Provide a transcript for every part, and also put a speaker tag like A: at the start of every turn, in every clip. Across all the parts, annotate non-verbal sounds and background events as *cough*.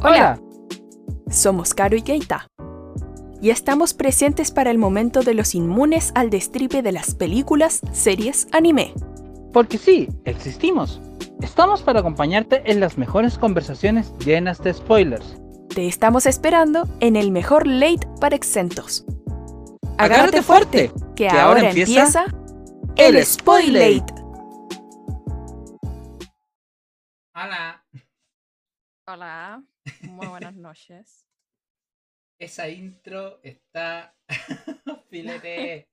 A: Hola. Somos Caro y Keita. Y estamos presentes para el momento de los inmunes al destripe de las películas, series, anime.
B: Porque sí, existimos. Estamos para acompañarte en las mejores conversaciones llenas de spoilers.
A: Te estamos esperando en el mejor late para exentos.
B: Agárrate fuerte,
A: que, ahora, empieza, el Spoilate.
B: Hola.
C: Hola, muy buenas *laughs* noches.
B: Esa intro está *laughs* filete.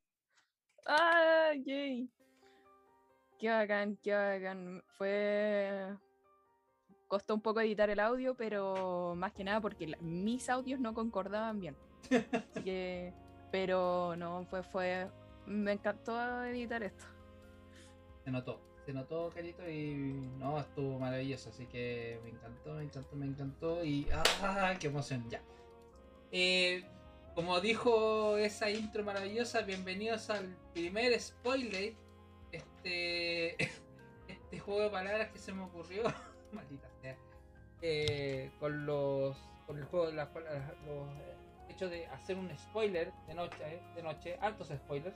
C: ¡Ah, yay! Qué bacán, qué bacán. Fue. Costó un poco editar el audio, pero más que nada porque la- mis audios no concordaban bien. Así *laughs* que. Pero no, fue, fue. Me encantó editar esto.
B: Se notó, se notó, carito, y no, estuvo maravilloso, así que me encantó, me encantó, me encantó, y ¡ah, qué emoción! Ya. Eh, como dijo esa intro maravillosa, bienvenidos al primer spoiler, este, *laughs* este juego de palabras que se me ocurrió, *laughs* maldita sea, eh, con los, con el juego de las cual- los eh, hecho de hacer un spoiler de noche, de noche, altos spoilers.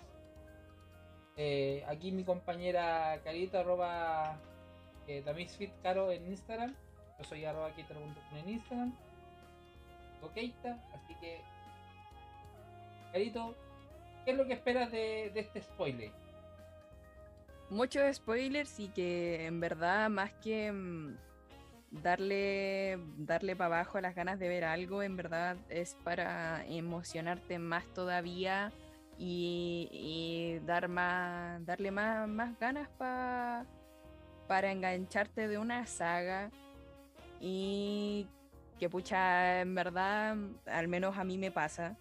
B: Eh, aquí mi compañera Carita arroba eh, Caro en Instagram. Yo soy arroba en Instagram. Keita, así que Carito, ¿qué es lo que esperas de, de este spoiler?
C: Muchos spoilers y que en verdad, más que mm, darle, darle para abajo a las ganas de ver algo, en verdad es para emocionarte más todavía y, y dar más, darle más, más ganas pa- para engancharte de una saga y que pucha, en verdad, al menos a mí me pasa.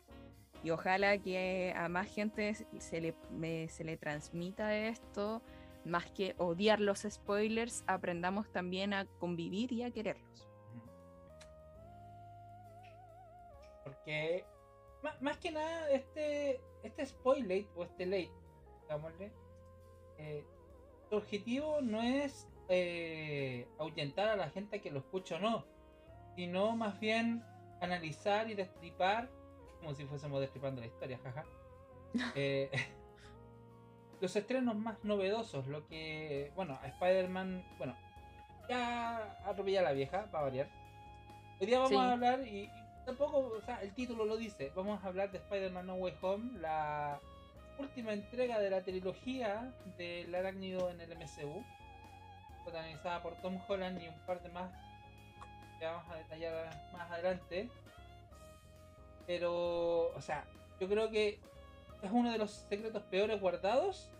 C: Y ojalá que a más gente se le, se le transmita esto, más que odiar los spoilers, aprendamos también a convivir y a quererlos.
B: Porque ma- más, que nada este este spoiler o este late, digámosle, eh, su objetivo no es eh, ahuyentar a la gente que lo escucha o no, sino más bien analizar y destripar, como si fuésemos destripando la historia, jaja. *laughs* eh, *laughs* los estrenos más novedosos, lo que, bueno, a Spider-Man, bueno, ya atropella a la vieja, va a variar. Hoy día vamos
C: Sí.
B: a hablar y, y tampoco, o sea, el título lo dice, vamos a hablar de Spider-Man No Way Home, la última entrega de la trilogía del arácnido en el MCU, protagonizada por Tom Holland y un par de más que vamos a detallar más adelante. Pero, o sea, yo creo que es uno de los secretos peores guardados.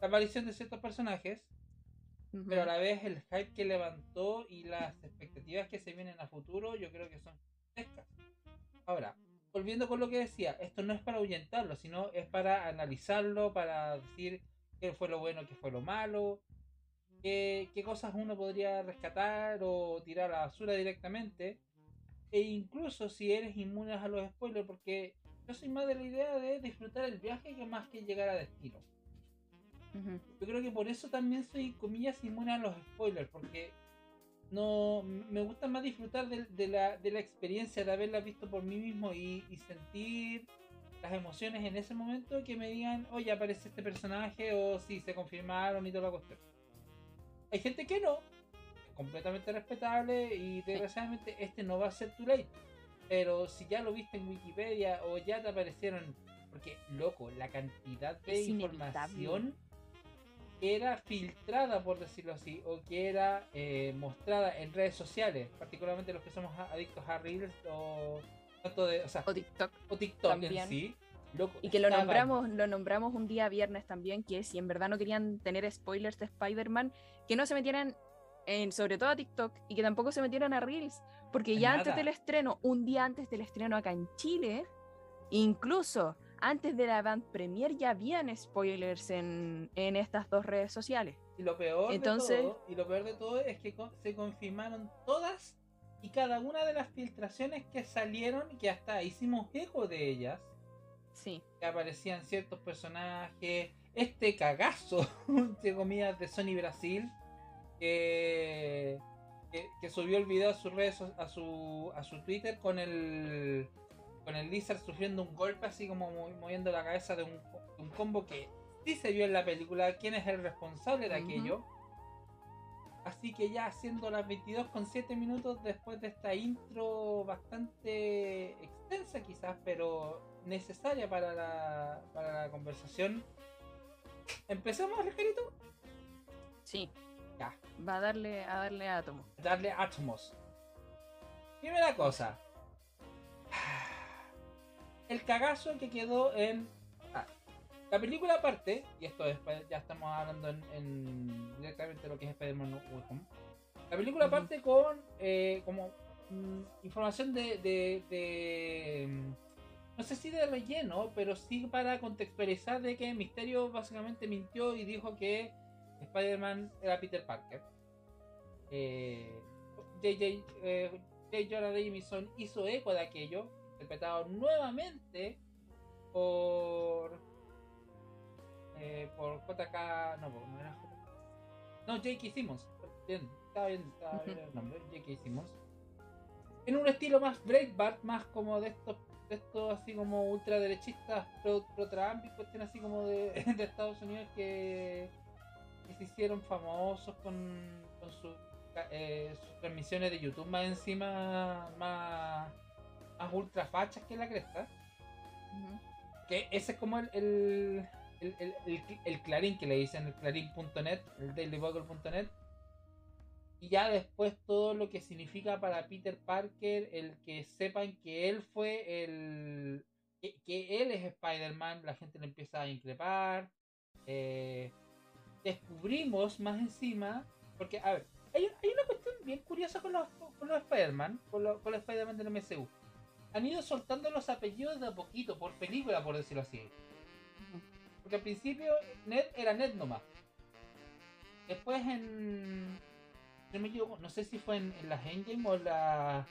B: La aparición de ciertos personajes, pero a la vez el hype que levantó y las expectativas que se vienen a futuro, yo creo que son. Ahora, volviendo con lo que decía, esto no es para ahuyentarlo, sino es para analizarlo, para decir qué fue lo bueno, qué fue lo malo, qué, qué cosas uno podría rescatar o tirar a la basura directamente. E incluso si eres inmune a los spoilers, porque yo soy más de la idea de disfrutar el viaje que más que llegar a destino. Yo creo que por eso también soy, comillas, inmune a los spoilers, porque no me gusta más disfrutar de, de la, de la experiencia de haberla visto por mí mismo y, y sentir las emociones en ese momento que me digan, oye, aparece este personaje o si se confirmaron y toda la cuestión. Hay gente que no, es completamente respetable y desgraciadamente este no va a ser tu late. Pero si ya lo viste en Wikipedia o ya te aparecieron, porque loco, la cantidad de
C: Es
B: información que era filtrada, por decirlo así, o que era eh, mostrada en redes sociales, particularmente los que somos adictos a Reels o, tanto de, o, sea,
C: O TikTok.
B: o TikTok en
C: también.
B: sí. loco,
C: Y que lo nombramos, lo nombramos un día viernes también, que si en verdad no querían tener spoilers de Spider-Man, que no se metieran en, sobre todo a TikTok, y que tampoco se metieran a Reels, porque
B: En
C: ya antes del estreno, un día antes del estreno acá en Chile, incluso antes de la Band Premier ya habían spoilers en, en estas dos redes sociales.
B: Y lo peor
C: Entonces-
B: de todo, y lo peor de todo es que se confirmaron todas y cada una de las filtraciones que salieron, que hasta hicimos eco de ellas,
C: Sí.
B: que aparecían ciertos personajes, este cagazo, *laughs* entre comillas, de Sony Brasil, que que subió el video a sus redes, a su, a su Twitter con el con el Lizard sufriendo un golpe así como moviendo la cabeza de un, un combo que sí se vio en la película. ¿Quién es el responsable de aquello? Así que ya siendo las 22 con 7 minutos después de esta intro bastante extensa quizás, pero necesaria para la, para la conversación. ¿Empezamos, ligerito?
C: Sí. Ya. Va a darle a darle átomo.
B: Darle átomos. Primera cosa. El cagazo que quedó en la película aparte, y esto después ya estamos hablando en, directamente de lo que es Spider-Man. La película aparte parte con eh, como mm, información de, de, mm, no sé si de relleno, pero sí para contextualizar de que Misterio básicamente mintió y dijo que Spider-Man era Peter Parker. Eh, J.J. Eh, J. Jonah Jameson hizo eco de aquello, interpretado nuevamente por eh, por JK. No, no era JK. No, J.K. Simmons. Bien, estaba bien, estaba bien el nombre. J.K. Simmons. En un estilo más Breitbart, más como de estos, de estos así como ultraderechistas pro, pro Trump y cuestiones así como de, *laughs* de Estados Unidos que, que, se hicieron famosos con, con su, eh, sus transmisiones de YouTube más encima, más, más ultra fachas que la cresta. Que ese es como el, el, Clarín que le dicen el Clarín.net, el dailybugle.net. Y ya después todo lo que significa para Peter Parker, el que sepan que él fue el. que, él es Spider-Man, la gente le empieza a increpar. Eh, descubrimos más encima, porque, a ver, hay, una cuestión bien curiosa con los, con los Spider-Man, con, los, con los Spider-Man del MCU. Han ido soltando los apellidos de a poquito, por película, por decirlo así. Porque al principio Ned era Ned nomás. Después en. No me equivoco, no sé si fue en, las Endgame o, la,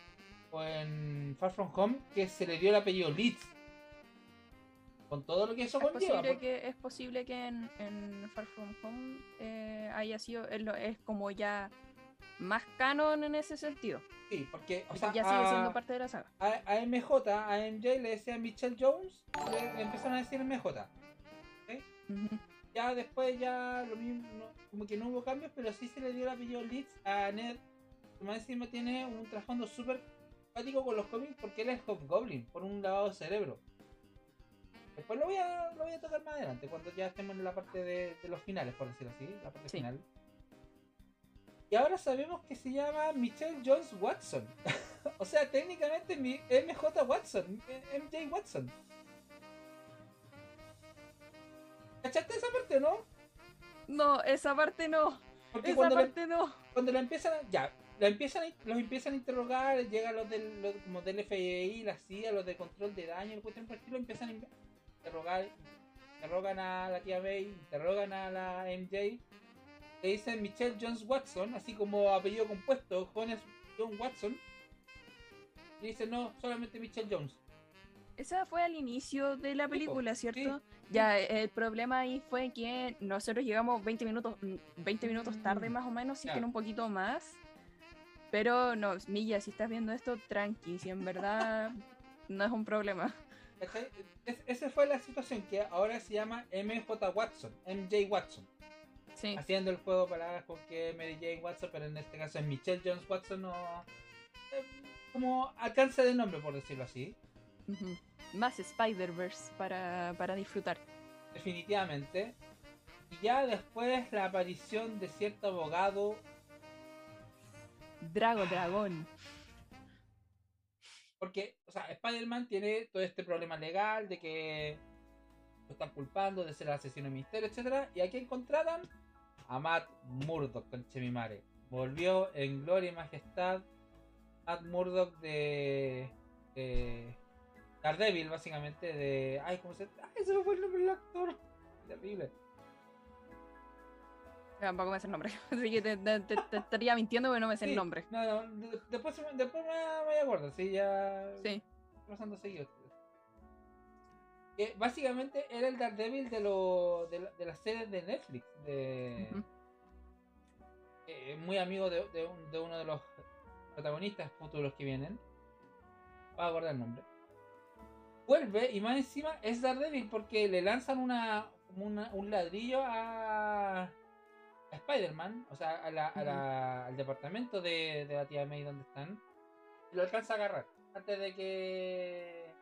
B: o en Far From Home que se le dio el apellido Leeds. Con todo lo que eso
C: es Posible que, es posible que en, Far From Home eh, haya sido. Es, como ya más canon en ese sentido.
B: Sí, porque
C: o sea, ya sigue siendo parte de la saga.
B: A, MJ, a MJ le decía Michelle Jones, le, le empezaron a decir MJ. Ya después ya lo mismo, como que no hubo cambios, pero sí se le dio el apellido Leeds a Ned. Más encima tiene un trasfondo súper práctico con los cómics porque él es Hobgoblin, por un lavado de cerebro. Después lo voy a, lo voy a tocar más adelante, cuando ya estemos en la parte de, los finales, por decirlo así, la parte final. Y ahora sabemos que se llama Michelle Jones Watson. *laughs* o sea, técnicamente mi MJ Watson, MJ Watson. ¿Cachaste esa parte, no?
C: No, esa parte no. Porque esa parte no.
B: Cuando la empiezan, ya, la empiezan, los empiezan a interrogar, llegan los del, los, como del FBI, la CIA, los de control de daño, el cuestión por estilo, empiezan a interrogar, interrogan a la tía May, interrogan a la MJ, le dicen Michelle Jones Watson, así como apellido compuesto, Jones John Watson, y dicen no, solamente Michelle Jones.
C: Esa fue al inicio de la película, ¿cierto? Ya, el problema ahí fue que nosotros llegamos 20 minutos, 20 mm, minutos tarde mm, más o menos, si que un poquito más. Pero no, Milla, si estás viendo esto, tranqui, si en verdad *laughs* no es un problema.
B: esa fue la situación que ahora se llama MJ Watson, MJ Watson. Sí. Haciendo el juego para porque Mary Jane Watson, pero en este caso es Michelle Jones Watson, no. Eh, como alcance de nombre, por decirlo así
C: más Spider-Verse para, para disfrutar.
B: Definitivamente. Y ya después la aparición de cierto abogado.
C: Drago Dragón.
B: Porque, o sea, Spider-Man tiene todo este problema legal de que lo están culpando de ser asesino de misterio, etc. Y aquí encontraron a Matt Murdock con Chemimare. Volvió en gloria y majestad Matt Murdock de, de Daredevil, básicamente, de. Ay, ¿cómo se.? Ay, se me fue el nombre del actor. Terrible.
C: Tampoco me sé el nombre. *laughs* Así que te, estaría mintiendo porque no me sé el nombre.
B: No, no, después, después me voy a acordar, sí, ya.
C: Sí.
B: Pasando seguido. Básicamente era el Daredevil de, lo, de, de las series de Netflix. De, eh, muy amigo de, de, uno de los protagonistas futuros que vienen, va a acordar el nombre, vuelve y más encima es Daredevil porque le lanzan una, un ladrillo a, a Spider-Man, o sea, al departamento de, de, la tía May donde están, y lo alcanza a agarrar antes de que,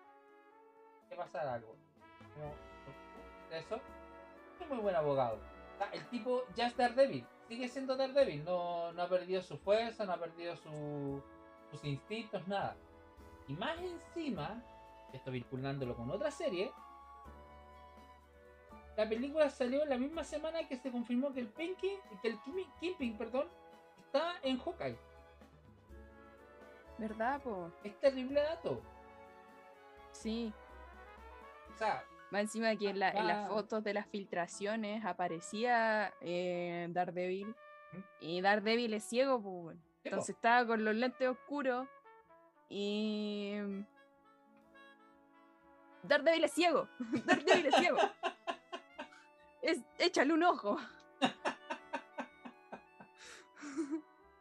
B: que pasara algo. Eso, es muy buen abogado. el tipo ya es Daredevil, sigue siendo Daredevil, no, no ha perdido su fuerza, no ha perdido su, sus instintos, nada. Y más encima, esto vinculándolo con otra serie, la película salió la misma semana que se confirmó que el Pinky, que el Kimping, perdón, está en Hawkeye.
C: ¿Verdad, po?
B: Es terrible dato.
C: Sí.
B: O sea,
C: más encima que en, las fotos de las filtraciones aparecía eh, Daredevil. Y Daredevil es ciego, pues. Entonces estaba con los lentes oscuros. Y. Daredevil es ciego. *laughs* Daredevil es ciego. *laughs* es, échale un ojo.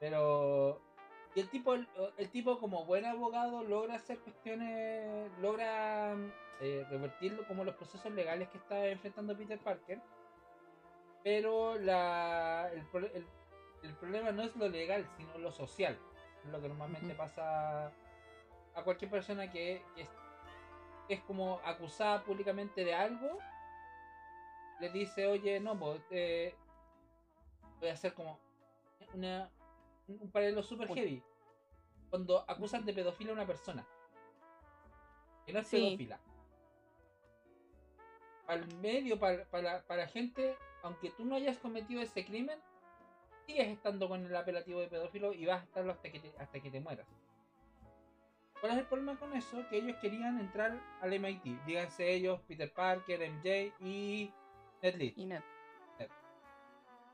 B: Pero. Y el tipo, el tipo como buen abogado logra hacer cuestiones, logra eh, revertirlo como los procesos legales que está enfrentando Peter Parker. Pero la, el, problema no es lo legal, sino lo social. Es lo que normalmente pasa a cualquier persona que, es, como acusada públicamente de algo. Le dice, oye, no, pues, eh, voy a hacer como una, un paralelo super heavy. Cuando acusan de pedofilia a una persona. Que no es pedófila al medio, para, para, para gente, aunque tú no hayas cometido ese crimen, sigues estando con el apelativo de pedófilo y vas a estarlo hasta que te, hasta que te mueras. ¿Cuál es el problema con eso? Que ellos querían entrar al MIT. Díganse ellos, Peter Parker, MJ y Ned Lee.
C: Y Ned.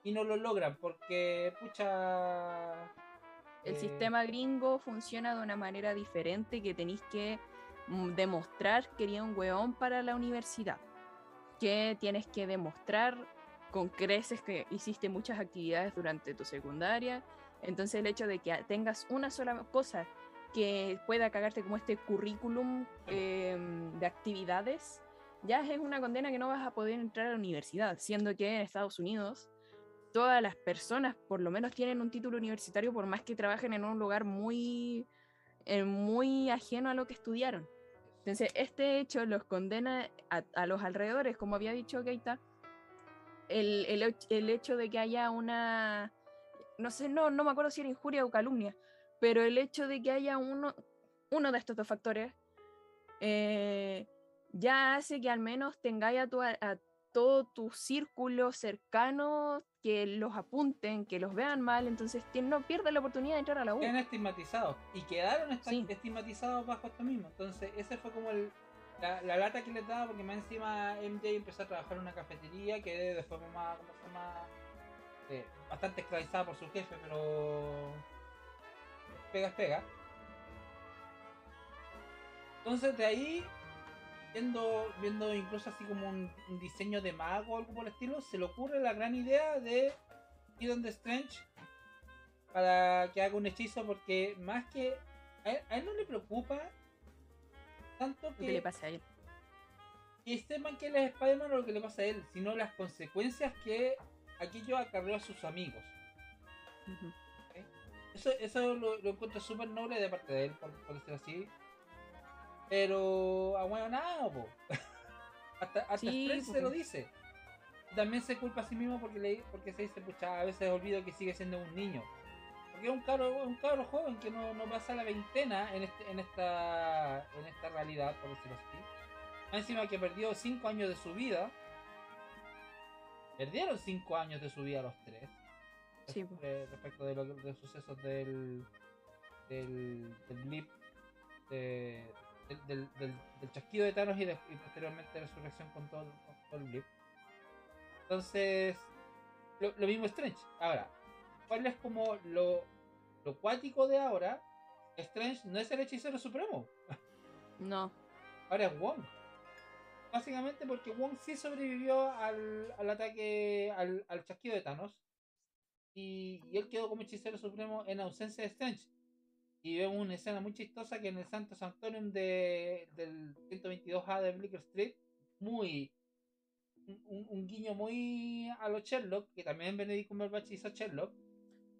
B: Y no lo logran porque, pucha...
C: El eh, sistema gringo funciona de una manera diferente que tenéis que mm, demostrar que eres un weón para la universidad que tienes que demostrar con creces que hiciste muchas actividades durante tu secundaria. Entonces el hecho de que tengas una sola cosa que pueda cagarte como este currículum em, de actividades, ya es una condena que no vas a poder entrar a la universidad, siendo que en Estados Unidos todas las personas por lo menos tienen un título universitario por más que trabajen en un lugar muy, eh, muy ajeno a lo que estudiaron. Entonces, este hecho los condena a, los alrededores, como había dicho Keita, el, el, hecho de que haya una, no sé, no, no me acuerdo si era injuria o calumnia, pero el hecho de que haya uno, uno de estos dos factores eh, ya hace que al menos tengáis a, a todo tu círculo cercano que los apunten, que los vean mal, entonces no pierden la oportunidad de entrar a la U.
B: Quedan estigmatizados y quedaron estigmatizados bajo esto mismo. Entonces, ese fue como el, la, lata que les daba, porque más encima MJ empezó a trabajar en una cafetería que de forma más. Eh, bastante esclavizada por su jefe, pero pega pega. Entonces, de ahí viendo, viendo incluso así como un, diseño de mago o algo por el estilo, se le ocurre la gran idea de ir donde Strange para que haga un hechizo porque más que a él, no le preocupa tanto que,
C: ¿Qué le pasa a él
B: que sepan que él es Spider-Man o lo que le pasa a él, sino las consecuencias que aquello acarreó a sus amigos. Eso, eso lo, encuentro súper noble de parte de él, por, por decirlo así. Pero, ah, bueno, nada, po. *laughs* hasta hasta sí, se lo dice. También se culpa a sí mismo porque, le, porque se dice, pucha, a veces olvido que sigue siendo un niño. Porque es un cabro, un cabro joven que no, no pasa la veintena en, este, en, esta, en esta realidad, por decirlo así. Encima que perdió 5 años de su vida. Perdieron 5 años de su vida los tres.
C: Sí,
B: respecto de, los sucesos del, del, del blip de, del, del, chasquido de Thanos y, de, y posteriormente la resurrección con todo, el blip. Entonces, lo, mismo Strange. Ahora, ¿cuál es como lo, lo cuático de ahora? Strange no es el hechicero supremo.
C: No.
B: Ahora es Wong. Básicamente porque Wong sí sobrevivió al, al ataque, al, al, chasquido de Thanos. Y, y, él quedó como hechicero supremo en ausencia de Strange. Y vemos una escena muy chistosa que en el Santo Sanctorium de, del 122A de Bleecker Street, muy. Un, un guiño muy a los Sherlock, que también Benedict Cumberbatch hizo Sherlock.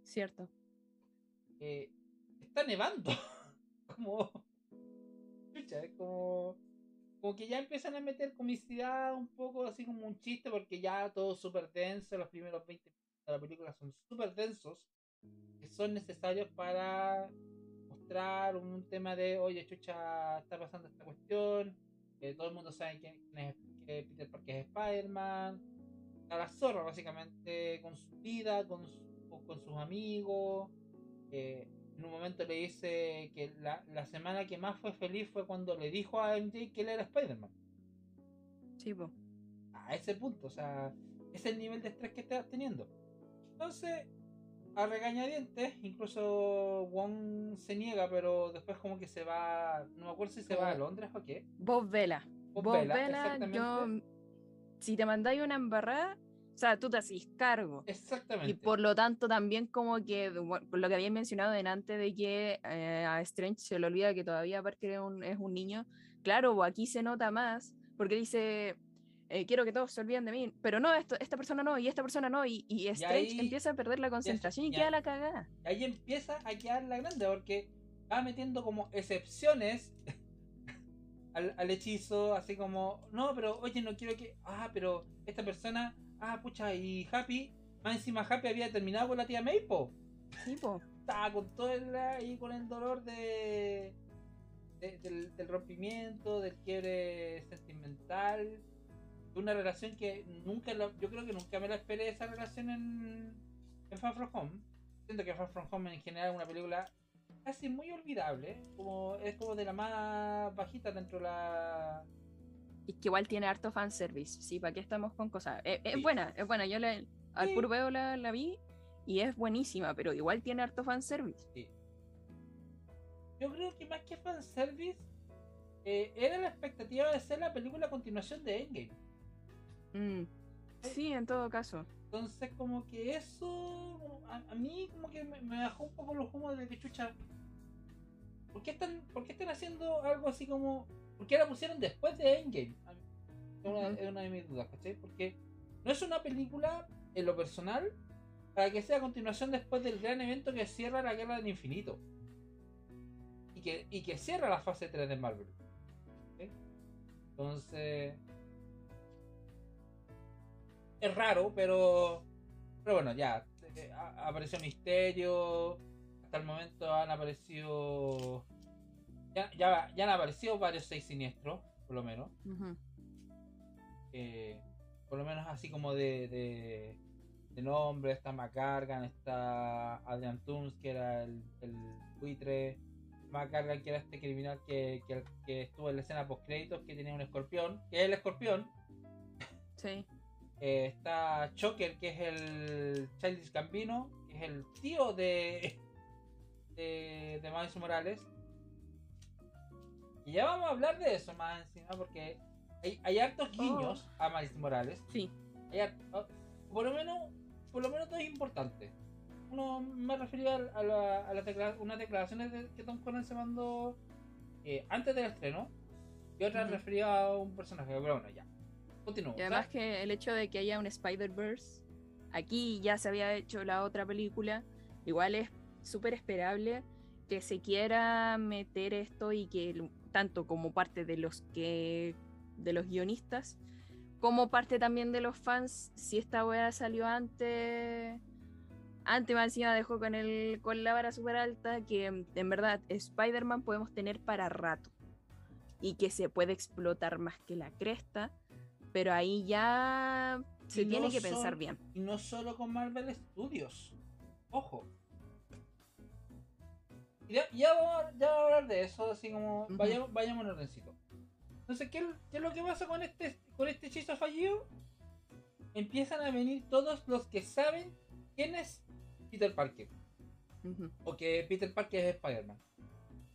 C: Cierto.
B: Eh, está nevando. *laughs* como. Chucha, es como. Como que ya empiezan a meter comicidad un poco así como un chiste, porque ya todo súper denso. Los primeros 20 minutos de la película son súper densos, que son necesarios para un tema de, oye, chucha, está pasando esta cuestión. Que todo el mundo sabe quién, es que Peter Parker es Spider-Man. A la zorra, básicamente, con su vida, con, con sus amigos. Eh, en un momento le dice que la, la, semana que más fue feliz fue cuando le dijo a MJ que él era Spider-Man.
C: Sí.
B: A ese punto, o sea, es el nivel de estrés que estás teniendo. Entonces, a regañadientes, incluso Wong se niega, pero después como que se va, no me acuerdo si se va a Londres o qué.
C: Bob Vela. Bob, Vela, yo, si te mandáis una embarrada, o sea, tú te haces cargo.
B: Exactamente.
C: Y por lo tanto también como que, por lo que habían mencionado delante de que eh, a Strange se le olvida que todavía Parker es un, es un niño, claro, aquí se nota más, porque dice, eh, quiero que todos se olviden de mí, pero no, esto, esta persona no, y esta persona no, y, y Strange empieza a perder la concentración y queda la cagada.
B: Y ahí empieza a quedar la grande, porque va metiendo como excepciones *laughs* al, al hechizo, así como, no, pero oye, no quiero que, ah, pero esta persona Ah, pucha, y Happy, más encima Happy había terminado con la tía May, po.
C: Sí, po. *laughs*
B: Estaba con todo el, ahí con el dolor de, del, rompimiento, del quiebre sentimental. Una relación que nunca, yo creo que nunca me la esperé esa relación en, en Far From Home. Siento que Far From Home en general es una película casi muy olvidable, como es como de la más bajita dentro de la
C: y que igual tiene harto fanservice, ¿sí? ¿Para qué estamos con cosas? Eh, es, buena, es buena. Yo le, al puro veo la, la, vi y es buenísima, pero igual tiene harto fanservice. Sí.
B: Yo creo que más que fanservice, eh, era la expectativa de ser la película a continuación de Endgame.
C: Mm. Sí, en todo caso.
B: Entonces, como que eso a, mí, como que me, me, bajó un poco los humos de que chucha. ¿Por qué, están, ¿Por qué están haciendo algo así como ¿Por qué la pusieron después de Endgame? Es una, de mis dudas, ¿cachai? Porque no es una película, en lo personal, para que sea a continuación después del gran evento que cierra la Guerra del Infinito. Y que, y que cierra la fase 3 de Marvel. Entonces... Es raro, pero... Pero bueno, ya. Eh, apareció Misterio. Hasta el momento han aparecido ya, ya, ya han aparecido varios seis siniestros, por lo menos. Eh, por lo menos así como de, de, de, nombre, está McCargan, está Adrian Toomes, que era el, el buitre, McCargan, que era este criminal que, que, que estuvo en la escena post créditos, que tenía un escorpión, que es el escorpión.
C: Sí.
B: Eh, está Choker, que es el Childish Gambino, que es el tío de, de, de Miles Morales. Y ya vamos a hablar de eso más encima porque hay, hay hartos oh. guiños a Miles Morales.
C: Sí.
B: Oh, por lo menos, por lo menos todo es importante. Uno me refería a, la, a la unas declaraciones que Tom Holland se mandó eh, antes del estreno y otra refería a un personaje. Pero bueno, ya. Continuamos.
C: Y además que el hecho de que haya un Spider-Verse, aquí ya se había hecho la otra película, igual es súper esperable que se quiera meter esto y que tanto como parte de los que de los guionistas como parte también de los fans si esta weá salió antes antes más encima dejó con el con la vara super alta que en verdad Spider-Man podemos tener para rato y que se puede explotar más que la cresta pero ahí ya se tiene que pensar bien
B: y no solo con Marvel Studios ojo ya, ya, vamos, a, hablar de eso, así como vayamos, vayamos en ordencito. Entonces, ¿qué, es lo que pasa con este, con este hechizo fallido? Empiezan a venir todos los que saben quién es Peter Parker. O que Peter Parker es Spider-Man.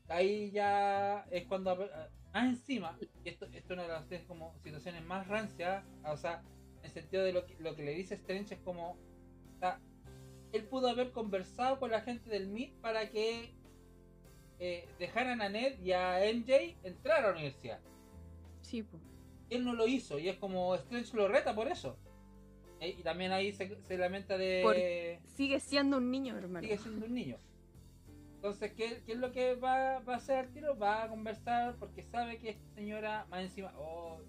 B: Ahí ya es cuando. Ah, encima, esto, esto es una de las como situaciones más rancias. O sea, en el sentido de lo que, lo que le dice Strange es como. él pudo haber conversado con la gente del MIT para que eh, dejaran a Ned y a MJ entrar a la universidad.
C: Sí, pues.
B: Él no lo hizo y es como Strange lo reta por eso. Eh, y también ahí se, se lamenta de...
C: Por- Sigue siendo un niño, hermano.
B: sigue siendo un niño. Entonces, ¿qué, qué es lo que va, va a hacer al tiro? Va a conversar porque sabe que esta señora, más encima, oh,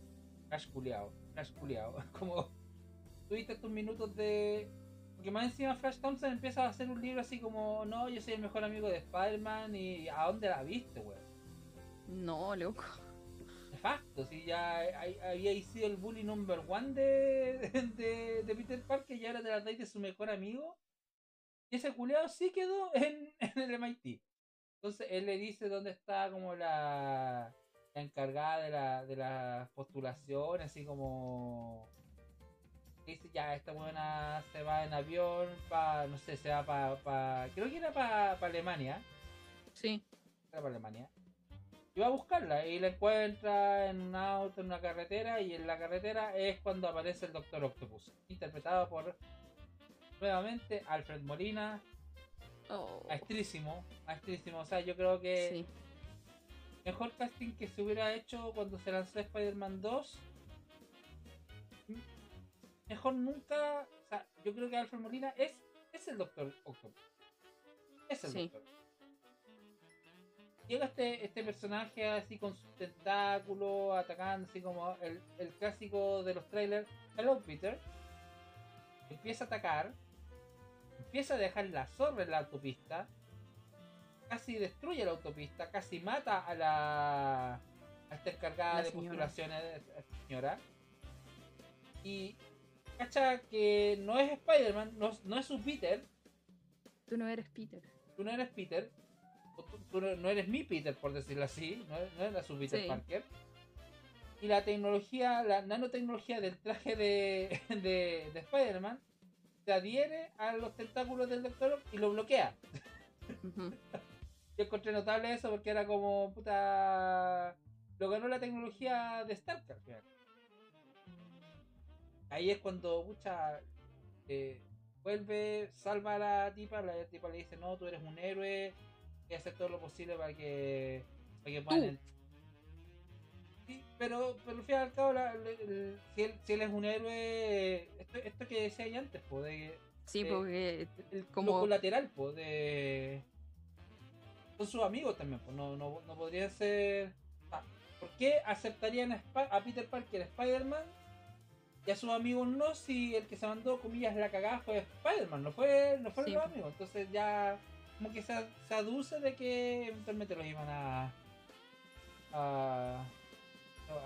B: Flash culiao, Flash culiao. *laughs* Como tuviste tus minutos de. Porque más encima Flash Thompson empieza a hacer un libro así como, no, yo soy el mejor amigo de Spider-Man y ¿a dónde la viste, weón?
C: No, loco.
B: Nefasto, si ya había sido el bully number one de, *laughs* de, de Peter Parker y ahora te la dais de su mejor amigo. Y ese culeado sí quedó en, *laughs* en el MIT. Entonces él le dice dónde está como la, la encargada de la, de las postulaciones, así como dice ya esta buena se va en avión para no sé se va para pa, creo que era para Alemania
C: Sí.
B: era para Alemania. Y va a buscarla y la encuentra en un auto, en una carretera, y en la carretera es cuando aparece el Doctor Octopus, interpretado por nuevamente Alfred Molina,
C: Oh,
B: maestrísimo, maestrísimo. O sea, yo creo que
C: sí.
B: mejor casting que se hubiera hecho cuando se lanzó Spider-Man 2. m- Mejor nunca. O sea, yo creo que Alfred Molina es, es el Doctor Octopus. Es el
C: Sí.
B: Doctor. Llega este, este personaje así con sus tentáculos, atacando así como el, el clásico de los trailers. Hello Peter. Empieza a atacar. Empieza a dejar la zorra en la autopista casi destruye la autopista, casi mata a la a esta encargada
C: La
B: de
C: señora.
B: postulaciones, a esta señora. Y cacha que no es Spider-Man, no, no es su Peter,
C: Tú no eres Peter.
B: tú no eres Peter, o tú, tú no eres mi Peter, por decirlo así, no, no eres su Peter
C: Sí.
B: Parker. Y la tecnología, la nanotecnología del traje de, *laughs* de, de Spider-Man se adhiere a los tentáculos del Doctor y lo bloquea. Yo encontré notable eso porque era como puta. Lo ganó la tecnología de Stark al final. Ahí es cuando mucha vuelve, salva a la tipa, la tipa le dice no, tú eres un héroe, voy a hacer todo lo posible para que, para que puedan pero, pero al fin y al cabo, la- la- el- si, él, si él es un héroe, esto, esto que decía ahí antes, pues, de,
C: Sí,
B: Eh,
C: porque
B: el,
C: Como-
B: lo colateral, pues, de. Son sus amigos también, pues, no, no, no podrían ser. ah, ¿Por qué aceptarían a, Peter Parker Spider-Man y a sus amigos no si el que se mandó, comillas, la cagada fue Spider-Man, no fue, no fueron
C: Sí,
B: los amigos? Entonces ya, como que se, se aduce de que eventualmente los iban a. a.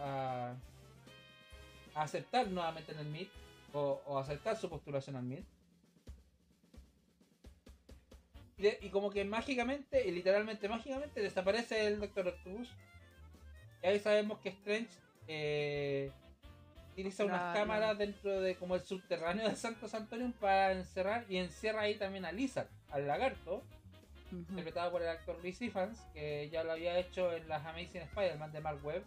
B: a, a aceptar nuevamente en el MIT o, o aceptar su postulación al MIT. Y, de- y como que mágicamente, y literalmente mágicamente, desaparece el Doctor Octopus. Y ahí sabemos que Strange eh, utiliza unas cámaras dentro de como el subterráneo de Santo Antonio para encerrar y encierra ahí también a Lizard, al lagarto, interpretado por el actor Chris Evans, que ya lo había hecho en las Amazing Spider-Man de Mark Webb.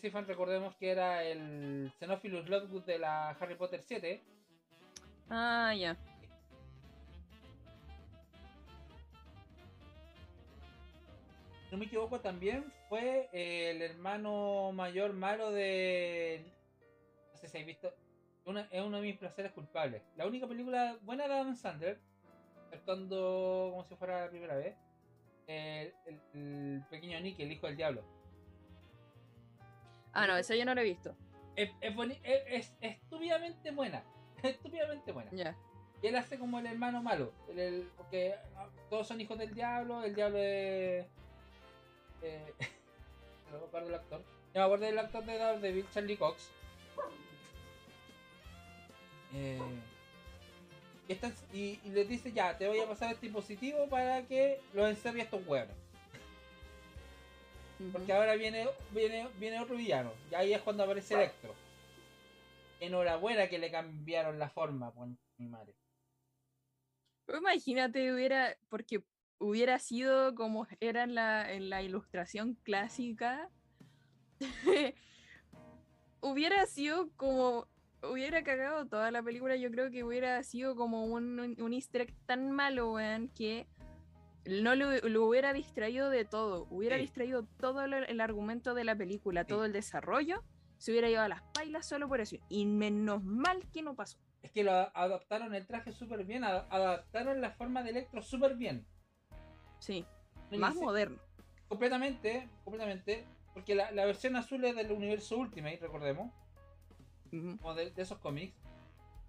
B: Evans, recordemos que era el Xenophilus Lockwood de la Harry Potter 7.
C: Ah, ya.
B: Si no me equivoco, también fue eh, el hermano mayor malo de. No sé si habéis visto. una- es uno de mis placeres culpables. La única película buena de Adam Sandler, actuando como si fuera la primera vez, el, el- el pequeño Nick, el hijo del diablo.
C: Ah, no, esa yo no la he visto.
B: Es, es, boni- es- es estúpidamente buena. *laughs* Estúpidamente buena.
C: Ya.
B: Y él hace como el hermano malo. el- el- porque ah, todos son hijos del diablo. El diablo es. Eh, *laughs* no me acuerdo del actor. No me acuerdo del actor de Daredevil, Charlie Cox. Eh, y, están- y, y les dice: Ya, te voy a pasar este dispositivo para que los encerre a estos huevos. Porque ahora viene, viene, viene otro villano. Y ahí es cuando aparece Electro. Enhorabuena que le cambiaron la forma, por mi madre.
C: Imagínate, hubiera, porque hubiera sido como era en la, en la ilustración clásica, *laughs* hubiera sido como, hubiera cagado toda la película, yo creo que hubiera sido como un, un, un easter egg tan malo, weón, que no lo, lo hubiera distraído de todo, hubiera
B: Sí.
C: distraído todo el, el argumento de la película,
B: Sí.
C: todo el desarrollo, se hubiera ido a las pailas solo por eso. Y menos mal que no pasó.
B: Es que lo adaptaron el traje súper bien, adaptaron la forma de Electro súper bien.
C: Sí,
B: y
C: más moderno.
B: Completamente, completamente. Porque la, la versión azul es del universo Ultimate, recordemos. Como de, de esos cómics.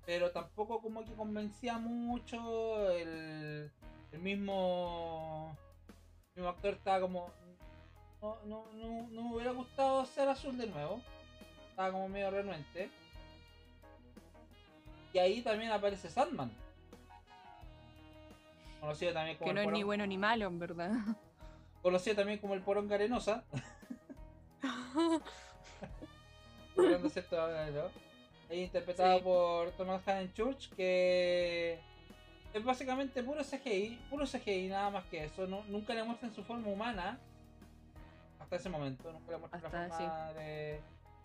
B: Pero tampoco como que convencía mucho. El, el mismo. El mismo actor estaba como. No, no, no, no me hubiera gustado ser azul de nuevo. Estaba como medio renuente. Y ahí también aparece Sandman. Conocido también como
C: Que
B: el
C: no es ni bueno ni malo, en verdad. *laughs*
B: conocido también como el porón arenosa. *laughs* Ahí interpretado
C: Sí.
B: por Thomas Haden Church, que es básicamente puro CGI, puro CGI, nada más que eso. No- nunca le muestran su forma humana hasta ese momento, nunca le muestran la
C: Hasta,
B: forma de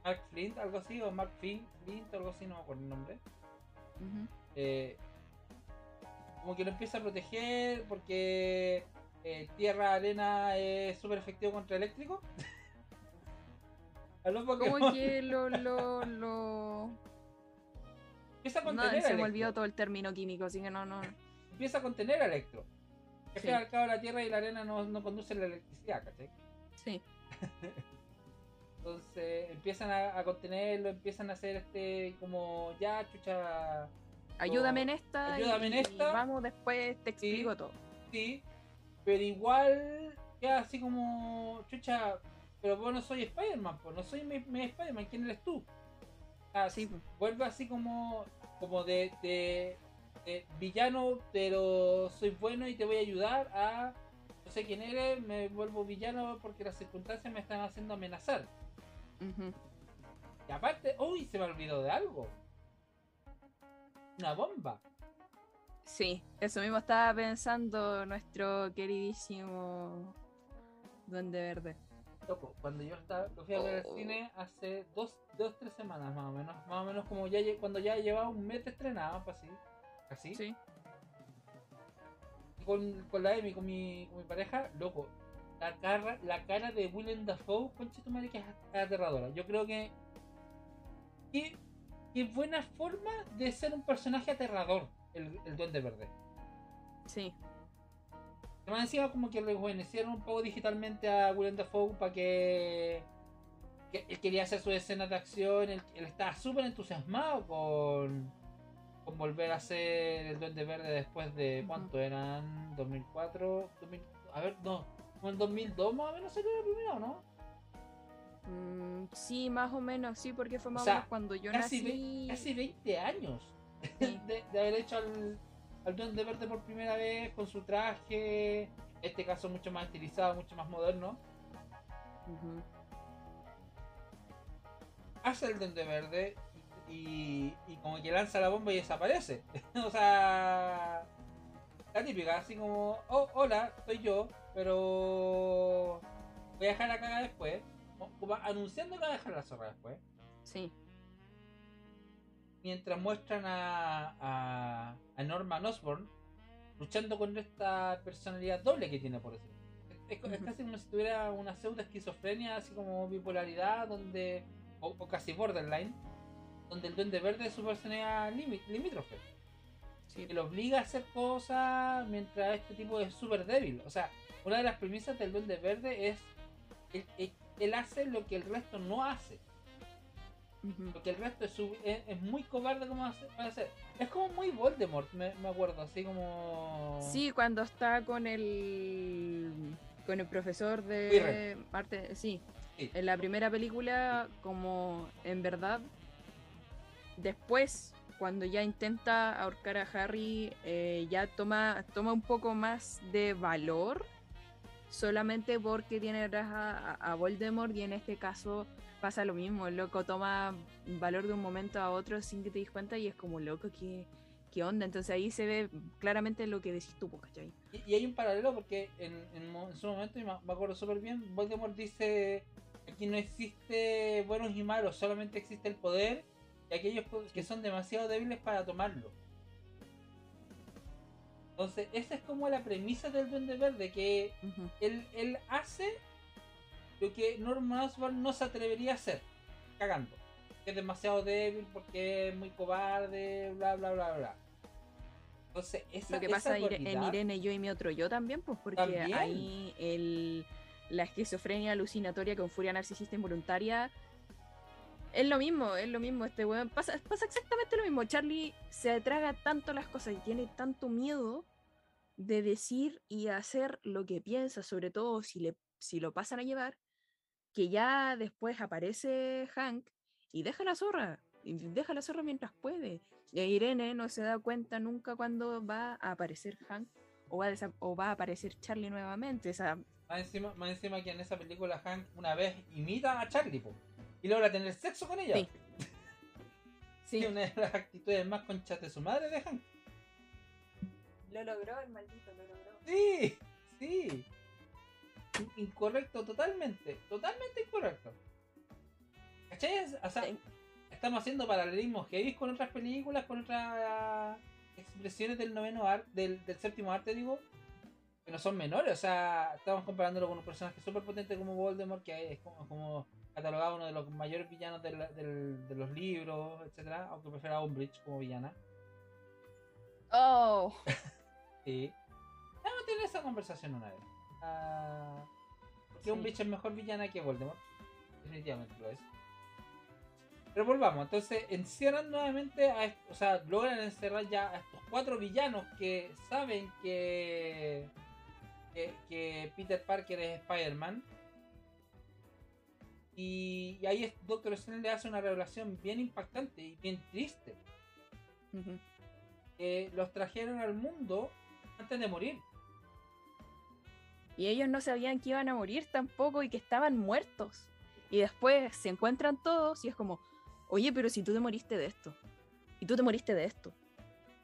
B: Mark Flint, algo así, o Mark Flint, Flint, algo así, no me acuerdo el nombre. Eh, como que lo empieza a proteger porque eh, tierra, arena es súper efectivo contra eléctrico. *laughs* A los Pokémon.
C: Como que lo, lo, lo...
B: Empieza a
C: No,
B: contener
C: se
B: a
C: me
B: Electro.
C: olvidó todo el término químico, así que no, no.
B: Empieza a contener a Electro. Que al
C: Sí.
B: cabo la tierra y la arena no, no conducen la electricidad, ¿cachai?
C: Sí. *laughs*
B: Entonces empiezan a, a contenerlo, empiezan a hacer este como ya chucha.
C: Ayúdame en esta. y-
B: Ayúdame en
C: y
B: esta.
C: vamos, después te explico todo.
B: Sí, pero igual queda así como chucha. Pero vos no soy Spider-Man, pues no soy mi, mi Spider-Man, ¿quién eres tú? Ah,
C: Sí,
B: vuelve así como como de, de, de villano pero soy bueno y te voy a ayudar a no sé quién eres me vuelvo villano porque las circunstancias me están haciendo amenazar. Y aparte uy se me olvidó de algo. Una bomba.
C: Sí, eso mismo estaba pensando nuestro queridísimo Duende Verde.
B: Loco, cuando yo estaba lo fui a ver al
C: Oh.
B: cine hace dos dos tres semanas más o menos más o menos como ya cuando ya llevaba un mes de estrenado pues así así
C: Sí.
B: con, con la Emi, con mi, con mi pareja, loco, la cara, la cara de Willem Dafoe, concha tu madre, que es aterradora. Yo creo que. Qué, qué buena forma de ser un personaje aterrador, el, el Duende Verde.
C: Sí.
B: Además, encima, como que rejuvenecieron un poco digitalmente a Willem Dafoe para que. que él quería hacer sus escenas de acción, él, él estaba súper entusiasmado con. con volver a ser el Duende Verde después de. ¿Cuánto eran? ¿2004? 2000, a ver, no. Como en 2002 más o menos salió la primera, ¿no?
C: Mm, sí, más o menos, sí, porque fue más o
B: sea,
C: menos cuando yo
B: casi, ve-
C: nací.
B: casi 20 años
C: Sí. *laughs*
B: de, de haber hecho al, al Duende Verde por primera vez con su traje. En este caso, mucho más estilizado, mucho más moderno. Hace el Duende Verde y, y como que lanza la bomba y desaparece. *laughs* o sea, la típica, así como, oh, hola, soy yo, pero voy a dejar la caga después. Como- Como anunciando que va a dejar la zorra después.
C: Sí.
B: Mientras muestran a, a, a Norman Osborn luchando con esta personalidad doble que tiene por eso. Es, casi como si tuviera una pseudo esquizofrenia, así como bipolaridad, donde o, o casi borderline, donde el Duende Verde es su personalidad limítrofe,
C: Sí.
B: que lo obliga a hacer cosas mientras este tipo es súper débil. O sea, una de las premisas del Duende Verde es él, él- él hace lo que el resto no hace. Porque el resto es, su- es, es muy cobarde como hacer. Es como muy Voldemort, me, me acuerdo, así como...
C: Sí, cuando está con el con el profesor de arte, sí.
B: Sí.
C: En la primera película, como en verdad, después, cuando ya intenta ahorcar a Harry, eh, ya toma, toma un poco más de valor, solamente porque tiene atrás a, Voldemort y en este caso pasa lo mismo, el loco toma valor de un momento a otro sin que te des cuenta y es como loco que... ¿Qué onda? Entonces ahí se ve claramente lo que decís tú, po, ¿cachai?
B: Y, y hay un paralelo porque en, en mo- en su momento, y me, me acuerdo súper bien, Voldemort dice aquí no existe buenos y malos, solamente existe el poder y aquellos que son demasiado débiles para tomarlo. Entonces, esa es como la premisa del Duende Verde, que él, él hace lo que Norman Osborn no se atrevería a hacer, cagando. Que es demasiado débil porque es muy cobarde, bla, bla, bla, bla. Entonces, esa,
C: Lo que
B: esa
C: pasa en
B: dualidad-
C: Irene, yo y mi otro yo también, pues porque
B: También.
C: ahí el, la esquizofrenia alucinatoria con furia narcisista involuntaria es lo mismo, es lo mismo. Este weón pasa, pasa exactamente lo mismo. Charlie se traga tanto las cosas y tiene tanto miedo de decir y hacer lo que piensa, sobre todo si, le, si lo pasan a llevar, que ya después aparece Hank y deja la zorra. Deja la zorra mientras puede. Y Irene no se da cuenta nunca cuando va a aparecer Hank o va a, o va a aparecer Charlie nuevamente.
B: Más encima, más encima que en esa película Hank una vez imita a Charlie y logra tener sexo con ella.
C: Sí. *laughs*
B: Sí, una de las actitudes más conchas de su madre de Hank.
C: Lo logró el maldito, lo logró.
B: Sí, sí. In- Incorrecto totalmente, totalmente incorrecto. ¿Cachai? O sea,
C: Sí.
B: estamos haciendo paralelismos heavy con otras películas, con otras expresiones del noveno arte, del, del séptimo arte, digo, que no son menores. O sea, estamos comparándolo con un personaje súper potente como Voldemort, que es como, como catalogado uno de los mayores villanos de los libros, etcétera, aunque prefiero a Umbridge como villana.
C: Oh, *laughs*
B: Sí. Vamos a tener esa conversación una vez. Porque
C: Sí.
B: Umbridge es mejor villana que Voldemort. Definitivamente lo es. Pero volvamos, entonces encierran nuevamente a o sea, logran encerrar ya a estos cuatro villanos que saben que que, que Peter Parker es Spider-Man. Y, y ahí es- Doctor Strange le hace una revelación bien impactante y bien triste. los trajeron al mundo antes de morir.
C: y ellos no sabían que iban a morir tampoco y que estaban muertos. Y después se encuentran todos y es como, oye, pero si tú te moriste de esto, y tú te moriste de esto,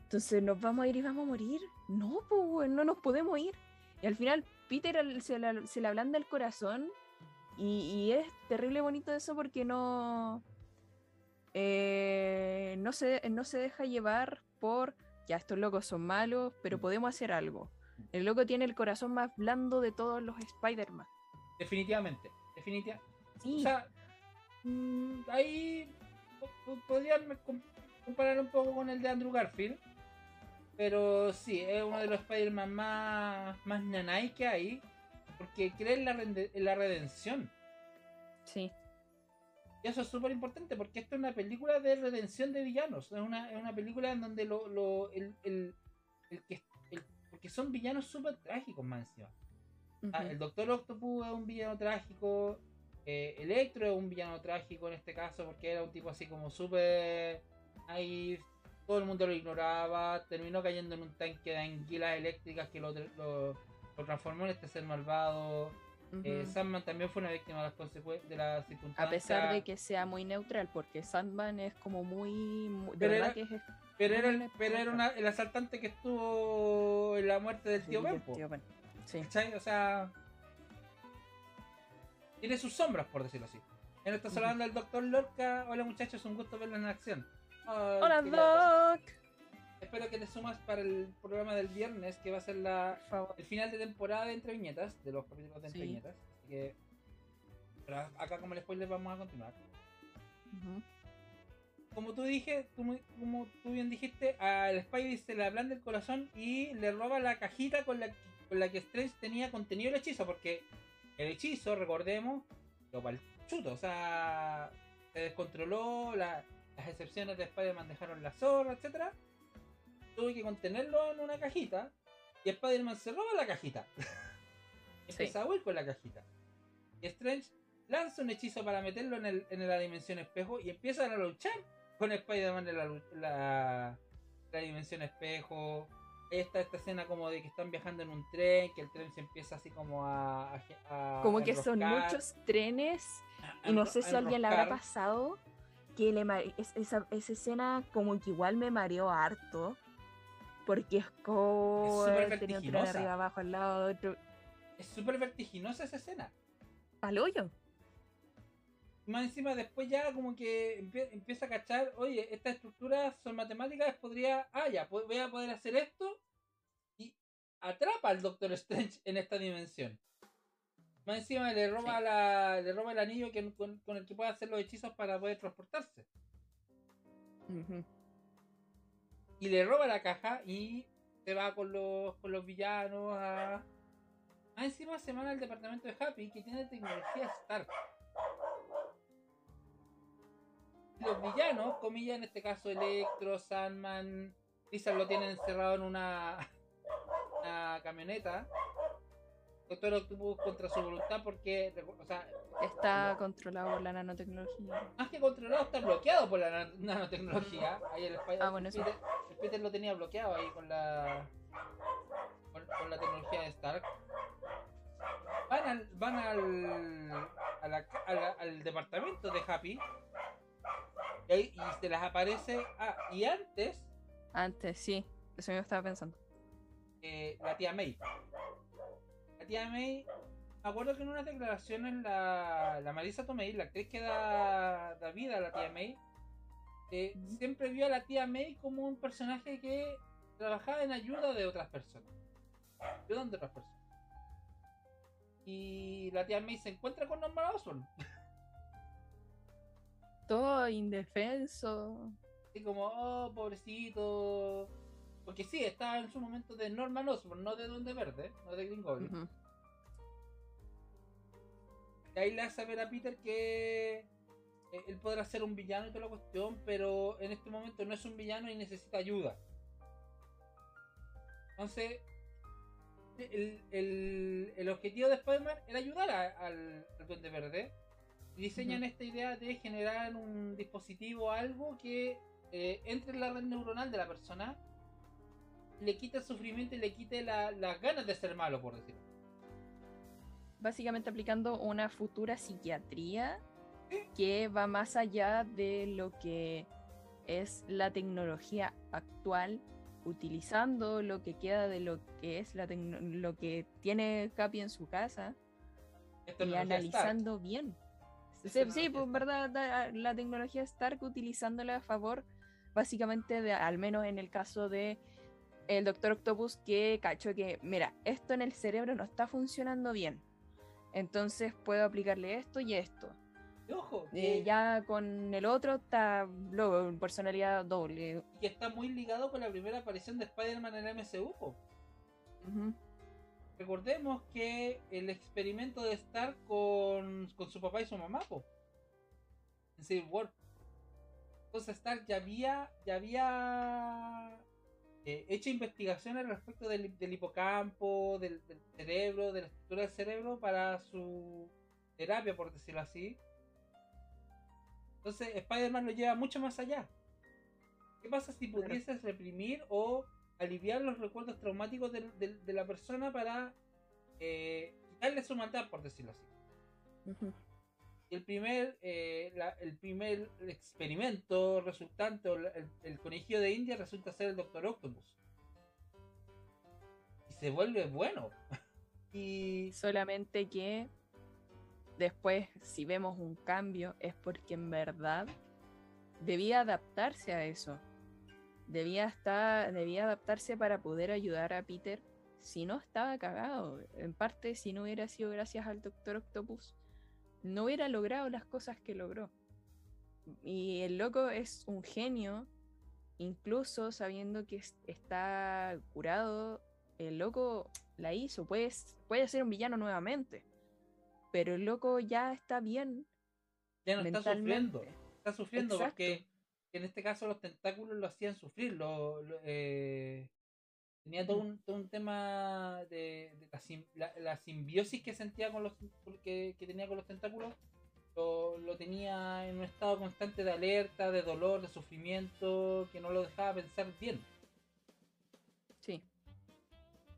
C: entonces nos vamos a ir y vamos a morir. No, pues no nos podemos ir. Y al final Peter se, la- se le ablanda el corazón y, y es terrible bonito eso porque no, eh, no, se, no se deja llevar por, ya estos locos son malos, pero podemos hacer algo. El loco tiene el corazón más blando de todos los Spider-Man.
B: Definitivamente. Definitivamente.
C: Sí,
B: O sea, mm, ahí po- po- podrían com- comparar un poco con el de Andrew Garfield. Pero sí, es uno de los Spider-Man más, más nanay que hay. Porque cree en la, en la redención.
C: sí,
B: Y eso es súper importante porque esto es una película de redención de villanos. Es una, es una película en donde lo, lo- el, el- el que. el- porque son villanos súper trágicos más encima. Ah, el Doctor Octopus es un villano trágico. eh, Electro es un villano trágico en este caso porque era un tipo así como súper. Ahí todo el mundo lo ignoraba. Terminó cayendo en un tanque de anguilas eléctricas que lo, lo, lo transformó en este ser malvado. Eh. Sandman también fue una víctima de las consecuencias de las
C: A
B: circunstancias.
C: pesar de que sea muy neutral, porque Sandman es como muy. mu- de
B: Pero
C: verdad
B: era-
C: que es.
B: Pero era, el-
C: Muy
B: pero era una- el asaltante que estuvo en la muerte del tío
C: sí,
B: Ben.
C: tío Ben. Sí.
B: ¿Cachai? O sea. Tiene sus sombras, por decirlo así. Estás
C: Ujú.
B: hablando del Doctor Lorca. Hola muchachos, un gusto verlo en acción. Ay,
C: Hola. Doc.
B: Espero que te sumas para el programa del viernes, que va a ser la, el final de temporada de Entre Viñetas, de los capítulos de Entre
C: Sí.
B: Viñetas. Así que. Pero acá, como el spoiler, vamos a continuar.
C: Ujú.
B: Como tú dije, tú como tú bien dijiste, al Spidey se le ablanda el corazón y le roba la cajita con la, con la que Strange tenía contenido el hechizo, porque el hechizo, recordemos, lo para el chuto, o sea, se descontroló, la- las excepciones de Spider-Man dejaron la zorra, etcétera. Tuve que contenerlo en una cajita y Spider-Man se roba la cajita. *laughs* Empieza a huir con la cajita. Y Strange lanza un hechizo para meterlo en, el, en la dimensión espejo y empiezan a luchar con Spider-Man en la, la, la dimensión espejo. Ahí está esta escena como de que están viajando en un tren, que el tren se empieza así como a... a- a
C: Como que son muchos trenes y no sé si a alguien le habrá pasado que le esa, esa escena como que igual me mareó harto. Porque es como
B: súper
C: tenía un tren arriba, abajo, al lado, otro.
B: Es súper vertiginosa esa escena.
C: Paloyo.
B: Más encima después ya como que empie- empieza a cachar, oye, estas estructuras son matemáticas, podría, ah, ya, voy a poder hacer esto y, atrapa al Doctor Strange en esta dimensión. Más encima le roba, la, le roba el anillo que, con, el que puede hacer los hechizos para poder transportarse. Y le roba la caja y se va con los, con los villanos a... Más encima se van al departamento de Happy que tiene tecnología Stark. Los villanos, comillas, en este caso Electro, Sandman, Lizard lo tienen encerrado en una *laughs* camioneta Doctor Octopus contra su voluntad porque o sea,
C: está controlado por la nanotecnología.
B: Más que controlado, está bloqueado por la nanotecnología. Ahí el,
C: ah, bueno,
B: Peter, el Peter lo tenía bloqueado ahí con la con, la tecnología de Stark. Van al, van al, al departamento de Happy y, ahí, y se les aparece. Ah, y antes.
C: Antes, sí. Eso me estaba pensando.
B: Eh, la tía May tía May, me acuerdo que en unas declaraciones la, la Marisa Tomei, la actriz que da, vida a la tía May, eh, siempre vio a la tía May como un personaje que trabajaba en ayuda de otras personas. Ayudando a otras personas. Y la tía May se encuentra con Norman Osborn.
C: Todo indefenso.
B: Así como, oh, pobrecito. Porque sí, estaba en su momento de Norman Osborn, no de Donde Verde, no de Green Goblin. Y ahí le hace saber a Peter que eh, él podrá ser un villano y toda la cuestión, pero en este momento no es un villano y necesita ayuda. Entonces, el, objetivo de Spider-Man era ayudar al, Duende Verde. Y diseñan esta idea de generar un dispositivo, algo que eh, entre en la red neuronal de la persona le quita el sufrimiento y le quite las ganas de ser malo, por decirlo.
C: Básicamente aplicando una futura psiquiatría que va más allá de lo que es la tecnología actual, utilizando lo que queda de lo que es la lo que tiene Capi en su casa y analizando bien. Sí, pues verdad, la tecnología Stark utilizándola a favor, básicamente, de, al menos en el caso de el Doctor Octopus que cachó que, mira, esto en el cerebro no está funcionando bien. Entonces puedo aplicarle esto y esto.
B: ojo,
C: eh, ya con el otro está luego personalidad doble.
B: Y que está muy ligado con la primera aparición de Spider-Man en el MCU. Recordemos que el experimento de estar con, su papá y su mamá, en Civil War. Entonces Stark ya había, ya había eh, hecho investigaciones respecto del, hipocampo, del, cerebro, de la estructura del cerebro para su terapia, por decirlo así. Entonces, Spider-Man lo lleva mucho más allá. ¿Qué pasa si pudieses reprimir o aliviar los recuerdos traumáticos de, la persona para eh, quitarle su maldad, por decirlo así? El primer, eh, el primer experimento resultante, el, el, conejillo de India resulta ser el Doctor Octopus. Y se vuelve bueno. y... *laughs*
C: Solamente que después, si vemos un cambio, es porque en verdad debía adaptarse a eso. Debía, estar, debía adaptarse para poder ayudar a Peter si no estaba cagado. En parte, si no hubiera sido gracias al Doctor Octopus no hubiera logrado las cosas que logró. Y el loco es un genio, incluso sabiendo que está curado, el loco la hizo, puede, puede ser un villano nuevamente, pero el loco ya está bien.
B: Ya no está sufriendo, está sufriendo porque en este caso los tentáculos lo hacían sufrir, lo, eh, tenía todo un, todo un tema de, la, simbiosis que sentía con los que, tenía con los tentáculos lo, tenía en un estado constante de alerta, de dolor, de sufrimiento, que no lo dejaba pensar bien.
C: Sí.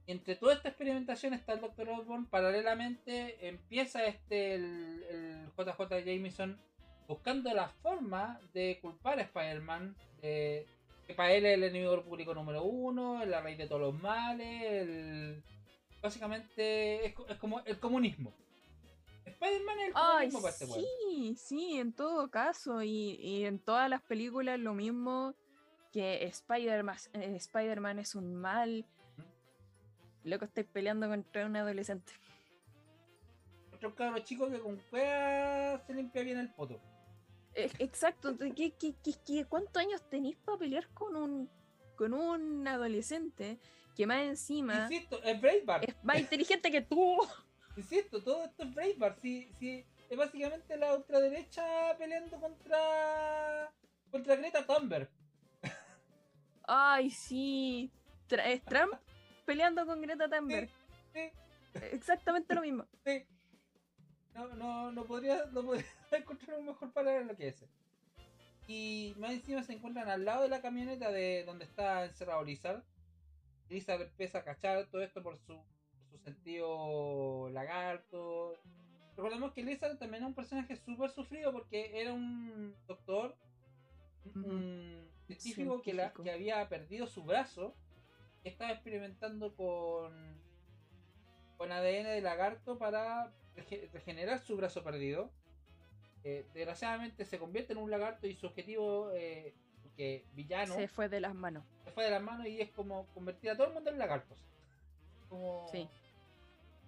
B: Y entre toda esta experimentación está el Dr. Osborn. Paralelamente empieza este el, el JJ Jameson buscando la forma de culpar a Spider-Man, de, para él es el enemigo público número uno, es la raíz de todos los males, básicamente es, como el comunismo. Spider-Man es el comunismo para este
C: Sí, sí, en todo caso, y, en todas las películas lo mismo que Spider-Man Spider es un mal. Loco, estáis peleando contra un adolescente.
B: Otro cabro chico que con cueva se limpia bien el poto.
C: Eh, Exacto, ¿de ¿qué, qué, qué, cuántos años tenéis para pelear con un, con un adolescente que más encima
B: Insisto, es Braveheart.
C: es más inteligente que tú? *laughs*
B: Insisto, todo esto es Braveheart. Sí, sí, es básicamente la ultraderecha peleando contra. contra Greta Thunberg.
C: Ay, sí. Es Trump *laughs* peleando con Greta Thunberg.
B: Sí,
C: Exactamente lo mismo.
B: sí. No, no, no podría, no podría *laughs* encontrar un mejor paralelo que ese. Y más encima se encuentran al lado de la camioneta de donde está encerrado Lizard. Lizard empieza a cachar todo esto por su, por su sentido lagarto. Recordemos que Lizard también es un personaje súper sufrido porque era un doctor, un científico que, la- que había perdido su brazo, estaba experimentando con, con ADN de lagarto para regenerar su brazo perdido. Eh, desgraciadamente se convierte en un lagarto y su objetivo, eh, que villano,
C: Se fue de las manos.
B: se fue de las manos y es como convertir a todo el mundo en lagartos. Como,
C: Sí.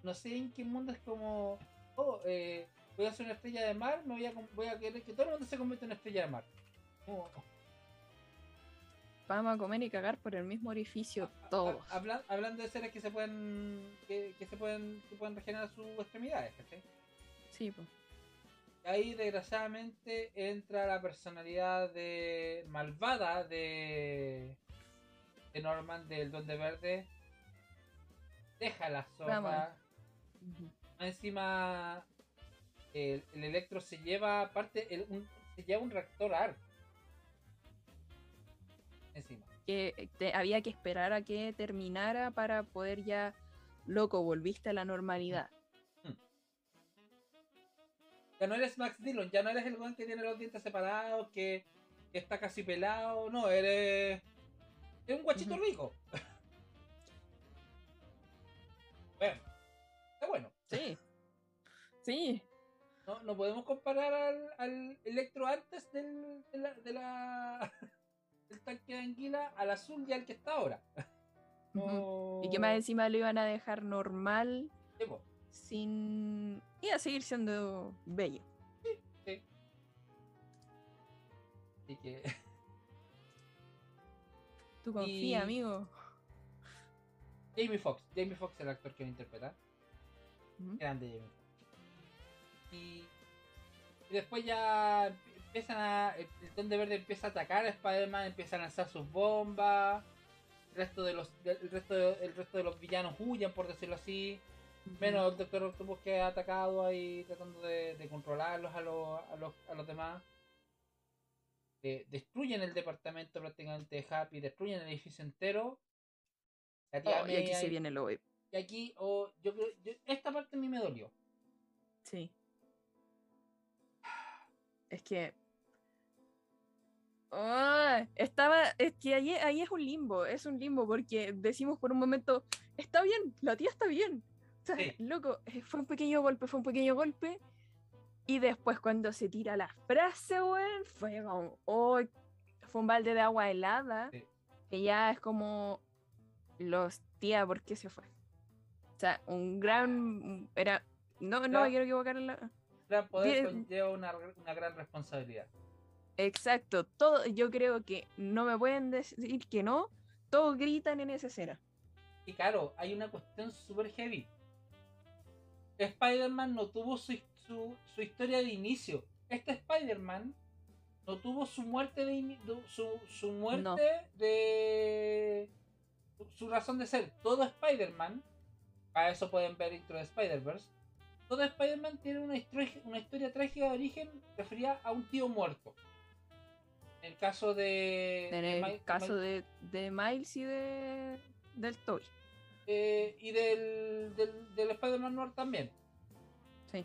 B: No sé en qué mundo es como, oh, eh, voy a ser una estrella de mar, me voy a, voy a querer que todo el mundo se convierta en una estrella de mar. Como-
C: Vamos a comer y cagar por el mismo orificio todos.
B: hablando de seres que se pueden que, que se pueden que pueden regenerar sus extremidades, ¿cachai?
C: Sí, pues.
B: Ahí desgraciadamente entra la personalidad de malvada de, de Norman del Duende Verde. Deja la.
C: Vamos.
B: Encima el, el Electro se lleva aparte el, un, se lleva un reactor ARC. Encima.
C: Que te- había que esperar a que terminara para poder ya, loco, volviste a la normalidad.
B: Ya no eres Max Dillon, ya no eres el weón que tiene los dientes separados, que, que está casi pelado, no, eres. Eres un guachito rico. bueno, está bueno.
C: Sí. Sí.
B: No, no podemos comparar al, al Electro antes del, de la, de la- del tanque de anguila al azul y al que está ahora. *laughs*
C: Y que más encima lo iban a dejar normal
B: Sí,
C: sin... Iba a seguir siendo bello.
B: Sí. Así que. *laughs*
C: Tú confía,
B: Y-
C: amigo.
B: Jamie Foxx. Jamie Foxx, el actor que lo interpreta.
C: Ujú.
B: Grande Jamie Foxx. Y, y después ya empiezan a. El, el Duende Verde empieza a atacar a Spider-Man, empieza a lanzar sus bombas. El resto de los, el resto de, el resto de los villanos huyen, por decirlo así. Menos el Doctor Octopus que ha atacado ahí tratando de, de controlarlos a los, a los, a los demás. Eh, destruyen el departamento prácticamente de Happy, destruyen el edificio entero. La tía
C: Oh, y aquí se viene lo web.
B: y aquí, oh, yo creo, yo- esta parte a mí me dolió.
C: Sí. Es que. Ah, estaba. Es que ahí, ahí es un limbo. Es un limbo porque decimos por un momento: Está bien, la tía está bien. O sea,
B: Sí.
C: loco, eh, fue un pequeño golpe, fue un pequeño golpe. Y después, cuando se tira la frase, weón, fue como. Oh, fue un balde de agua helada.
B: Sí.
C: Que ya es como. Los tía, ¿por qué se fue? O sea, un gran. Era. No, no me quiero equivocar la.
B: Gran poder conlleva una, una gran responsabilidad.
C: Exacto, todo, yo creo que no me pueden decir que no, todos gritan en esa escena.
B: Y claro, hay una cuestión super heavy. Spider-Man no tuvo su, su, su historia de inicio. Este Spider-Man no tuvo su muerte de su, su muerte
C: No.
B: de su, su razón de ser. Todo Spider-Man, para eso pueden ver intro de Spider-Verse. Todo Spider-Man tiene una historia, una historia trágica de origen referida a un tío muerto. En el caso de.
C: En el caso de, de Miles y de del Toby.
B: eh, y del, del, del Spider-Man Noir también.
C: Sí.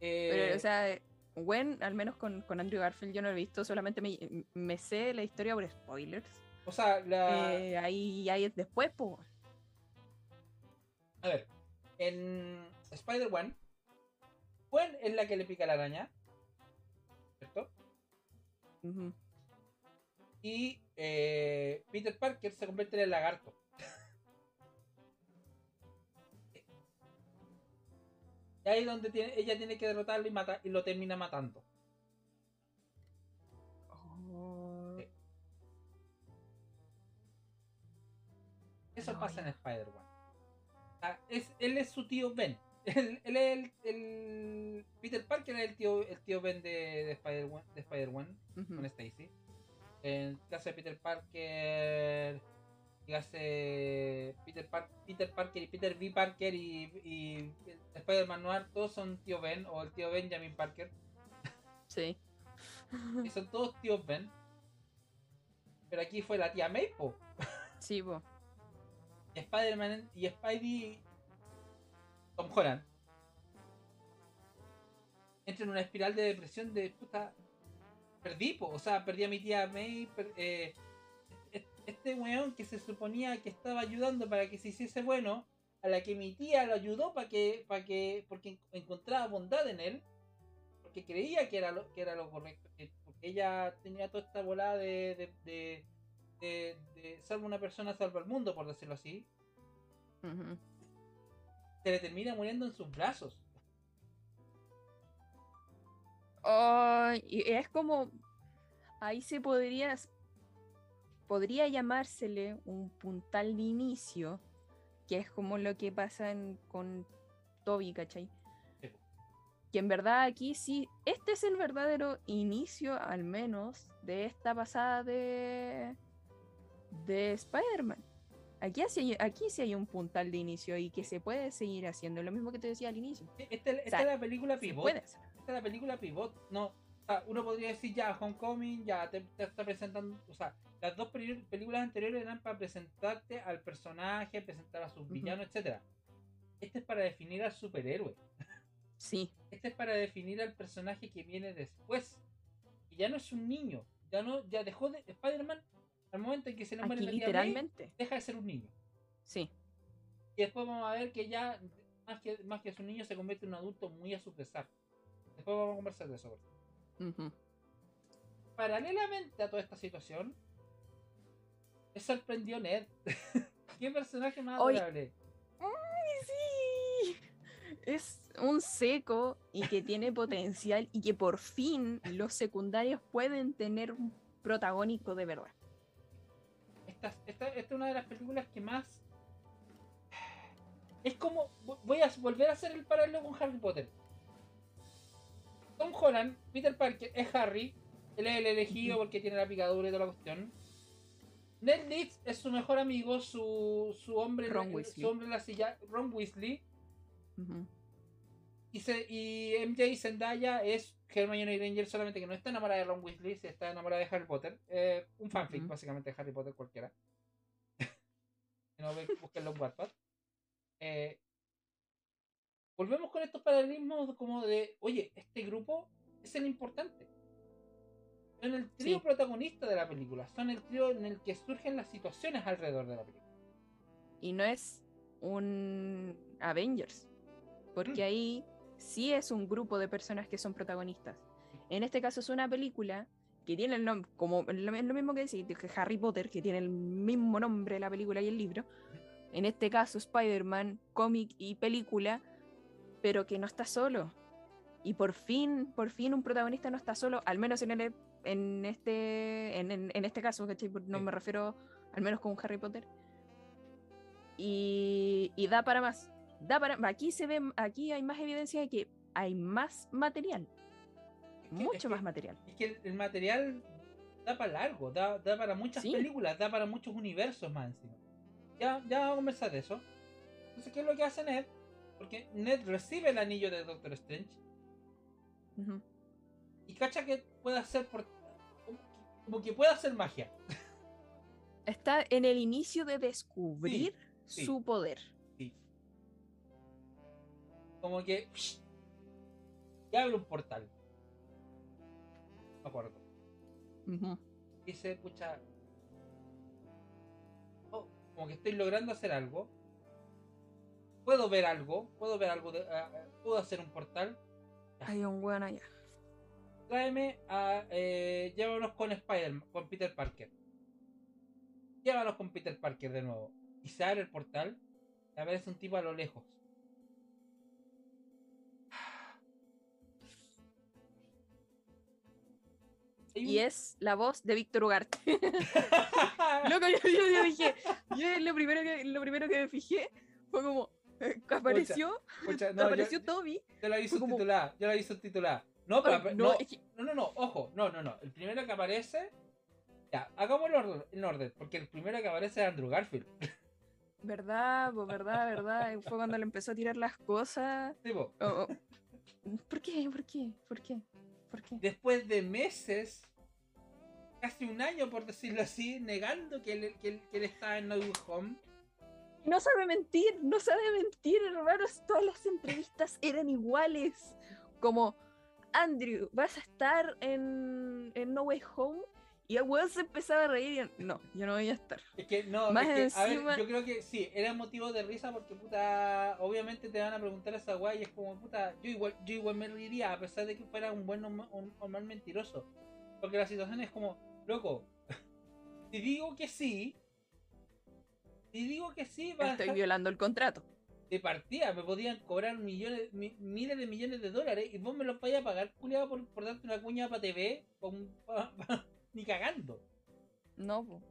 B: Eh,
C: Pero, o sea, Gwen, al menos con, con Andrew Garfield, yo no lo he visto, solamente me, me sé la historia por spoilers.
B: o sea, la,
C: Eh, ahí, ahí es después, pues.
B: a ver, en Spider-Man, Gwen es la que le pica la araña, ¿cierto? Y eh, Peter Parker se convierte en el lagarto. y ahí es donde tiene, ella tiene que derrotarlo y, mata, y lo termina matando.
C: Oh.
B: Eso pasa en Spider-Man. Ah, es, él es su tío Ben. *laughs* él, él es el Peter Parker es el tío, el tío Ben de, de Spider-Man de Spider-Man
C: ujú.
B: con Stacy. En el caso de Peter Parker, hace Peter, Par- Peter Parker y Peter B. Parker y, y Spider-Man Noir, todos son tío Ben o el tío Benjamin Parker.
C: Sí.
B: Y son todos tíos Ben. Pero aquí fue la tía May, po.
C: Sí, po.
B: Spider-Man y Spidey. Tom Holland. Entra en una espiral de depresión de puta. Perdí, po. O sea, perdí a mi tía May. per- eh, es- este weón que se suponía que estaba ayudando para que se hiciese bueno. A la que mi tía lo ayudó para que, para que. porque en- encontraba bondad en él. Porque creía que era lo, que era lo correcto. que- porque ella tenía toda esta volada de. de, de de, salva una persona, salva al mundo, por decirlo así, se le termina muriendo en sus brazos.
C: Oh, y es como. Ahí se podría. Podría llamársele un puntal de inicio, que es como lo que pasa en- con Toby, ¿cachai?
B: Sí.
C: Que en verdad aquí sí, este es el verdadero inicio, al menos, de esta pasada de. de Spider-Man. Aquí, sí hay- aquí sí hay un puntal de inicio y que se puede seguir haciendo, lo mismo que te decía al inicio.
B: Esta,
C: sea,
B: es la película
C: Se
B: es la película pivot. No, o sea, uno podría decir ya, Homecoming, ya te, te está presentando. O sea, las dos películas anteriores eran para presentarte al personaje, presentar a sus villanos, etcétera. Este es para definir al superhéroe.
C: Sí,
B: Este es para definir al personaje que viene después. Y ya no es un niño. Ya no, ya dejó de. Spider-Man, al momento en que se tía May,
C: literalmente.
B: deja de ser un niño.
C: Sí.
B: Y después vamos a ver que ya, más que, más que su niño, se convierte en un adulto muy a su pesar. Después vamos a conversar de eso.
C: Ujú.
B: Paralelamente a toda esta situación, me sorprendió Ned. *laughs* ¿Qué personaje más
C: Oye.
B: adorable?
C: ¡Ay, sí! Es un seco y que tiene *laughs* potencial y que por fin los secundarios pueden tener un protagónico de verdad.
B: Esta, esta, esta es una de las películas que más. Es como. Voy a volver a hacer el paralelo con Harry Potter. Tom Holland, Peter Parker, es Harry. Él es el elegido porque tiene la picadura y toda la cuestión. Ned Leeds es su mejor amigo, su, su hombre, la- su hombre en la silla, Ron Weasley. Y, se, y MJ Zendaya es Hermione Granger, solamente que no está enamorada de Ron Weasley, se está enamorada de Harry Potter. Eh, un fanfic, básicamente, de Harry Potter cualquiera. *laughs* Si no, ve- búsquenlo en Wattpad. Eh, volvemos con estos paralelismos como de, oye, este grupo es el importante. Son el trío
C: Sí.
B: protagonista de la película, son el trío en el que surgen las situaciones alrededor de la película.
C: Y no es un Avengers, porque
B: Mm.
C: ahí sí es un grupo de personas que son protagonistas. En este caso es una película que tiene el nombre, como lo, es lo mismo que decir, que Harry Potter, que tiene el mismo nombre la película y el libro. En este caso Spider-Man, cómic y película, pero que no está solo. Y por fin, por fin un protagonista no está solo, al menos en, el, en, este, en, en- en este caso, ¿cachai? no
B: Sí.
C: me refiero al menos con Harry Potter. Y, y da para más. Da para, aquí se ve, aquí hay más evidencia de que hay más material,
B: Es que-
C: mucho
B: es que-
C: más material.
B: Es que el, el material da para largo, da, da para muchas
C: Sí.
B: películas, da para muchos universos más encima. Ya, ya vamos a conversar de eso. Entonces, ¿qué es lo que hace Ned? Porque Ned recibe el anillo de Doctor Strange y cacha que puede hacer por. como que- puede hacer magia.
C: Está en el inicio de descubrir
B: sí.
C: su poder.
B: Sí. Como que. Y abre un portal. No me acuerdo.
C: Ujú.
B: dice, pucha, oh, como que estoy logrando hacer algo puedo ver algo, puedo ver algo, de, uh, puedo hacer un portal.
C: Hay un weón allá.
B: Tráeme a. Eh, llévanos con Spider con Peter Parker. Llévanos con Peter Parker de nuevo. Y se abre el portal. Aparece un tipo a lo lejos. *sighs*
C: Y es la voz de Víctor Ugarte. *laughs* *laughs* Loco, yo, yo, yo, dije, lo primero, que, lo primero que me fijé fue como, *laughs* apareció,
B: Pucha, *laughs* no, yo,
C: apareció Toby.
B: yo la vi
C: fue como-
B: subtitulada, yo la vi subtitulada. No, pero,
C: Ay,
B: no,
C: no, es que-
B: no, no, no, ojo, no, no, no. El primero que aparece. Ya, hagamos el orden, porque el primero que aparece es Andrew Garfield. *laughs*
C: verdad, pues verdad, verdad. Fue cuando le empezó a tirar las cosas.
B: Tipo,
C: Oh, oh. ¿Por qué? ¿Por qué? ¿Por qué? ¿Por qué?
B: después de meses, casi un año por decirlo así, negando que él, que él, que él estaba en No Home.
C: No sabe mentir, no sabe mentir, hermanos. Todas las entrevistas eran iguales. Como, Andrew, ¿vas a estar en, en No Way Home? Y el weón se empezaba a reír y no, yo no voy a estar.
B: Es que no,
C: Más
B: es que, a ver, yo creo que sí, era motivo de risa porque puta, obviamente te van a preguntar esa guay y es como puta, yo igual, yo igual me reiría a pesar de que fuera un buen un normal mentiroso. Porque la situación es como, loco, *laughs* si digo que sí, si digo que sí, va
C: Estoy violando el contrato.
B: de partida me podían cobrar millones, mi- miles de millones de dólares y vos me los vais a pagar, culiado, por, por darte una cuña para TV, con- pa- pa- *laughs* ni cagando.
C: No, po.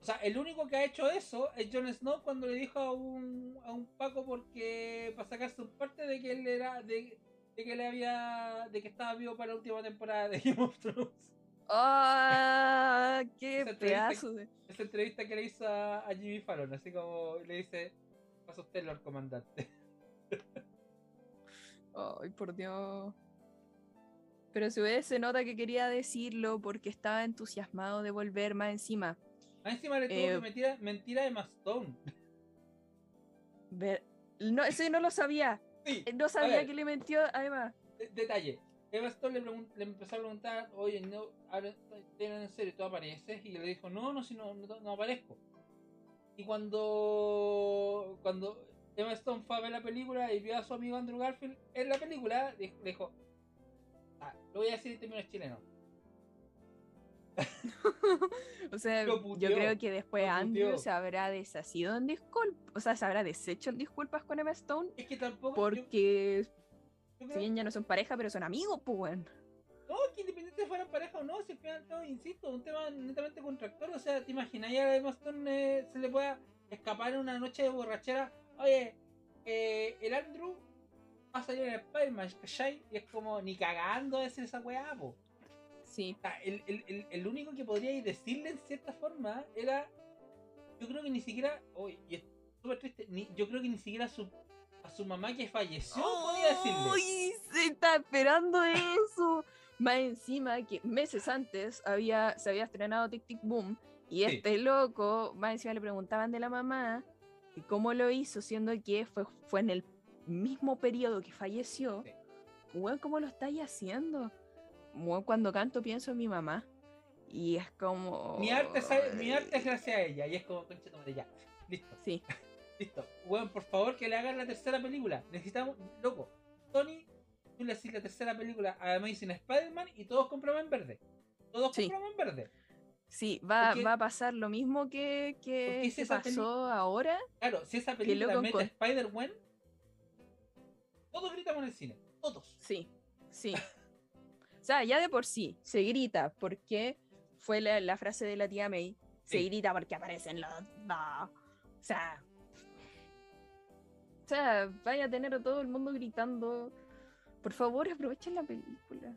B: O sea, el único que ha hecho eso es Jon Snow cuando le dijo a un, a un Paco porque para sacarse un parte de que él era de, de que le había de que estaba vivo para la última temporada de *laughs* Game of Thrones.
C: ¡Ah! ¡Qué
B: Esa
C: pedazo de.
B: Esa entrevista que le hizo a, a Jimmy Fallon, así como le dice, pasa usted Lord Comandante.
C: Ay, por Dios. Pero su vez se nota que quería decirlo porque estaba entusiasmado de volver más encima.
B: Ah, encima le tuvo
C: Eh,
B: que meter mentira de Stone.
C: Ver... No, eso yo no lo sabía.
B: Sí,
C: Eh, No sabía que le mentió a
B: de- detalle. Stone le, le empezó a preguntar, oye, no, ahora, en serio, ¿tú apareces? Y le dijo, no, no, si no, no, no aparezco. Y cuando, cuando Emma Stone fue a ver la película y vio a su amigo Andrew Garfield en la película, le dijo, ah, lo voy a decir en términos chilenos. *laughs*
C: O sea, yo creo que después Andrew se habrá deshacido en disculpas. O sea, se habrá deshecho en disculpas con Emma Stone.
B: Es que tampoco...
C: Porque,
B: yo
C: si bien ya no son pareja, pero son amigos, pues, weón.
B: No, que independiente de fueran pareja o no, si al final todo, insisto, un tema netamente contractual, o sea, te imaginas ya a eh, se le pueda escapar en una noche de borrachera, oye, eh, el Andrew va a salir en Spider-Man, ¿cachai? Y es como, ni cagando decir esa weá, po.
C: Sí.
B: O sea, el, el, el, el único que podría decirle en cierta forma era, yo creo que ni siquiera, oye, y es súper triste, ni, yo creo que ni siquiera a su, a su mamá que falleció podía decirle.
C: ¡Uy! Se está esperando eso. *laughs* Más encima que meses antes había, se había estrenado Tic Tic Boom y
B: Sí.
C: este loco, más encima le preguntaban de la mamá y cómo lo hizo, siendo que fue, fue en el mismo periodo que falleció.
B: Sí.
C: Weón, ¿cómo lo estáis haciendo? Weón, cuando canto pienso en mi mamá. Y es como.
B: Mi arte, sabe- mi arte es gracias a ella, y es como, concha ya, listo.
C: Sí. *laughs*
B: Listo. Weón, por favor que le hagan la tercera película. Necesitamos, loco. Tony, tú le haces la tercera película a Amazing Spider-Man y todos compramos en verde. Todos
C: Sí.
B: compramos en verde.
C: Sí, va,
B: Porque-
C: va a pasar lo mismo que, que,
B: si
C: pasó ahora.
B: Claro, si esa película mete
C: con-
B: Spider-Man, todos gritamos en el cine. Todos.
C: Sí, sí. O sea, ya de por sí se grita porque fue la, la frase de la tía May. Se grita porque aparecen los dos. O sea. O sea, vaya a tener a todo el mundo gritando. Por favor, *laughs* aprovechen la película.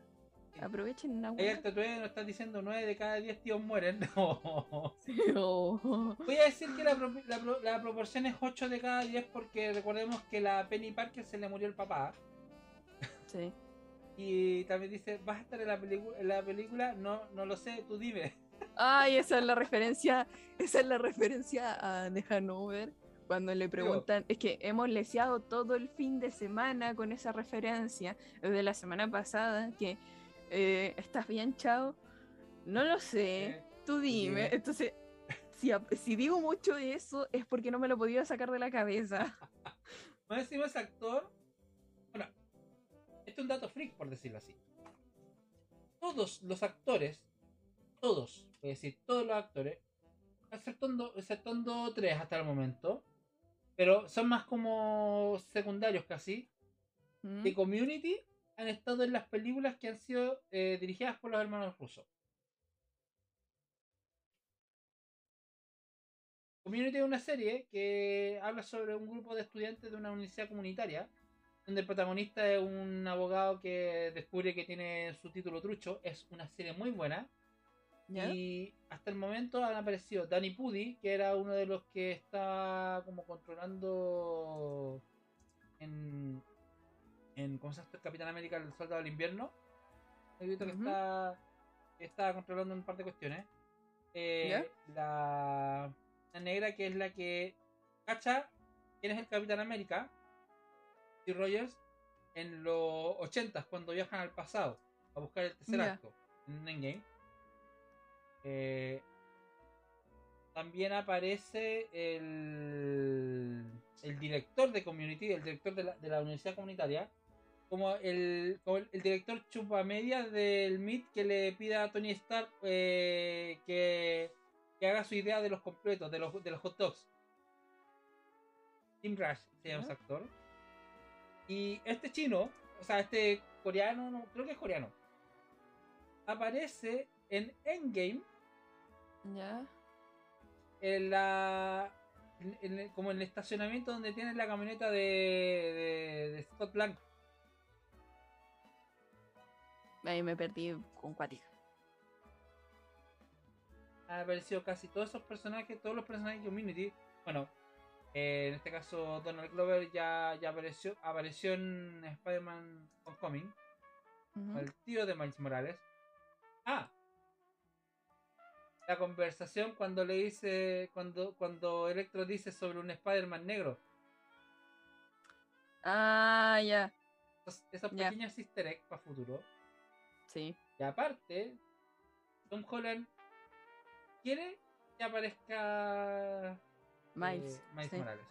C: Aprovechen la
B: Ahí
C: weá.
B: el tatuaje nos está diciendo 9 de cada 10 tíos mueren. *laughs* No.
C: Sí, oh.
B: Voy a decir que la, pro- la pro- la proporción es 8 de cada 10 porque recordemos que la Penny Parker se le murió el papá.
C: Sí.
B: Y también dice, ¿vas a estar en la, en la película? No, no lo sé, tú dime.
C: Ay, esa es la referencia. Esa es la referencia a The Hanover. Cuando le preguntan, es que hemos leseado todo el fin de semana con esa referencia desde la semana pasada, que eh, ¿estás bien, chao? No lo sé,
B: Eh,
C: tú dime.
B: dime.
C: Entonces, si, digo mucho eso es porque no me lo podía sacar de la cabeza. *laughs*
B: Más encima ese actor. Bueno, este es un dato freak, por decirlo así. Todos los actores, todos, a decir, todos los actores, exceptuando, exceptuando tres hasta el momento, pero son más como secundarios casi.
C: ¿Mm?
B: Community han estado en las películas que han sido eh, dirigidas por los hermanos rusos. Community es una serie que habla sobre un grupo de estudiantes de una universidad comunitaria, donde el protagonista es un abogado que descubre que tiene su título trucho. Es una serie muy buena.
C: ¿Ya?
B: Y hasta el momento han aparecido Danny Pudi, que era uno de los que está como controlando en, en ¿cómo se llama? Capitán América, el Soldado del Invierno. He visto
C: Ujú.
B: está que está controlando un par de cuestiones. Eh, la, la negra que es la que cacha quién es el Capitán América y Rogers en los 80 cuando viajan al pasado a buscar el tercer acto en Endgame. Eh, también aparece el, el director de Community, el director de la, de la universidad comunitaria, como el, como el, el director del MIT que le pida a Tony Stark eh, que, que haga su idea de los completos, de los, de los hot dogs. Tim Rush se llama ese actor. Y este chino, o sea, este coreano, no, creo que es coreano, aparece en Endgame
C: ¿Ya?
B: en la en- en el- como en el estacionamiento donde tienen la camioneta de, de, de Scott Lang.
C: Ahí me perdí con Cuática.
B: Han aparecido casi todos esos personajes, todos los personajes de Community. Bueno, eh, en este caso Donald Glover ya, ya apareció, apareció en Spider-Man Homecoming, el tío de Miles Morales. Ah, la conversación cuando le dice, cuando, cuando Electro dice sobre un Spider-Man negro.
C: Ah, ya.
B: Esos, esos pequeños easter eggs para futuro.
C: Sí.
B: Y aparte, Tom Holland quiere que aparezca
C: Miles.
B: eh, Miles
C: sí.
B: Morales.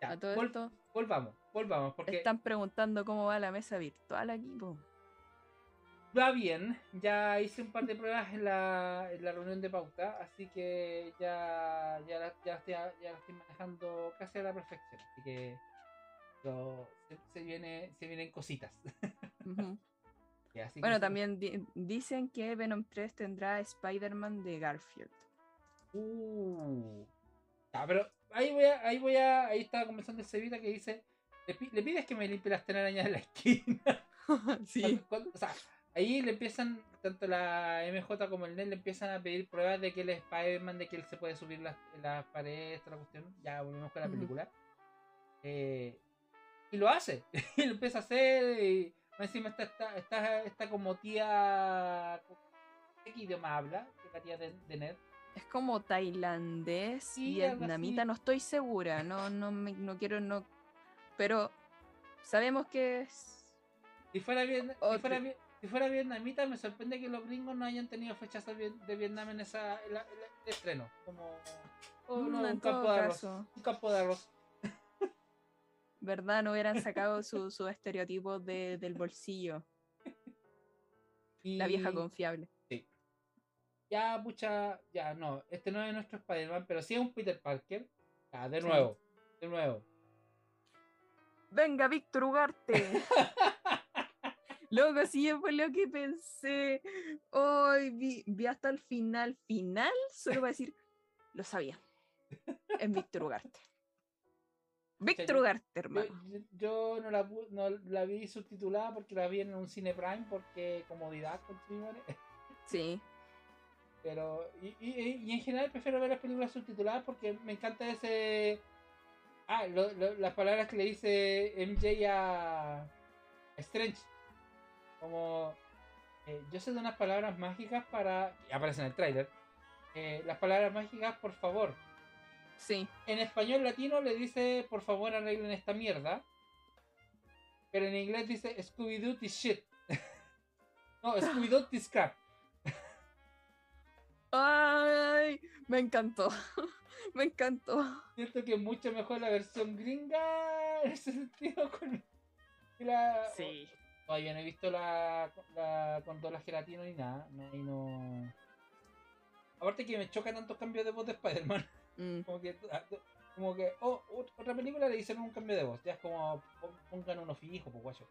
B: Ya,
C: A todo
B: vol-
C: esto,
B: volvamos, volvamos, porque
C: están preguntando cómo va la mesa virtual aquí, po.
B: Va bien. Ya hice un par de pruebas en la, en la reunión de pauta, así que ya, ya, la, ya, estoy, ya la estoy manejando casi a la perfección. Así que lo- se, se viene, se vienen cositas. *laughs* Y así
C: Bueno,
B: sí.
C: también di- dicen que Venom 3 tendrá Spider-Man de Garfield.
B: Uh. Ya, pero ahí voy a, ahí voy a, ahí estaba conversando el Cevita que dice, le, pi- le pides que me limpie las telarañas de la esquina. *laughs* Cuando- cuando- o sea, ahí le empiezan, tanto la MJ como el NET le empiezan a pedir pruebas de que él es Spider-Man, de que él se puede subir las, las paredes, toda la cuestión. Ya volvemos con la película. Eh, y lo hace. *laughs* y lo empieza a hacer. Y encima está, está, está, está como tía. ¿Qué idioma habla? Que la tía de, de Ned.
C: Es como tailandés,
B: Sí,
C: vietnamita, no estoy segura, no, no, me- no quiero, no, pero sabemos que es...
B: Si fuera, bien, si, fuera, vi- si fuera vietnamita, me sorprende que los gringos no hayan tenido fechas de, Vi- de Vietnam en esa en la- en la- de estreno. Como oh, no, un campo de arroz. Un campo de arroz.
C: ¿Verdad? No hubieran *laughs* sacado su, su estereotipo de, del bolsillo, la vieja
B: Y
C: confiable.
B: Ya, pucha, ya, no. Este no es nuestro Spider-Man, pero sí es un Peter Parker. Ya, de
C: Sí.
B: nuevo. De nuevo.
C: Venga, Víctor Ugarte. *laughs* Loco, sí, fue lo que pensé. Hoy vi, vi hasta el final, final, solo para decir, lo sabía. Es Víctor Ugarte. *laughs* Víctor Ugarte, hermano.
B: yo- yo no, la, pu- no la vi subtitulada porque la vi en un cine Prime porque comodidad con *laughs*
C: Sí,
B: Pero, y, y- y en general prefiero ver las películas subtituladas porque me encanta ese. Ah, lo- lo- las palabras que le dice MJ a Strange. Como. eh, yo sé de unas palabras mágicas para. aparecen en el tráiler. eh, las palabras mágicas, por favor.
C: sí.
B: En español latino le dice, por favor, arreglen esta mierda. Pero en inglés dice, Scooby-Doo this shit. *laughs* no, Scooby-Doo this crap.
C: Ay, me encantó. *laughs* Me encantó.
B: Siento que es mucho mejor la versión gringa en ese sentido con la... Todavía no he visto la, la con todas las gelatinas ni nada. No, y no... Aparte que me choca tantos cambios de voz de Spider-Man. *laughs*
C: Mm,
B: Como que, como que, oh, ot- otra película le hicieron un cambio de voz. Ya es como, pon- pongan uno fijo, pues guacho.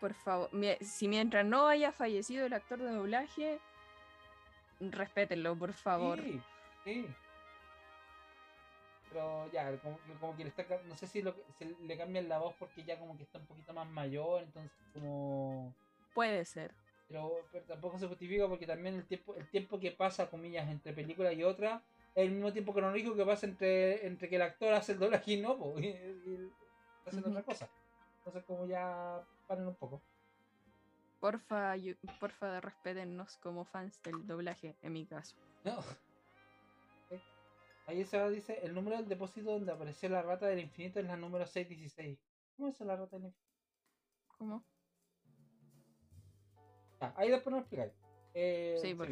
C: por favor, si mientras no haya fallecido el actor de doblaje, respétenlo, por favor.
B: Sí, sí. Pero ya, como, como que le está, no sé si, lo, si le cambian la voz porque ya como que está un poquito más mayor, entonces como...
C: Puede ser.
B: Pero, pero tampoco se justifica porque también el tiempo, el tiempo que pasa, comillas, entre película y otra, es el mismo tiempo cronológico que pasa entre, entre que el actor hace el doblaje y no, y, y hacen
C: Ujú.
B: otra cosa. Entonces como ya paren un poco.
C: Porfa, yo- porfa, respétennos como fans del doblaje, en mi caso.
B: No. Ahí se dice, el número del depósito donde apareció la rata del infinito es la número 616. ¿Cómo es la rata del infinito?
C: ¿Cómo?
B: Ah, ahí después nos explicáis. Eh,
C: Sí, por.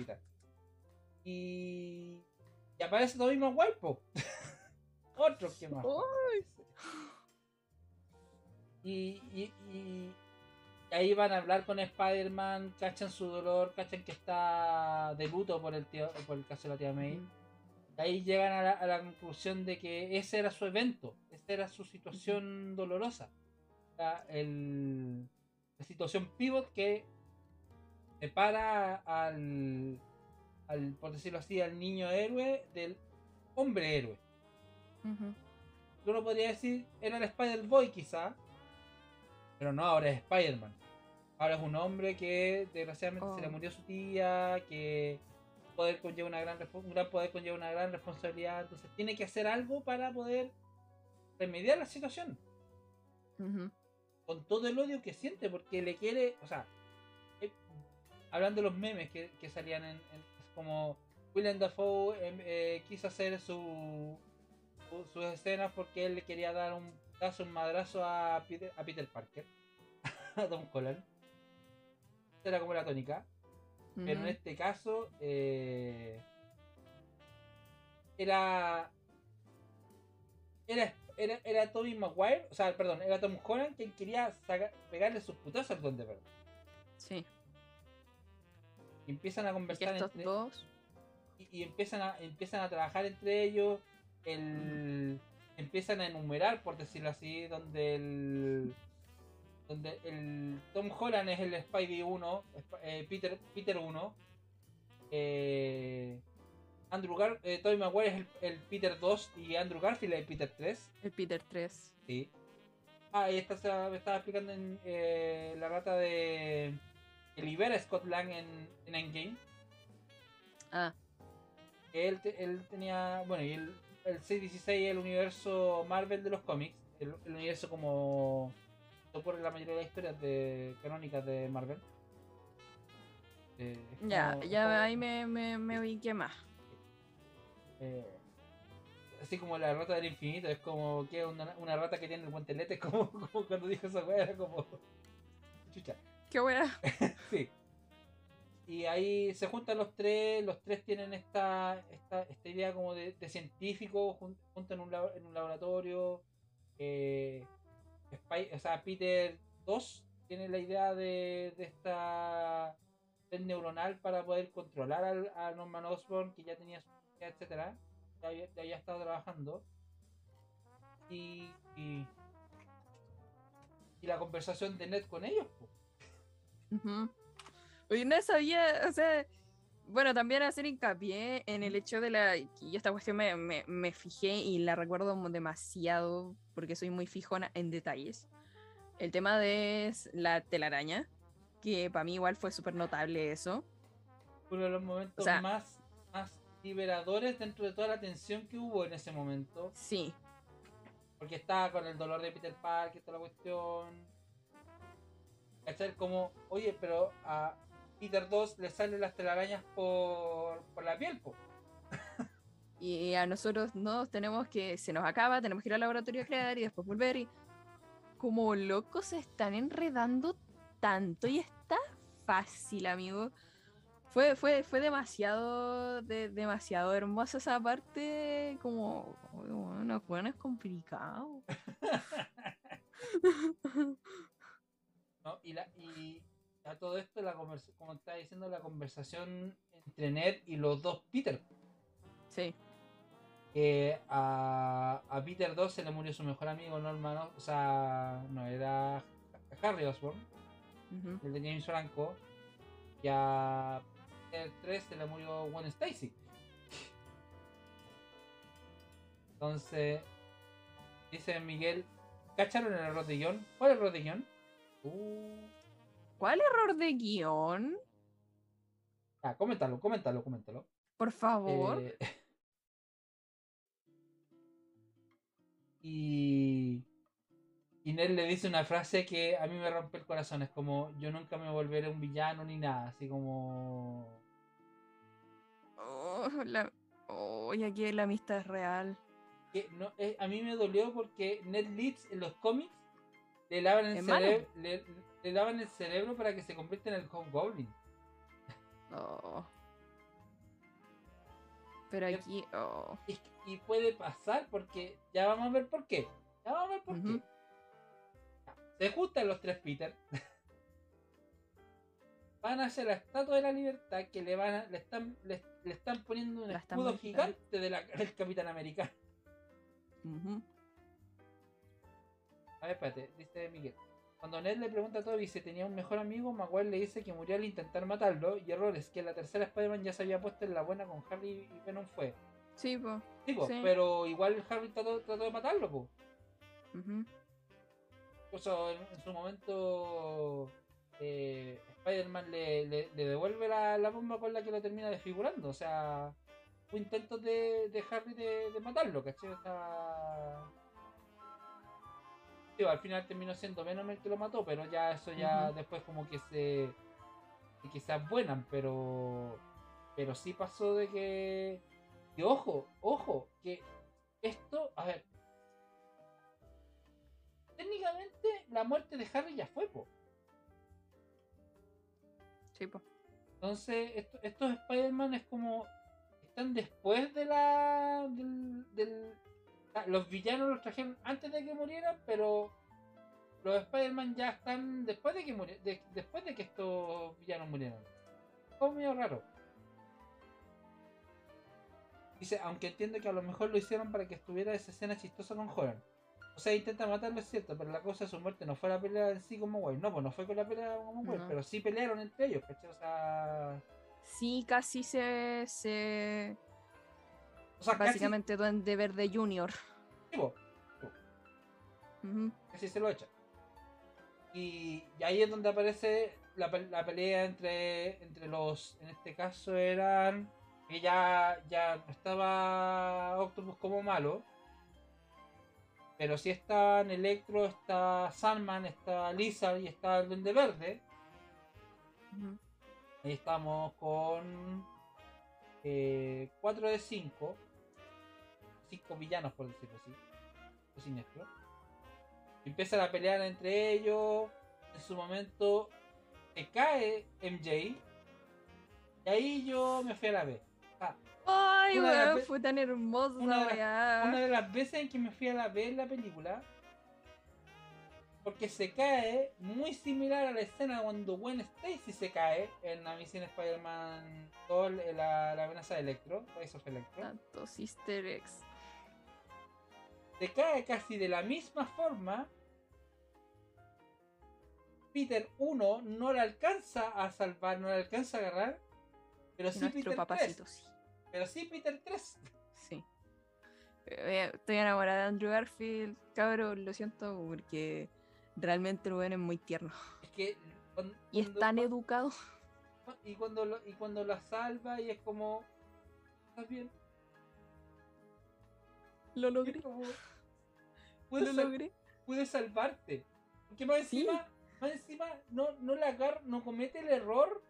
B: Y... y aparece Tobey Maguire, po. *laughs* Otro que más. Y, y, y- y ahí van a hablar con Spider-Man, cachan su dolor, cachan que está de luto por el, tío, por el caso de la tía May. Ahí llegan a la, a la conclusión de que ese era su evento, esa era su situación dolorosa. La, el- la situación pivot que separa al, al, por decirlo así, al niño héroe del hombre héroe.
C: Ujú.
B: Uno podría decir, era el Spider-Boy quizá, pero no, ahora es Spider-Man. Ahora es un hombre que desgraciadamente se le
C: Oh.
B: murió su tía, que poder conlleva una gran un gran poder conlleva una gran responsabilidad, entonces tiene que hacer algo para poder remediar la situación, con todo el odio que siente, porque le quiere, o sea, eh, hablando de los memes que, que salían en, en- es como William Dafoe em, eh, quiso hacer su, su- sus escenas porque él le quería dar un pedazo, un madrazo a Peter, a Peter Parker, *laughs* a Holland. Esa Era como la tónica. Pero en este caso eh, era, era era era Tobey Maguire, o sea, perdón, era Tom Holland quien quería saca- pegarle sus putazos al Duende Verde.
C: Sí.
B: Y empiezan a conversar
C: estos
B: entre,
C: dos.
B: y, y empiezan a empiezan a trabajar entre ellos, el empiezan a enumerar, por decirlo así, donde el donde el Tom Holland es el Spidey 1, Sp- eh, Peter Peter 1, eh, Andrew Gar eh, Maguire es el, el Peter 2 y Andrew Garfield es el Peter 3.
C: El Peter 3.
B: Sí. Ah, y esta se me estaba explicando en eh, la rata de que libera a Scott Lang en, en Endgame.
C: Ah,
B: él, te- él tenía, bueno, y el, el 616 es el universo Marvel de los cómics, el, el universo como ocurre en la mayoría de las historias de, canónicas de Marvel. Eh,
C: ya,
B: como-
C: ya
B: como-
C: ahí me, me, me ubiqué más.
B: eh, así como la rata del infinito, es como que una, una rata que tiene el guantelete, es como, *laughs* como cuando dijo esa weá, era como chucha.
C: Qué buena. *laughs*
B: Sí. Y ahí se juntan los tres, los tres tienen esta, esta, esta idea como de, de científico jun- juntos en un, labo- en un laboratorio. eh, Spy- o Peter 2 tiene la idea de, esta red neuronal para poder controlar al, a Norman Osborn, que ya tenía su etcétera, ya había, ya había estado trabajando. Y, y, la conversación de Ned con ellos. po.
C: Ujú. Oye, no sabía, o sea, bueno, también hacer hincapié en el hecho de la, y esta cuestión me, me, me fijé y la recuerdo demasiado porque soy muy fijona en detalles. El tema de la telaraña, que para mí igual fue súper notable eso.
B: uno de los momentos
C: sea-
B: más, más liberadores dentro de toda la tensión que hubo en ese momento.
C: Sí,
B: Porque estaba con el dolor de Peter Parker, toda la cuestión. ¿Cachai? Como, oye, pero a Peter 2 le salen las telarañas por, por la piel, po. *laughs*
C: y a nosotros nos tenemos que, se nos acaba, tenemos que ir al laboratorio a crear y después volver y como locos se están enredando tanto y está fácil, amigo. Fue, fue, fue demasiado, de- demasiado hermosa esa parte, como, bueno, bueno, es complicado. *laughs*
B: ¿no? Y, la, y a todo esto, la conversa- como estaba diciendo, la conversación entre Ned y los dos Peter.
C: Sí,
B: a, a Peter 2 se le murió su mejor amigo Norman, Os- o sea, no era Harry Osborn,
C: ujú,
B: el de James Franco, y a el 3 se le murió Gwen Stacy. Entonces, dice Miguel, ¿cacharon el error de guion? ¿Cuál error de guion? Uh,
C: ¿Cuál error de guion?
B: ah, coméntalo, coméntalo, coméntalo.
C: Por favor.
B: Eh, *laughs* y y Ned le dice una frase que a mí me rompe el corazón. Es como, yo nunca me volveré un villano ni nada. Así como...
C: Oh, la... oh, y aquí la amistad es real.
B: Que no, eh, a mí me dolió porque Ned Leeds en los cómics le lavan, el cerebro, le, le lavan el cerebro para que se convierta en el Hobgoblin.
C: Oh. Pero aquí, oh.
B: Y, y puede pasar porque ya vamos a ver por qué. Ya vamos a ver por qué. Se juntan los tres Peter. *laughs* Van a hacer la estatua de la libertad que le van a, le están le, le están poniendo un
C: La
B: escudo gigante de la- del Capitán Americano. A ver, espérate, dice Miguel. Cuando Ned le pregunta a Toby si tenía un mejor amigo, Maguire le dice que murió al intentar matarlo. Y errores que la tercera Spider-Man ya se había puesto en la buena con Harry y Venom fue.
C: Sí, pues.
B: Sí, po,
C: Sí.
B: pero igual Harry trató, trató de matarlo, pues. Incluso en, en su momento eh, Spider-Man le, le- le devuelve la, la bomba con la que lo termina desfigurando. O sea, fue intentos de, de Harry de, de matarlo, ¿cachai? O sea, al final terminó siendo Venom el que lo mató, pero ya eso ya después como que se que se abuenan, pero pero sí pasó de que y ojo, ojo, que esto, a ver, técnicamente la muerte de Harry ya fue, po.
C: Sí, pues.
B: Entonces, esto- estos Spider-Man es como. Están después de la. Del, del- los villanos los trajeron antes de que murieran, pero. Los Spider-Man ya están después de que de- después de que estos villanos murieran. Fue medio raro. Dice, aunque entiendo que a lo mejor lo hicieron para que estuviera esa escena chistosa con Horan. O sea, intenta matarlo, es cierto, pero la causa de su muerte no fue la pelea en sí como Maguire. No, pues no fue con la pelea Maguire,
C: No.
B: pero sí pelearon entre ellos, ¿cachai? O sea.
C: Sí, casi se. se...
B: O sea,
C: Básicamente Duende Verde Junior.
B: casi, sí, po,
C: Ujú.
B: casi se lo echa. Y, y ahí es donde aparece la, la pelea entre, entre los. En este caso eran. Que ya, ya no estaba Octopus como malo. Pero sí estaban Electro, está Sandman, está Lizard y está el Duende Verde. Ahí estamos con 4 de 5. 5 villanos, por decirlo así. Los siniestros. Y empiezan a pelear entre ellos. En su momento se cae MJ. Y ahí yo me fui a la B. Ah,
C: Ay, weón, fue tan hermosa
B: una de las- una de las veces en que me fui a la B en la película. Porque se cae muy similar a la escena cuando Gwen Stacy se cae en Amazing Spider-Man 2, en la, la amenaza de Electro, Rise of Electro.
C: Tantos easter eggs.
B: Se cae casi de la misma forma. Peter 1 no la alcanza a salvar, no la alcanza a agarrar. Pero sí
C: Nuestro
B: Peter
C: papacito,
B: 3.
C: sí.
B: Pero sí Peter 3.
C: Sí. Eh, Estoy enamorada de Andrew Garfield, cabrón, lo siento, porque realmente el weón es muy tierno.
B: Es que
C: Y es tan educado.
B: y cuando lo, y cuando la salva y es como ¿Estás bien?
C: Lo logré.
B: como,
C: Lo
B: pude, sal-
C: logré.
B: pude salvarte. Porque más
C: Sí.
B: encima, más encima no, no la agar, no comete el error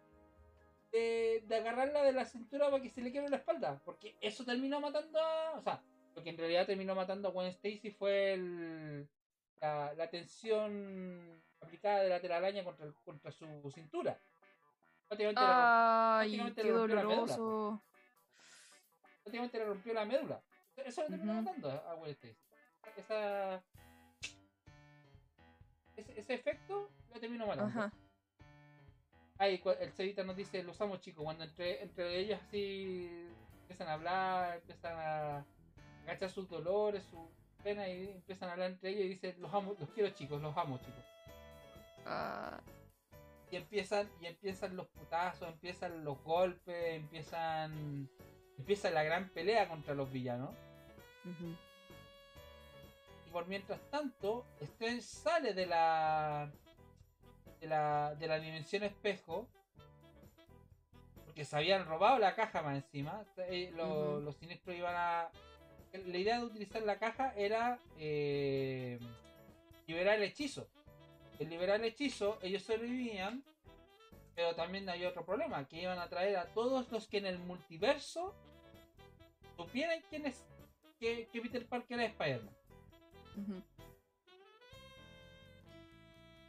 B: de, de agarrarla de la cintura para que se le quiebre la espalda. Porque eso terminó matando a. O sea, lo que en realidad terminó matando a Gwen Stacy fue el, la, la tensión aplicada de la telaraña contra, contra su cintura. Prácticamente,
C: Ah. Ay,
B: prácticamente
C: qué
B: le rompió la médula,
C: doloroso.
B: prácticamente le rompió la médula. Eso lo terminó matando a Stacy. Esa, ese, ese efecto lo terminó matando.
C: Ajá.
B: Ahí el Cevita nos dice, los amo chicos, cuando entre, entre ellos así empiezan a hablar, empiezan a agachar sus dolores, sus penas y empiezan a hablar entre ellos y dice, los amo, los quiero chicos, los amo chicos.
C: Ah,
B: y empiezan y empiezan los putazos, empiezan los golpes, empiezan empieza la gran pelea contra los villanos. Y por mientras tanto, Strange sale de la de la de la dimensión espejo porque se habían robado la caja más encima. Eh, lo-. Los siniestros iban a la idea de utilizar la caja era eh, liberar el hechizo. El liberar el hechizo, ellos sobrevivían, pero también había otro problema, que iban a traer a todos los que en el multiverso supieran quién es que, que Peter Parker es Spider-Man.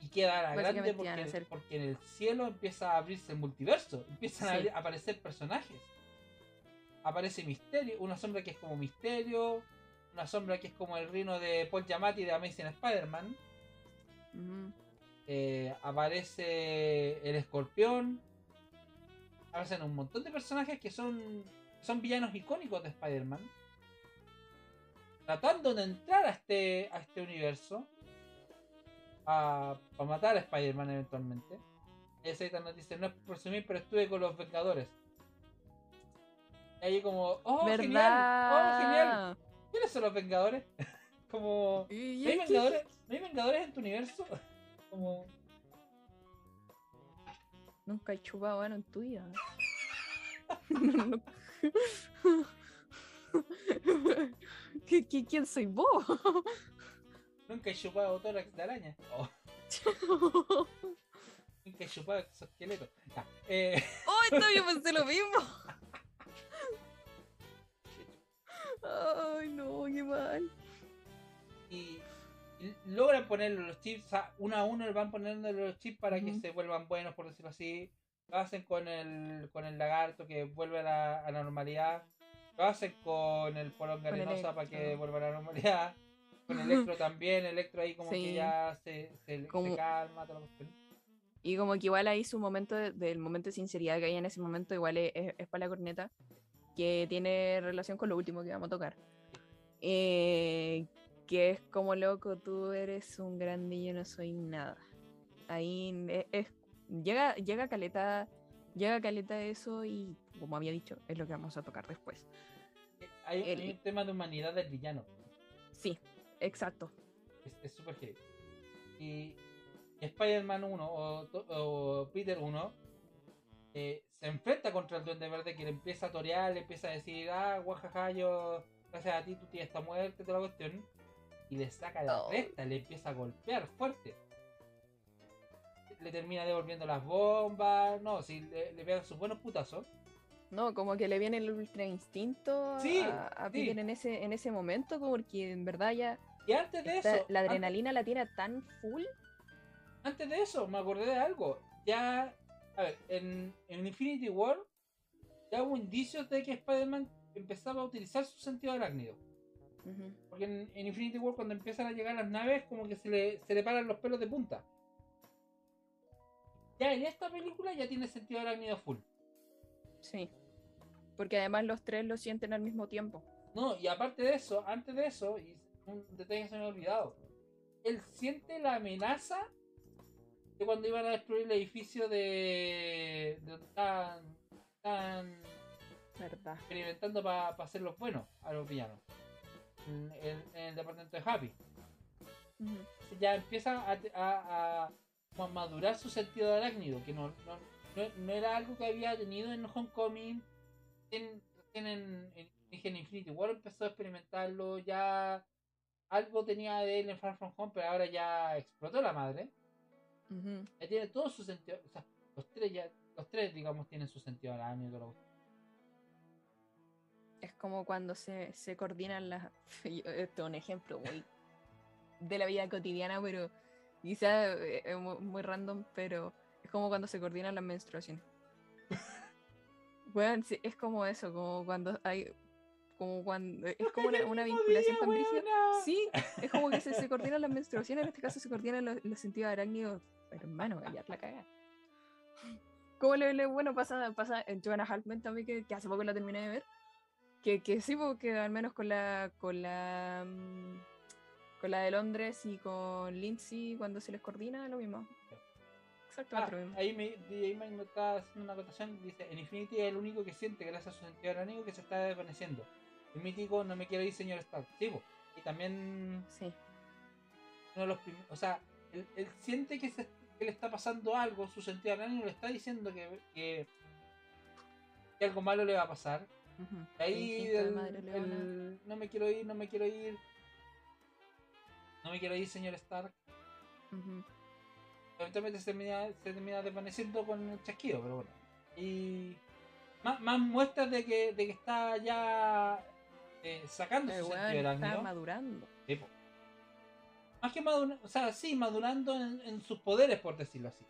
B: Y queda la grande porque,
C: ser-
B: porque en el cielo empieza a abrirse el multiverso, empiezan a
C: Sí.
B: abrir- a aparecer personajes. Aparece Misterio, una sombra que es como Misterio, una sombra que es como el reino de Paul Giamatti de Amazing Spider-Man. Eh, aparece el escorpión. Aparecen un montón de personajes que son, son villanos icónicos de Spider-Man. Tratando de entrar a este, a este universo. Para matar a Spider-Man eventualmente. Esa nos dice, no es por presumir, pero estuve con los Vengadores. Y ahí como, oh, genial, oh, genial. ¿Quiénes son los Vengadores? *laughs* como, ¿No hay Vengadores, ¿no hay Vengadores en tu universo? *laughs* Como,
C: Nunca he chupado ano en tu vida. *laughs* No- ¿Qui- qui- ¿Quién soy vos? *laughs*
B: nunca he chupado tórax de araña. Oh, *laughs* nunca he chupado exoesqueleto. Ya, eh,
C: ¡Oh, esto yo pensé lo mismo! Ay, no, qué mal.
B: y, logran ponerle los chips, o sea, uno a uno le van poniendo los chips para que se vuelvan buenos, por decirlo así. Lo hacen con el, con el lagarto que vuelve a la, a la normalidad. Lo hacen con el polón
C: el
B: galinosa para que vuelva a la normalidad. Con Electro *laughs* también, Electro ahí como que ya se, se, calma. toda la cuestión.
C: Y como que igual ahí su momento, de- del momento de sinceridad que hay en ese momento, igual es, es- es para la corneta, que tiene relación con lo último que vamos a tocar. Eh, que es como loco, tú eres un grande y yo no soy nada. Ahí es, es- llega, llega caleta, llega caleta eso y como había dicho, es lo que vamos a tocar después.
B: Hay, un tema de humanidad del villano.
C: Sí, exacto.
B: Es- súper heavy. Y, y Spider-Man 1 o, o Peter 1 eh, se enfrenta contra el Duende Verde que le empieza a torear, le empieza a decir, ah, guajaja, yo, gracias a ti tu tía está muerta, toda la cuestión. Y le saca la
C: Oh.
B: le empieza a golpear fuerte. Le termina devolviendo las bombas, no, si le, le pega sus buenos putazos.
C: No, como que le viene el ultra instinto a-
B: Sí,
C: a, a
B: sí.
C: Peter en ese, en ese momento, como porque en verdad ya
B: Y antes de
C: está-
B: eso,
C: la
B: antes-
C: adrenalina la tiene tan full.
B: antes de eso, me acordé de algo. Ya, a ver, en, en Infinity War ya hubo indicios de que Spider-Man empezaba a utilizar su sentido arácnido.
C: Ujú.
B: Porque en, en Infinity War cuando empiezan a llegar las naves como que se le, se le paran los pelos de punta. Ya en esta película ya tiene sentido arácnido full.
C: Sí. Porque además los tres lo sienten al mismo tiempo.
B: No, y aparte de eso, antes de eso, y un detalle que se me ha olvidado, él siente la amenaza de cuando iban a destruir el edificio de, de donde estaban, estaban
C: ¿Verdad?
B: experimentando para hacerlos buenos a los villanos. En, en- en el departamento de Happy. Ya empieza a, a- a- madurar su sentido de arácnido, que no, no, no- no era algo que había tenido en Homecoming. En, en, en, en Infinity War empezó a experimentarlo, ya algo tenía de él en Far From Home, pero ahora ya explotó la madre.
C: Ujú.
B: Ya tiene todo su sentido. O sea, los tres ya, los tres digamos tienen su sentido arácnido. toda la cuestión.
C: Es como cuando se, se coordinan las. *laughs* Esto es un ejemplo muy de la vida cotidiana, pero quizá eh, es mu- muy random, pero es como cuando se coordinan las menstruaciones. Bueno, sí, es como eso, como cuando hay. Como cuando. Es como una, una vinculación tan brígida. Sí, es como que se, se *laughs* coordinan las menstruaciones, en este caso se coordinan los, los sentidos arácnidos. Hermano, ya la caga. Como le, le- bueno, pasa, pasa en Joanna Halfman también, que, que hace poco la terminé de ver. Que, que sí, porque al menos con la, con la mm, con la de Londres y con Lindsay, cuando se les coordina, lo mismo. Exactamente
B: Ah,
C: lo mismo.
B: ahí me, DJ Mike me está haciendo una acotación. Dice: En Infinity es el único que siente, gracias a su sentido arácnico, que se está desvaneciendo. El mítico no me quiero ir, señor Stark. Sí, y también
C: Sí.
B: uno de los prim- O sea, él, él siente que, se- que le está pasando algo, su sentido arácnico le está diciendo que, que, que algo malo le va a pasar. Y Ahí el- no me quiero ir, no me quiero ir. No me quiero ir, señor Stark.
C: Ujú.
B: Eventualmente se termina, se termina desvaneciendo con el chasquido, pero bueno. Y más, más muestras de que, de que está ya eh, sacando
C: El
B: su sentido
C: está
B: arácnido.
C: madurando.
B: Más que madurando, o sea, sí, madurando en, en sus poderes, por decirlo así.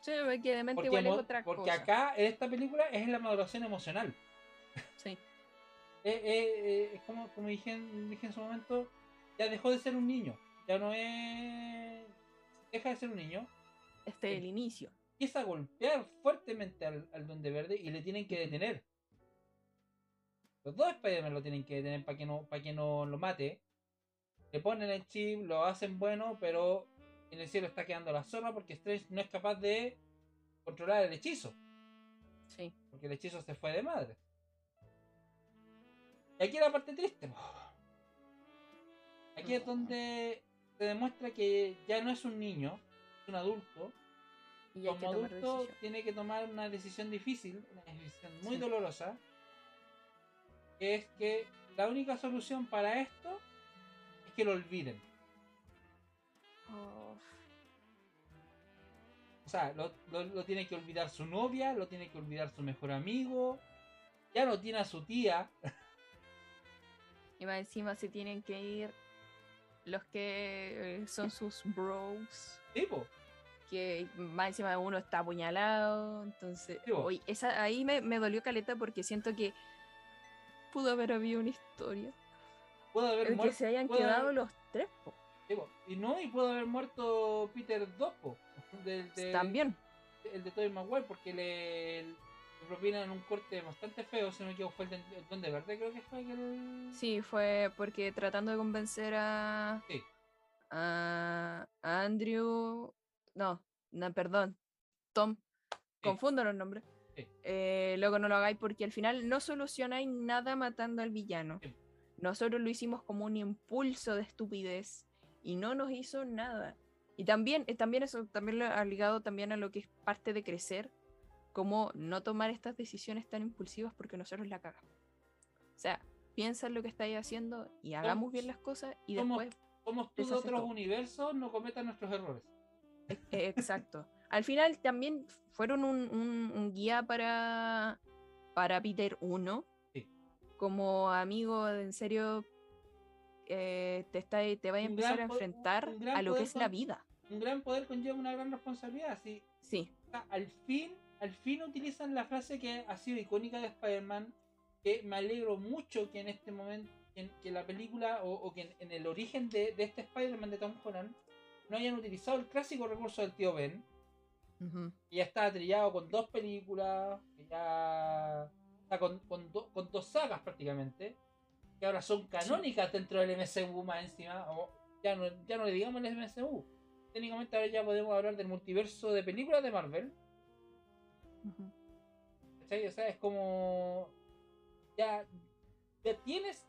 C: Sí, porque de mente
B: Porque,
C: igual es otra
B: porque
C: cosa.
B: acá, en esta película, es la maduración emocional.
C: Sí.
B: Eh, eh, eh, es como, como dije, dije en su momento, ya dejó de ser un niño. Ya no es. Deja de ser un niño.
C: Este es el inicio.
B: Empieza a golpear fuertemente al, al Duende Verde y le tienen que detener. Los dos Spider-Man lo tienen que detener para que no, para que no lo mate. Le ponen el chip, lo hacen bueno, pero en el cielo está quedando la zorra porque Strange no es capaz de controlar el hechizo.
C: Sí.
B: Porque el hechizo se fue de madre. Y aquí la parte triste. Aquí es donde se demuestra que ya no es un niño, es un adulto.
C: Y que
B: Como adulto
C: decisión.
B: tiene que tomar una decisión difícil, una decisión muy
C: Sí.
B: dolorosa. Que es que la única solución para esto es que lo olviden.
C: Oh,
B: O sea, lo, lo- lo tiene que olvidar su novia, lo tiene que olvidar su mejor amigo. Ya no tiene a su tía.
C: Y más encima se tienen que ir los que eh, son sus bros.
B: Tipo,
C: Que más encima uno está apuñalado. Entonces, oye, esa, ahí me, me dolió caleta porque siento que pudo haber habido una historia.
B: puede haber
C: En que
B: muerto.
C: se hayan quedado
B: haber-
C: los tres. po.
B: tipo, y no, y puede haber muerto Peter Dopo. Del, de,
C: También.
B: El de Tobey Maguire, porque le propinan un corte bastante feo. Si no equivoco, fue el, de, el Verde, creo que fue el.
C: Sí, fue porque tratando de convencer a,
B: Sí.
C: a a Andrew. No, no, perdón. Tom. Confundo los nombres.
B: Sí.
C: Eh, luego no lo hagáis porque al final no solucionáis nada matando al villano.
B: Sí.
C: Nosotros lo hicimos como un impulso de estupidez y no nos hizo nada. Y también, eh, también eso también lo ha ligado también a lo que es parte de crecer, como no tomar estas decisiones tan impulsivas porque nosotros la cagamos. O sea, piensa en lo que estáis haciendo y hagamos bien las cosas y después
B: Somos tú de otros
C: todo.
B: universos, no cometan nuestros errores.
C: Eh, Exacto. Al final también fueron un, un- un guía para, para Peter 1.
B: Sí.
C: Como amigo, en serio, eh, te, está, te va a empezar a enfrentar a lo que es la vida.
B: Un gran poder conlleva una gran responsabilidad.
C: Sí,
B: o sea, al fin, al fin utilizan la frase que ha sido icónica de Spider-Man. Que me alegro mucho que en este momento, que, que la película o, o que en, en el origen de, de este Spider-Man de Tom Holland no hayan utilizado el clásico recurso del tío Ben.
C: ujú,
B: que ya está trillado con dos películas, que ya está con, con, do- con dos sagas prácticamente, que ahora son canónicas dentro del MCU más encima, o ya no, ya no le digamos el MCU. Técnicamente ahora ya podemos hablar del multiverso de películas de Marvel. O sea, es como. Ya, ya tienes.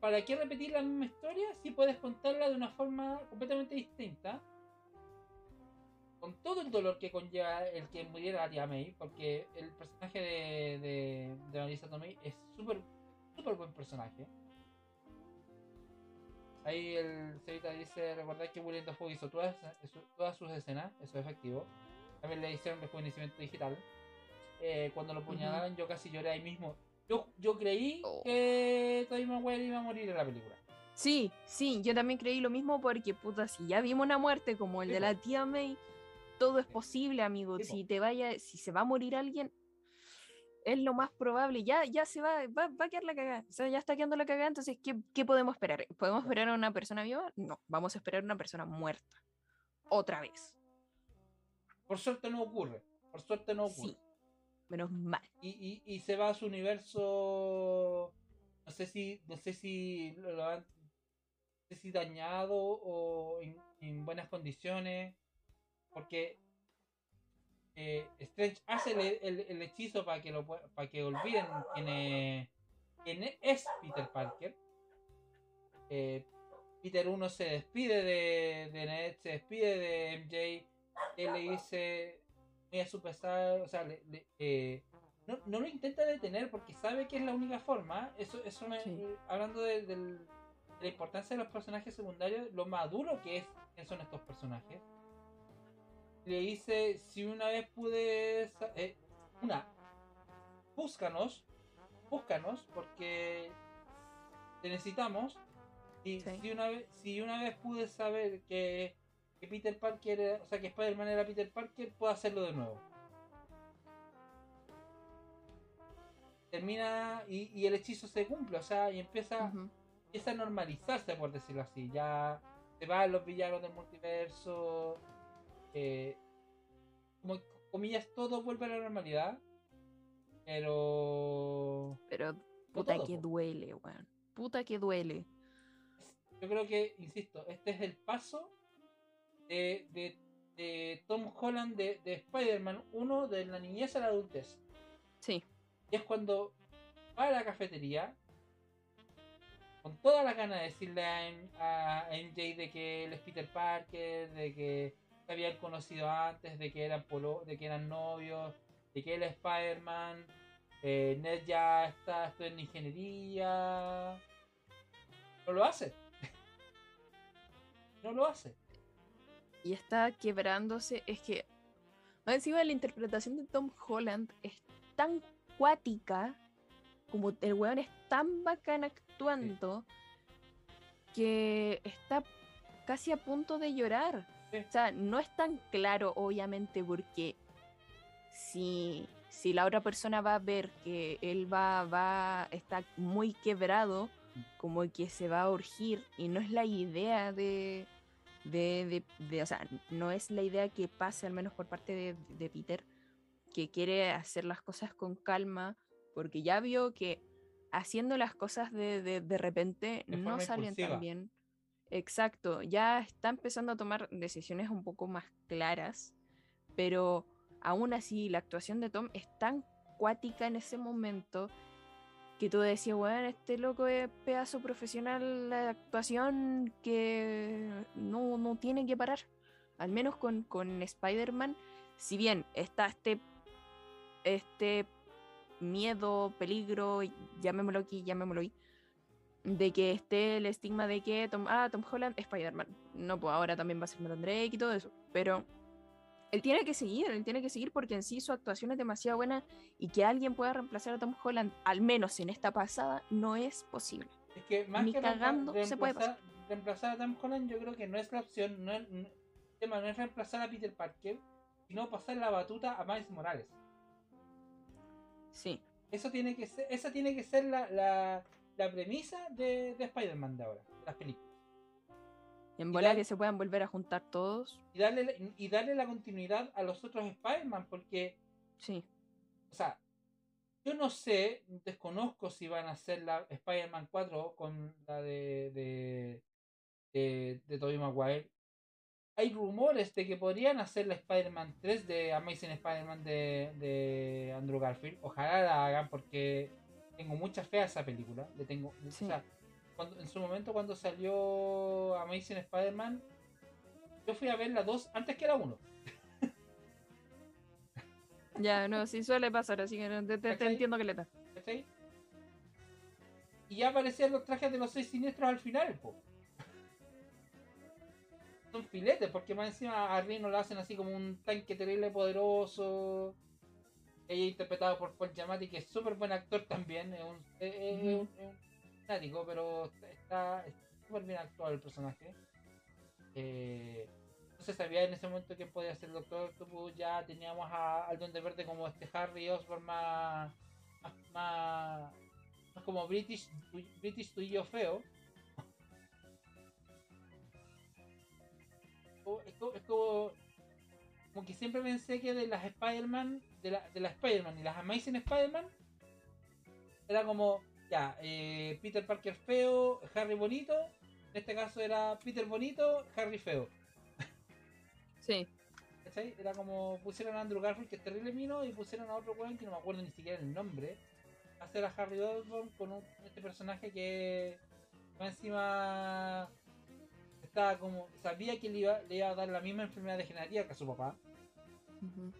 B: ¿Para qué repetir la misma historia si puedes contarla de una forma completamente distinta? Con todo el dolor que conlleva el que muriera la tía May, porque el personaje de, de, de Marisa Tomei es súper súper buen personaje. Ahí el Cevita dice: Recordad que William Dafoe hizo todas, todas sus escenas, eso es efectivo. También le hicieron rejuvenecimiento digital. Eh, cuando lo apuñalaron, yo casi lloré ahí mismo. Yo, yo creí
C: Oh.
B: que Tobey Maguire iba a morir en la película.
C: Sí, sí, yo también creí lo mismo porque, puta, si ya vimos una muerte como el
B: Sí,
C: de
B: po.
C: la tía May, todo es posible, amigo.
B: Sí, po.
C: si te vaya, si se va a morir alguien, es lo más probable. Ya, ya se va, va, va a quedar la cagada. O sea, ya está quedando la cagada, entonces, ¿qué, qué podemos esperar? ¿Podemos esperar a una persona viva? No, vamos a esperar a una persona muerta. Otra vez.
B: Por suerte no ocurre. Por suerte no ocurre.
C: Sí. Menos mal.
B: Y, y, y se va a su universo. No sé si. No sé si lo han. No sé si dañado o en, en buenas condiciones. Porque eh, Strange hace el, el- el hechizo para que lo para que olviden quién es, quién es Peter Parker. Eh, Peter 1 se despide de, de Ned, se despide de MJ. Él le dice muy a su pesar, o sea, le- le- eh, no, no lo intenta detener porque sabe que es la única forma. Eso, eso me-
C: Sí.
B: hablando de, la importancia de los personajes secundarios, lo maduro que es que son estos personajes. Le dice, si una vez pude... eh, una, búscanos, búscanos, porque te necesitamos. Y
C: Sí.
B: si, una vez, si una vez pude saber que, que Peter Parker, era- o sea, que Spider-Man era Peter Parker, puedo hacerlo de nuevo. Termina y, y el hechizo se cumple, o sea, y empieza empieza a normalizarse, por decirlo así. Ya se van los villanos del multiverso. eh, como comillas, todo vuelve a la normalidad. Pero
C: Pero puta que duele, weón. Puta que duele.
B: yo creo que, insisto, este es el paso de, de- de Tom Holland de, de Spider-Man 1 de la niñez a la adultez.
C: Sí.
B: Y es cuando va a la cafetería con toda la ganas de decirle a MJ de que él es Peter Parker, de que se habían conocido antes, de que eran polo, de que eran novios, de que él es Spider-Man, eh, Ned ya está estudiando ingeniería. No lo hace. *laughs* no lo hace.
C: Y está quebrándose. Es que. Encima la interpretación de Tom Holland es tan cuática. Como el weón es tan bacán actuando. Que está casi a punto de llorar.
B: Sí.
C: O sea, no es tan claro, obviamente, porque si, si la otra persona va a ver que él va, va, está muy quebrado, como que se va a urgir, y no es la idea de, de, de- de- o sea, no es la idea que pase, al menos por parte de, de Peter, que quiere hacer las cosas con calma, porque ya vio que haciendo las cosas de, de, de repente
B: De
C: no salen
B: impulsiva.
C: tan bien. Exacto, ya está empezando a tomar decisiones un poco más claras, pero aún así la actuación de Tom es tan cuática en ese momento que tú decías, bueno, este loco es pedazo profesional de actuación que no, no tiene que parar. Al menos con, con Spider-Man, si bien está este, este miedo, peligro, llamémoslo aquí, llamémoslo ahí, de que esté el estigma de que Tom, ah, Tom Holland Spider-Man. No, pues ahora también va a ser Nathan Drake y todo eso. Pero él tiene que seguir, él tiene que seguir porque en sí su actuación es demasiado buena y que alguien pueda reemplazar a Tom Holland, al menos en esta pasada, no es posible.
B: Es que más
C: Ni
B: que
C: cagando se puede
B: reemplazar, reemplazar a Tom Holland, yo creo que no es la opción. No es, no- el tema no es reemplazar a Peter Parker, sino pasar la batuta a Miles Morales.
C: Sí.
B: Eso tiene que ser, esa tiene que ser la, la, la premisa de, de Spider-Man de ahora, de las películas.
C: En
B: dar-
C: que se puedan volver a juntar todos.
B: Y darle, la- y darle la continuidad a los otros Spider-Man, porque,
C: Sí.
B: o sea, yo no sé, desconozco si van a hacer la Spider-Man 4 con la de, de, de, de Tobey Maguire. Hay rumores de que podrían hacer la Spider-Man 3 de Amazing Spider-Man de, de Andrew Garfield. Ojalá la hagan porque tengo mucha fe a esa película. Le tengo,
C: Sí.
B: o sea, cuando, en su momento cuando salió Amazing Spider-Man, yo fui a ver la 2 antes que la 1. *laughs*
C: Ya, no, sí suele pasar, así que te, te- te
B: ¿Cachai?
C: entiendo que le da.
B: ¿cachai? Y ya aparecían los trajes de los seis siniestros al final, po. Son filetes, porque más encima a Rino lo hacen así como un tanque terrible poderoso. Ella interpretado por Paul Giamatti, que es súper buen actor también. Es un, es- es-
C: Ujú.
B: es un- es un fanático, pero está súper bien actuado el personaje. Eh, no se sabía en ese momento quién podía ser el Doctor Octopus. Ya teníamos a, al Duende Verde como este Harry Osborn más, más, más, más como British, British tuyo feo. O- Es como, es como, como que siempre pensé que de las Spider-Man, de la, de la Spider-Man y las Amazing Spider-Man, era como, ya, eh, Peter Parker feo, Harry bonito, en este caso era Peter bonito, Harry feo.
C: Sí.
B: ¿cachai? Era como pusieron a Andrew Garfield, que es terrible mino, y pusieron a otro weón que no me acuerdo ni siquiera el nombre, hacer a Harry Osborn con un- este personaje que encima estaba como, sabía que le iba, le iba a dar la misma enfermedad degenerativa que a su papá,
C: Ujú.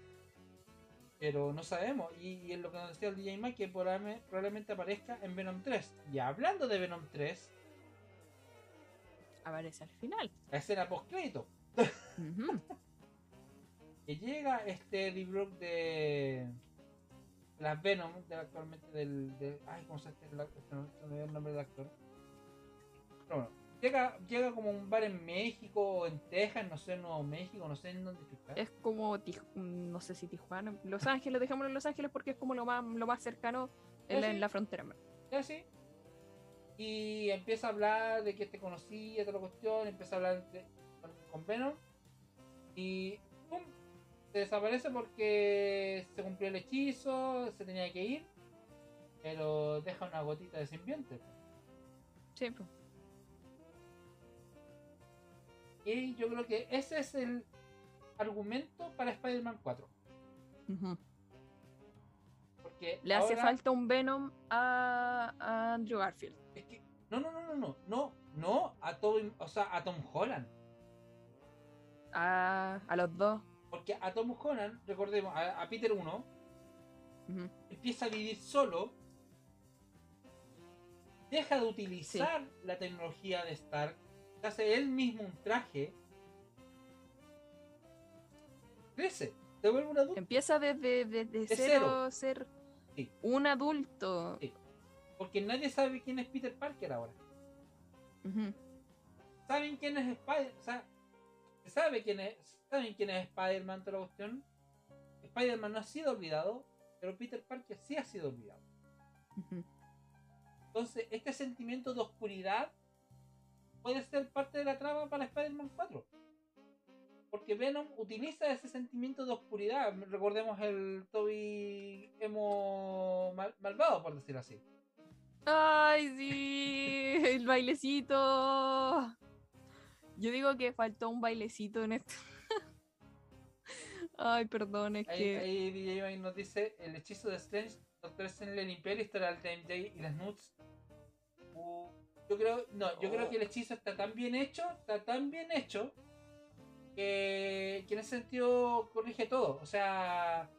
B: Pero no sabemos. Y, y es lo que nos decía el DJ Mike, que probablemente, probablemente aparezca en Venom 3. Y hablando de Venom 3,
C: Aparece al final.
B: la escena post crédito.
C: Ujú. *laughs*
B: que llega este Eddie Brooke de las Venom, de actualmente del, de, ay, ¿cómo se llama? este me- se me olvidó el nombre del actor. Pero bueno, llega, llega como un bar en México o en Texas, no sé, en Nuevo México, no sé en dónde está.
C: Es como, no sé si Tijuana, Los Ángeles, dejémoslo en Los Ángeles porque es como lo más, lo más cercano en, la, en la frontera.
B: Ya sí. Y empieza a hablar de que te conocía, toda la cuestión, empieza a hablar de- con, con Venom. Y ¡pum! se desaparece porque se cumplió el hechizo, se tenía que ir. Pero deja una gotita de simbionte.
C: Sí, pues.
B: Y yo creo que ese es el argumento para Spider-Man 4.
C: Ujú.
B: Porque
C: Le hace falta un Venom a, a Andrew Garfield.
B: Es que, no, no, no, no, no, no, no a Tom, o sea, a Tom Holland.
C: A, a los dos.
B: Porque a Tom Holland, recordemos, a, a Peter 1,
C: Ujú.
B: empieza a vivir solo, deja de utilizar la tecnología de Stark, hace él mismo un traje, crece, se vuelve un adulto.
C: Empieza desde, desde
B: De
C: cero, ser
B: Sí.
C: un adulto.
B: Sí. Porque nadie sabe quién es Peter Parker ahora. ¿Saben quién es Spider? O sea, se sabe quién es, ¿saben quién es Spider-Man toda la cuestión? Spider-Man no ha sido olvidado, pero Peter Parker sí ha sido olvidado. Entonces, este sentimiento de oscuridad puede ser parte de la trama para Spider-Man 4. Porque Venom utiliza ese sentimiento de oscuridad. Recordemos el Toby emo mal- malvado, por decirlo así.
C: Ay, sí, el bailecito. Yo digo que faltó un bailecito en esto. *laughs* Ay, perdón, es
B: Ahí,
C: que.
B: ahí DJ Mike nos dice el hechizo de Strange, Doctor Strange, el Imperio, Historia del Time J y las Nuts. Uh, yo creo, no, yo creo que el hechizo está tan bien hecho, está tan bien hecho, que, que en ese sentido corrige todo. O sea,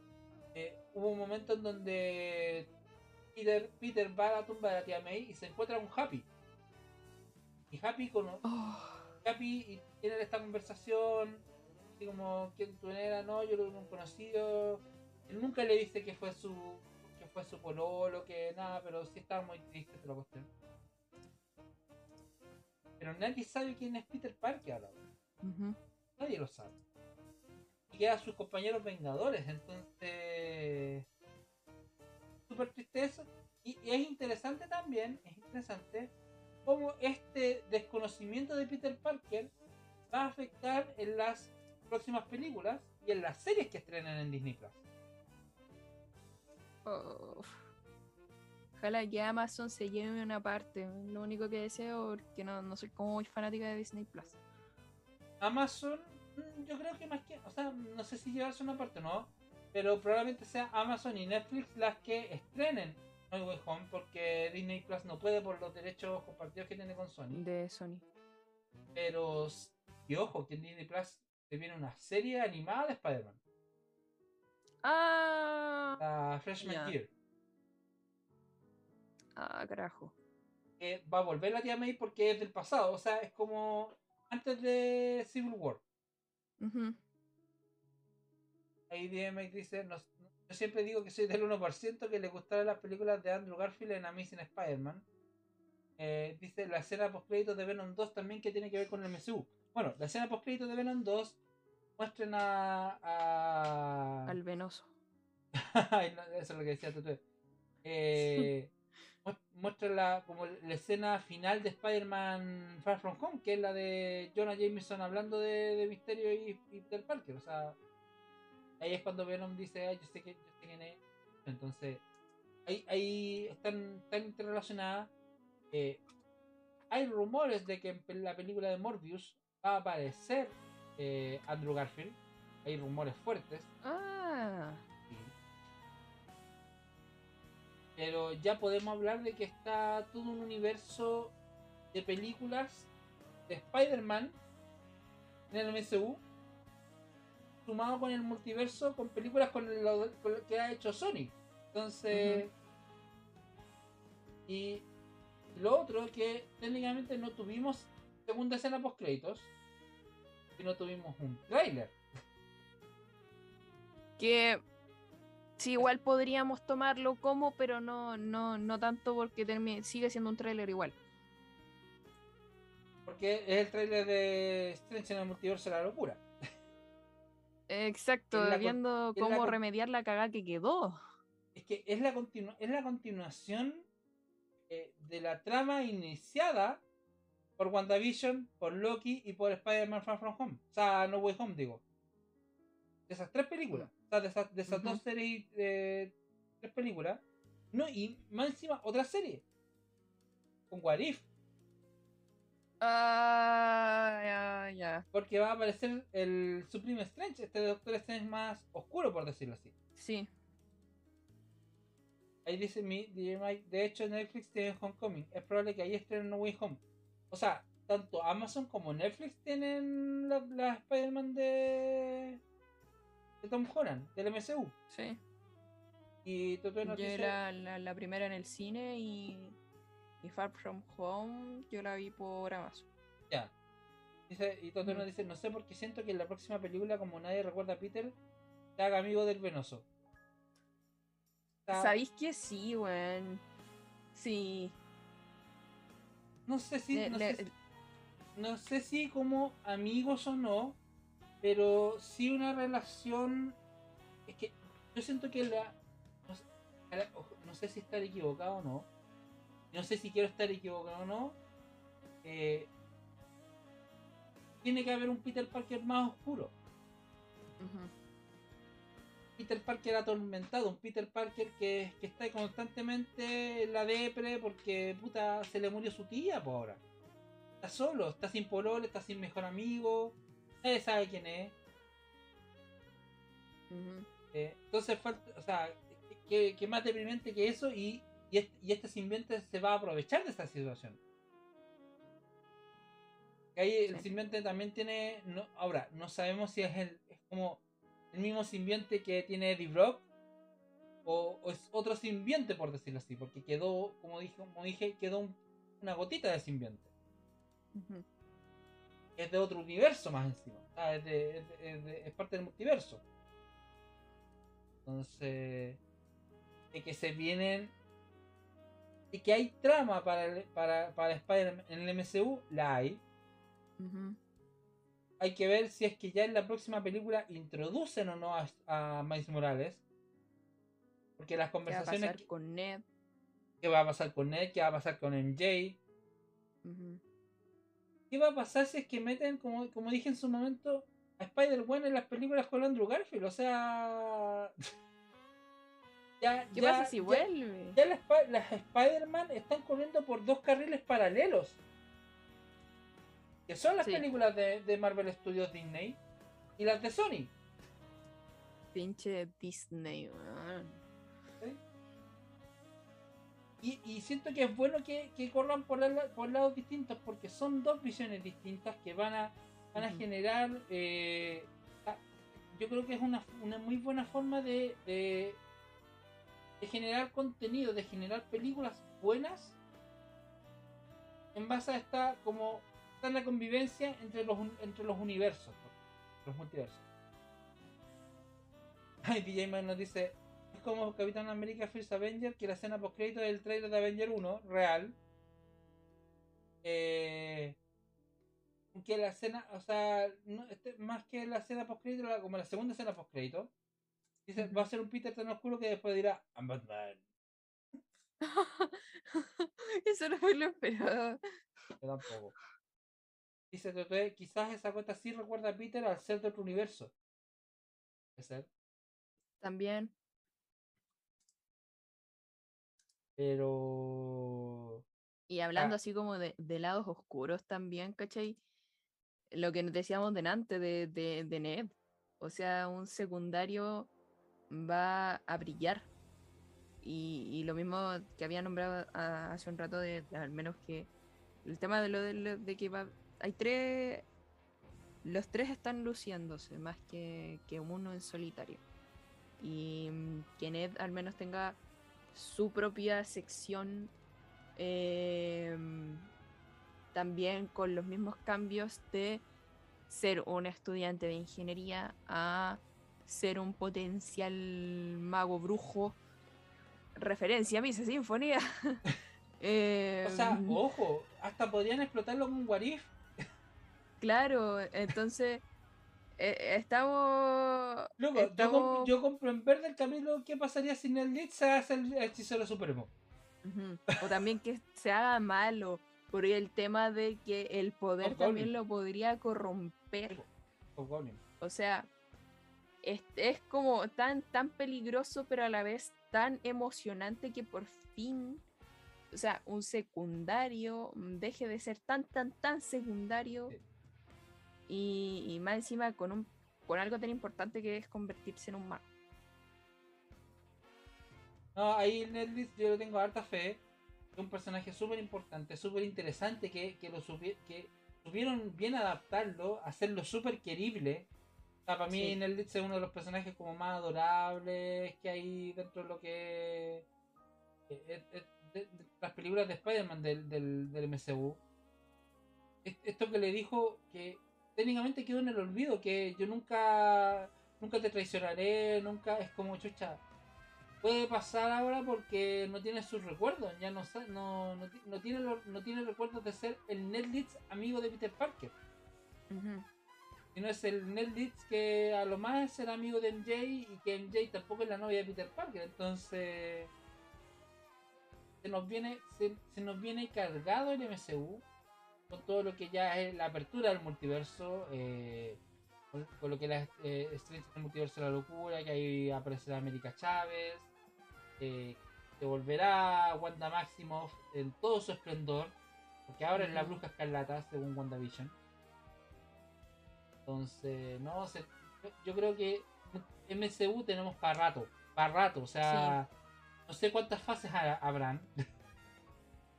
B: eh, hubo un momento en donde Peter, Peter va a la tumba de la tía May y se encuentra con Happy. Y Happy con,
C: Oh,
B: Happy y tienen esta conversación, así como quién tú eras, no, yo lo he conocido. Él nunca le dice que fue su que fue su pololo, que nada, pero sí estaba muy triste la cuestión. Pero nadie sabe quién es Peter Parker ahora. Nadie lo sabe. Y quedan sus compañeros vengadores, entonces. Súper triste eso. Y, y es interesante también, es interesante, cómo este desconocimiento de Peter Parker va a afectar en las próximas películas y en las series que estrenan en Disney Plus.
C: Oh. Ojalá que Amazon se lleve una parte. Lo único que deseo, porque no, no soy como muy fanática de Disney Plus.
B: Amazon, mm, yo creo que más que, o sea, no sé si llevarse una parte o no, pero probablemente sea Amazon y Netflix las que estrenen No Way Home porque Disney Plus no puede por los derechos compartidos que tiene con Sony.
C: De Sony.
B: Pero, y ojo, que en Disney Plus se viene una serie animada de Spider-Man,
C: Ah,
B: la Freshman
C: Ya.
B: Year,
C: ah, carajo.
B: que va a volver la tía May porque es del pasado, o sea, es como antes de Civil War.
C: Ujú.
B: Ahí DMX dice, "Nos- yo siempre digo que soy del 1% que le gustaron las películas de Andrew Garfield en Amazing Spider-Man. Eh, dice la escena post créditos de Venom 2 también que tiene que ver con el MCU. Bueno, la escena post créditos de Venom 2 muestran a... a...
C: Al venoso. *laughs*
B: Eso es lo que decía Tutu. Eh, *laughs* muestra la, como la escena final de Spider-Man Far From Home, que es la de Jonah Jameson hablando de, de Misterio y, y Peter Parker. O sea, ahí es cuando Venom dice, "Ay, yo sé que yo sé quién es. Entonces, ahí, ahí están tan interrelacionadas. Hay rumores de que en la película de Morbius va a aparecer eh, Andrew Garfield. Hay rumores fuertes.
C: Ah,
B: Pero ya podemos hablar de que está todo un universo de películas de Spider-Man en el MCU sumado con el multiverso con películas con lo, con lo que ha hecho Sonic. Entonces, y lo otro que técnicamente no tuvimos segunda escena post créditos y no tuvimos un tráiler.
C: que sí, igual podríamos tomarlo como, pero no, no, no tanto porque sigue siendo un tráiler igual.
B: Porque es el tráiler de Strange en el multiverso de la locura.
C: Exacto,
B: la
C: viendo
B: la
C: cómo remediar la cagada que quedó.
B: Es que es la, continu- es la continuación eh, de la trama iniciada por WandaVision, por Loki y por Spider-Man Far From Home. O sea, No Way Home, digo. De esas tres películas. Sea, de esas, de esas
C: Ujú.
B: dos series, eh, tres películas. No, y más encima, otra serie. Con What If.
C: Ah, ya, ya.
B: Porque va a aparecer el Supreme Strange, este Doctor Strange más oscuro, por decirlo así.
C: Sí.
B: Ahí dice mi DJ Mike, de hecho Netflix tiene Homecoming. Es probable que ahí estrenen No Way Home. O sea, tanto Amazon como Netflix tienen la, la Spider-Man de, de Tom Holland, del MCU.
C: Sí.
B: Y Toto
C: Yo
B: nos dice,
C: era la, la primera en el cine y, y Far From Home yo la vi por Amazon.
B: ya. Dice, y Toto
C: Mm.
B: nos dice, no sé por qué siento que en la próxima película, como nadie recuerda a Peter, se haga amigo del venoso.
C: ¿Sabéis que sí, weón? Sí.
B: No sé si,
C: Le-
B: no
C: le-
B: sé si- no sé si como amigos o no, pero sí una relación. Es que yo siento que la. No sé, a la- ojo, no sé si estar equivocado o no. No sé si quiero estar equivocado o no. eh, tiene que haber un Peter Parker más oscuro. Peter Parker atormentado, un Peter Parker que, que está constantemente en la depre porque puta se le murió su tía por ahora. Está solo, está sin polole, está sin mejor amigo, nadie sabe quién es. Eh, entonces falta, o sea, que, que más deprimente que eso y, y, este, y este simbionte se va a aprovechar de esta situación. Que ahí el
C: Sí.
B: simbionte también tiene, no, ahora, no sabemos si es, el, es como el mismo simbionte que tiene Eddie Brock o, o es otro simbionte por decirlo así, porque quedó, como dije, como dije quedó un- una gotita de simbionte.
C: Ujú.
B: Es de otro universo más encima, es, de- es de- es de- es parte del multiverso. Entonces, de que se vienen, de que hay trama para, el- para, para Spider-Man en el MCU, la hay. Hay que ver si es que ya en la próxima película introducen o no a, a Miles Morales. Porque las
C: ¿Qué va a
B: conversaciones.
C: pasar
B: que-
C: con Ned?
B: ¿Qué va a pasar con Ned? ¿Qué va a pasar con MJ?
C: Ujú.
B: ¿Qué va a pasar si es que meten, como, como dije en su momento, a Spider-Man en las películas con Andrew Garfield? O sea. *laughs* ya,
C: ¿Qué
B: ya-
C: pasa si
B: ya-
C: vuelve?
B: Ya las, las Spider-Man están corriendo por dos carriles paralelos. Que son las
C: Sí.
B: películas de, de Marvel Studios Disney y las de Sony.
C: Pinche Disney, weón.
B: Y, y siento que es bueno que, que corran por, la- por lados distintos porque son dos visiones distintas que van a, van a generar. eh, yo creo que es una, una muy buena forma de, de, de generar contenido, de generar películas buenas en base a esta como esta la convivencia entre los entre los universos, los multiversos. *laughs* Ay, DJ Man nos dice, es como Capitán América First Avenger, que la escena post crédito del trailer de Avenger 1, real. Eh, que la escena, o sea, no, este, más que la escena post crédito, la- como la segunda escena post crédito. Dice, va a ser un Peter tan oscuro que después dirá, I'm Batman. *laughs*
C: Eso no me lo esperaba.
B: Yo tampoco. Dice Totoe, quizás esa cuenta sí recuerda a Peter al ser de otro universo. Puede ser.
C: También.
B: Pero.
C: Y hablando
B: Ah.
C: así como de, de lados oscuros también, ¿cachai? Lo que nos decíamos delante de, de, de Ned. O sea, un secundario va a brillar. Y, y lo mismo que había nombrado a- hace un rato, de, al menos que el tema de lo de, lo- de que va, hay tres, los tres están luciéndose más que, que uno en solitario. Y mm, que Ned al menos tenga su propia sección eh, también con los mismos cambios de ser un estudiante de ingeniería a ser un potencial mago brujo. Referencia a Misa Sinfonía. *laughs* Eh,
B: O sea, ojo, hasta podrían explotarlo con un What If.
C: Claro, entonces eh, estamos.
B: Loco, yo, compro en verde el capítulo ¿Qué pasaría si Ned Leeds se hace el hechicero supremo?
C: Ujú. O también que se haga malo por el tema de que el poder también lo podría corromper.
B: O
C: sea, es, es como tan, tan peligroso, pero a la vez tan emocionante que por fin, o sea, un secundario mm, deje de ser tan, tan, tan secundario.
B: Sí.
C: Y, y más encima con, un, con algo tan importante que es convertirse en un mago.
B: No, ahí Leeds yo le tengo harta fe. Es un personaje súper importante, súper interesante que, que lo supi- que supieron bien adaptarlo, hacerlo súper querible. O sea, para mí
C: Sí.
B: Leeds es uno de los personajes como más adorables que hay dentro de lo que de- de las películas de Spider-Man del, del, del MCU. Es- Esto que le dijo que técnicamente quedó en el olvido, que yo nunca nunca te traicionaré, nunca es como chucha. Puede pasar ahora porque no tiene sus recuerdos, ya no no, no, ti- no tiene no tiene recuerdos de ser el Leeds amigo de Peter Parker.
C: Ujú.
B: Sino es el Leeds que a lo más es ser amigo de MJ y que MJ tampoco es la novia de Peter Parker. Entonces se nos viene, se, se nos viene cargado el MCU con todo lo que ya es la apertura del multiverso, eh, con, con lo que la eh, Strange en el multiverso de la locura, que ahí aparecerá América Chávez, eh, que volverá Wanda Maximoff en todo su esplendor, porque ahora es la bruja escarlata, según WandaVision. Entonces, no sé, yo, yo creo que MCU tenemos para rato, para rato, o sea, no sé cuántas fases ha- habrán. *laughs*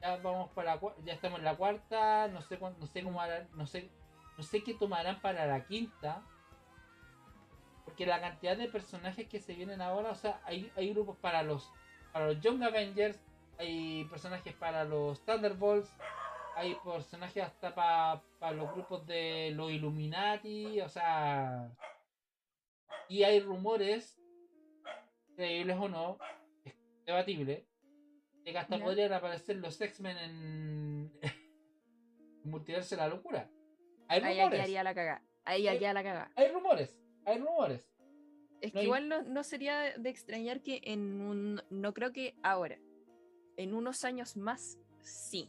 B: ya vamos para ya estamos en la cuarta, no sé no sé cómo harán, no sé, no sé qué tomarán para la quinta. Porque la cantidad de personajes que se vienen ahora, o sea, hay, hay grupos para los para los Young Avengers, hay personajes para los Thunderbolts, hay personajes hasta para los grupos de los Illuminati, o sea, y hay rumores, creíbles o no, es debatible, de que hasta
C: Ya.
B: podrían aparecer los X-Men en, Multiverso de la Locura. Hay
C: Ahí aquí
B: rumores,
C: haría la caga. Ahí aquí la caga.
B: hay rumores, hay rumores.
C: Es
B: No
C: que
B: hay-
C: igual no, no sería de, de extrañar que en un. No creo que ahora. En unos años más, sí.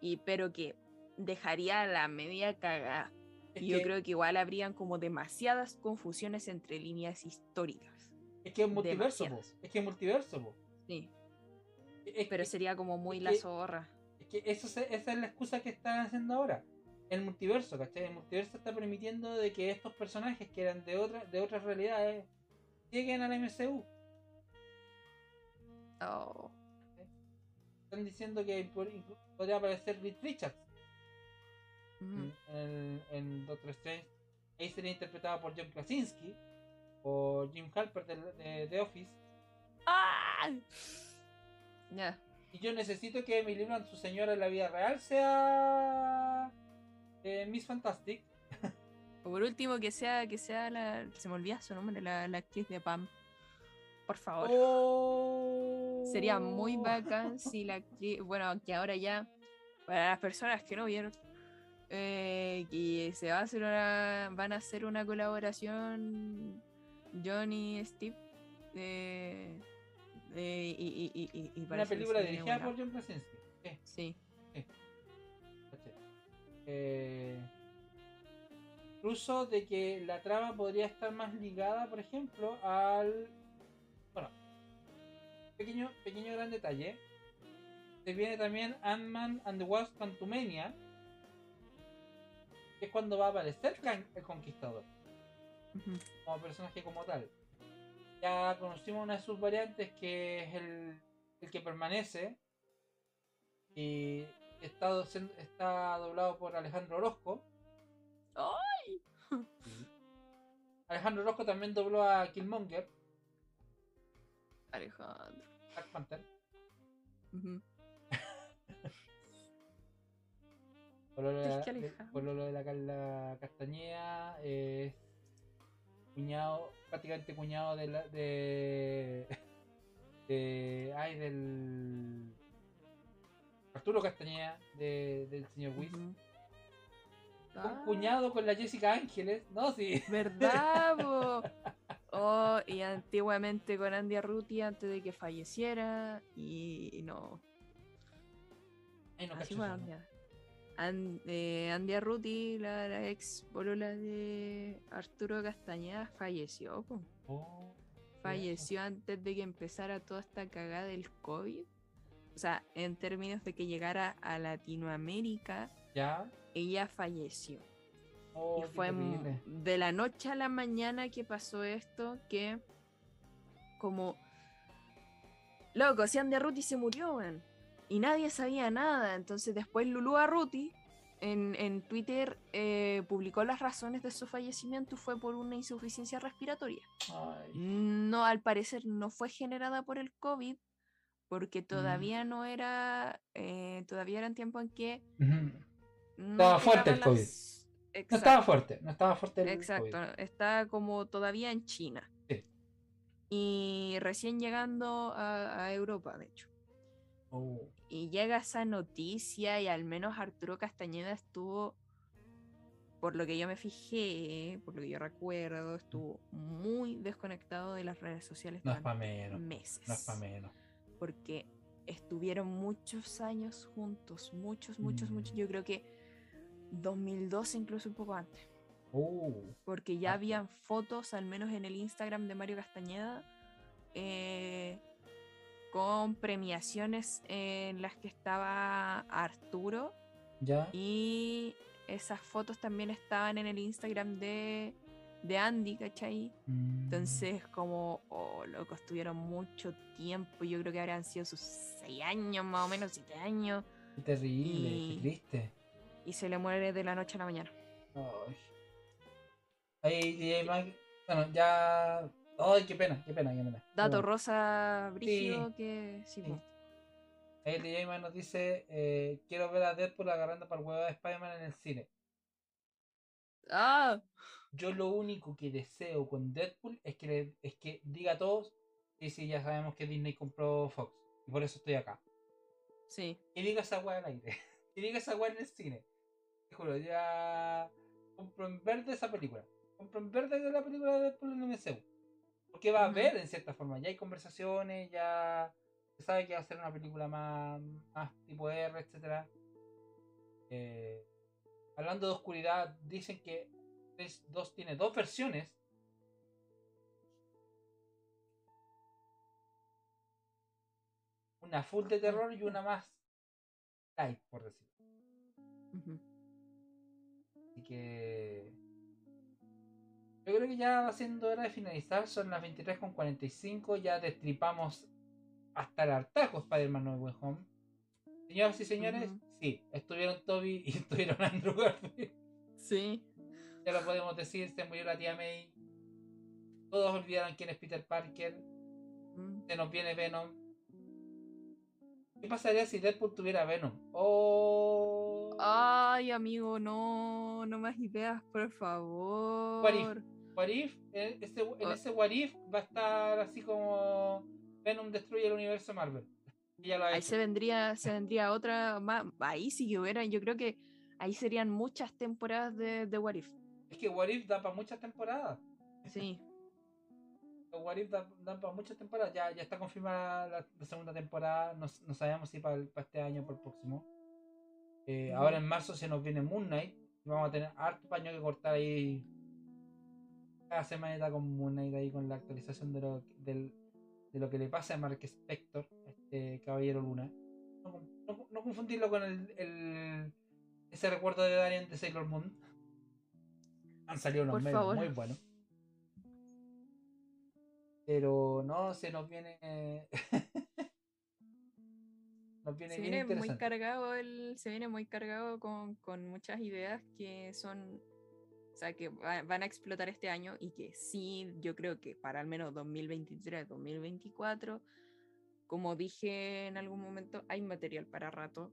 C: Y pero que dejaría la media cagada.
B: Es
C: Y yo creo que igual habrían como demasiadas confusiones entre líneas históricas.
B: Es que es multiverso, es que es multiverso.
C: Sí.
B: Es
C: Pero
B: que-
C: sería como muy la zorra.
B: Es que eso se- esa es la excusa que están haciendo ahora. El multiverso, ¿cachai? El multiverso está permitiendo de que estos personajes que eran de, otra, de otras realidades lleguen al MCU.
C: Oh.
B: Están diciendo que podría aparecer Reed Richards en, en Doctor Strange. Ahí sería interpretado por John Krasinski o Jim Halper de, de The Office.
C: ¡Ah! Ya.
B: Y yo necesito que Emily Blunt, su señora en la vida real, sea eh, Miss Fantastic.
C: O por último, que sea, que sea la. Se me olvida su nombre, la, la actriz de Pam. Por favor.
B: Oh.
C: Sería muy bacán si la actriz. Bueno, que ahora ya. Para las personas que no vieron. eh, que se va a hacer una. Van a hacer una colaboración. Johnny y Steve. eh, eh, y, y, y, y- y
B: Una película dirigida por John Krasinski. Sí,
C: Sí.
B: caché. Eh, incluso de que la trama podría estar más ligada, por ejemplo, al. Bueno, pequeño, pequeño gran detalle. Se viene también Ant-Man and the Wasp Quantumania. Que es cuando va a aparecer el Conquistador. Como personaje como tal. Ya conocimos una de sus variantes que es el, el que permanece. Y está, doblado por Alejandro Orozco.
C: ¡Ay! *laughs*
B: Alejandro Orozco también dobló a Killmonger,
C: Alejandro.
B: Black Panther.
C: Ujú. *laughs*
B: Pololo de,
C: Es
B: la- de-
C: Alejandro.
B: pololo de la Carla Castañeda. eh, cuñado, prácticamente cuñado de la, de, de. Ay, del. Arturo Castañeda, de- del señor Whis.
C: Ujú.
B: Un
C: Ah,
B: cuñado con la Jessica Ángeles. No, sí.
C: ¿Verdad, po? *laughs* Oh, y antiguamente con Andy Arruti antes de que falleciera. Y no.
B: Ay, no
C: Así. An- eh, Andy Arruti, la, la ex polola de Arturo Castañeda, falleció.
B: Oh,
C: Falleció antes de que empezara toda esta cagada del COVID. O sea, en términos de que llegara a Latinoamérica,
B: ya.
C: ella falleció.
B: Oh,
C: y fue de la noche a la mañana que pasó esto, que como... Loco, si Andy Arruti se murió, weón. Y nadie sabía nada. Entonces después Lulu Arruti en, en Twitter eh, publicó las razones de su fallecimiento. Fue por una insuficiencia respiratoria.
B: Ay.
C: No, al parecer no fue generada por el COVID, porque todavía no era, eh, todavía era en tiempo en que no
B: Estaba fuerte el COVID.
C: las-
B: No estaba fuerte, no estaba fuerte el
C: Exacto,
B: COVID.
C: está como todavía en China.
B: Sí.
C: Y recién llegando a, a Europa, de hecho.
B: Oh,
C: Y llega esa noticia y al menos Arturo Castañeda estuvo, por lo que yo me fijé, por lo que yo recuerdo, estuvo muy desconectado de las redes sociales
B: no
C: durante
B: menos.
C: meses.
B: No es para menos.
C: Porque estuvieron muchos años juntos, muchos, muchos, muchos.
B: Mm.
C: Yo creo que 2012, incluso un poco antes
B: Uh,
C: porque ya habían fotos, al menos en el Instagram de Mario Castañeda, eh, con premiaciones en las que estaba Arturo
B: ya.
C: y esas fotos también estaban en el Instagram de, de Andy, ¿cachai?
B: Mm,
C: Entonces, como, oh, loco, estuvieron mucho tiempo, yo creo que habrán sido sus seis años, más o menos, siete años,
B: Qué terrible,
C: y-
B: qué triste.
C: y se le muere de la noche a la mañana.
B: Ay. Ahí, Mag. Bueno, ya. Ay, qué pena, qué pena, qué pena.
C: Dato
B: Bueno,
C: rosa brígido que sí,
B: Sí. el DJ Mag nos dice: eh, Quiero ver a Deadpool agarrando para el huevo de Spider-Man en el cine.
C: Ah,
B: Yo lo único que deseo con Deadpool es que, le- es que diga a todos: Sí, sí, ya sabemos que Disney compró Fox. Y por eso estoy acá.
C: sí.
B: Que diga esa weá al aire. *laughs* Que diga esa weá en el cine. Te juro, ya. Compro en verde esa película. Compro en verde la película de Deadpool en MCU. Porque va a haber en cierta forma. Ya hay conversaciones, ya. Se sabe que va a ser una película más, más tipo R, etc. hablando de oscuridad, dicen que Phase 2 tiene dos versiones. Una full de terror y una más light, por decirlo. Así que. Yo creo que ya va siendo hora de finalizar. Son las 23.45. Ya destripamos hasta el hartajo Spider-Man No Way Home. Señoras y señores,
C: Ujú.
B: sí, estuvieron Toby y *laughs* estuvieron Andrew Garfield.
C: Sí.
B: Ya lo podemos decir, se murió la tía May. Todos olvidaron quién es Peter Parker. Se nos viene Venom. ¿Qué pasaría si Deadpool tuviera Venom? Oh.
C: Ay, amigo, no, no más ideas, por favor.
B: What if? What if, en ese, en ese What if va a estar así como Venom destruye el universo Marvel. Ya lo
C: Ahí
B: hecho.
C: se vendría, se vendría otra más. Ahí sí que hubiera, yo creo que ahí serían muchas temporadas de, de What If.
B: Es que What If da para muchas temporadas.
C: Sí. *laughs*
B: What If da, para muchas temporadas. Ya, ya está confirmada la, la segunda temporada. No, sabemos si para, este año o para el próximo. Eh. Ahora en marzo se nos viene Moon Knight. Vamos a tener harto paño que cortar ahí. Cada semanita con Moon Knight ahí con la actualización de lo, del, de lo que le pasa a Mark Spector, este caballero Luna. No, no- no confundirlo con el, el- ese recuerdo de Darian de Sailor Moon. Han salido unos memes muy buenos. Pero no, se nos viene. *laughs* nos viene
C: Se
B: bien
C: viene muy cargado el, se viene muy cargado con, con muchas ideas que son, o sea, que va- van a explotar este año y que sí, yo creo que para al menos 2023, 2024, como dije en algún momento, hay material para rato.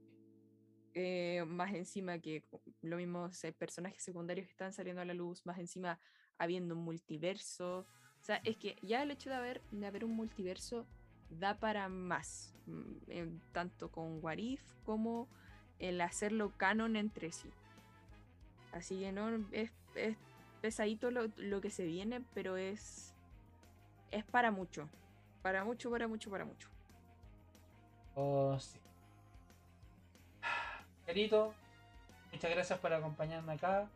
C: Eh, más encima que lo mismo, se- personajes secundarios que están saliendo a la luz, más encima habiendo un multiverso. O sea, es que ya el hecho de haber, de haber un multiverso da para más, en- tanto con Warif como el hacerlo canon entre sí. Así que no, es, es pesadito lo, lo que se viene, pero es, es para mucho. Para mucho, para mucho, para mucho.
B: Oh, sí. Querido, muchas gracias por acompañarme acá.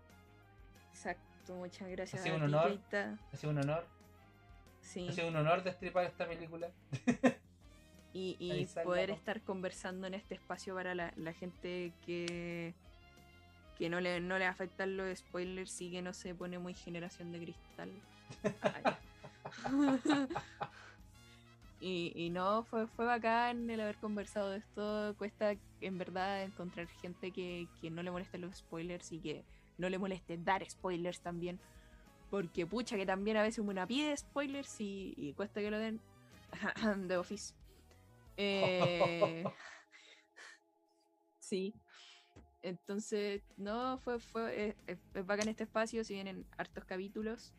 C: Exacto, muchas gracias
B: sido
C: a
B: un
C: ti,
B: honor.
C: Keita.
B: Ha sido un honor.
C: Sí.
B: Ha sido un honor destripar esta película.
C: y, y poder estar conversando en este espacio para la, la gente que que no le, no le afectan los spoilers y que no se pone muy generación de cristal. *laughs* Y, y no, fue, fue bacán el haber conversado de esto. Cuesta en verdad encontrar gente que, que no le molesten los spoilers y que no le moleste dar spoilers también. Porque pucha que también a veces una pide spoilers y, y cuesta que lo den. *coughs* The Office. Eh, *laughs* sí. Entonces, no, fue, fue es, bacán este espacio, si vienen hartos capítulos.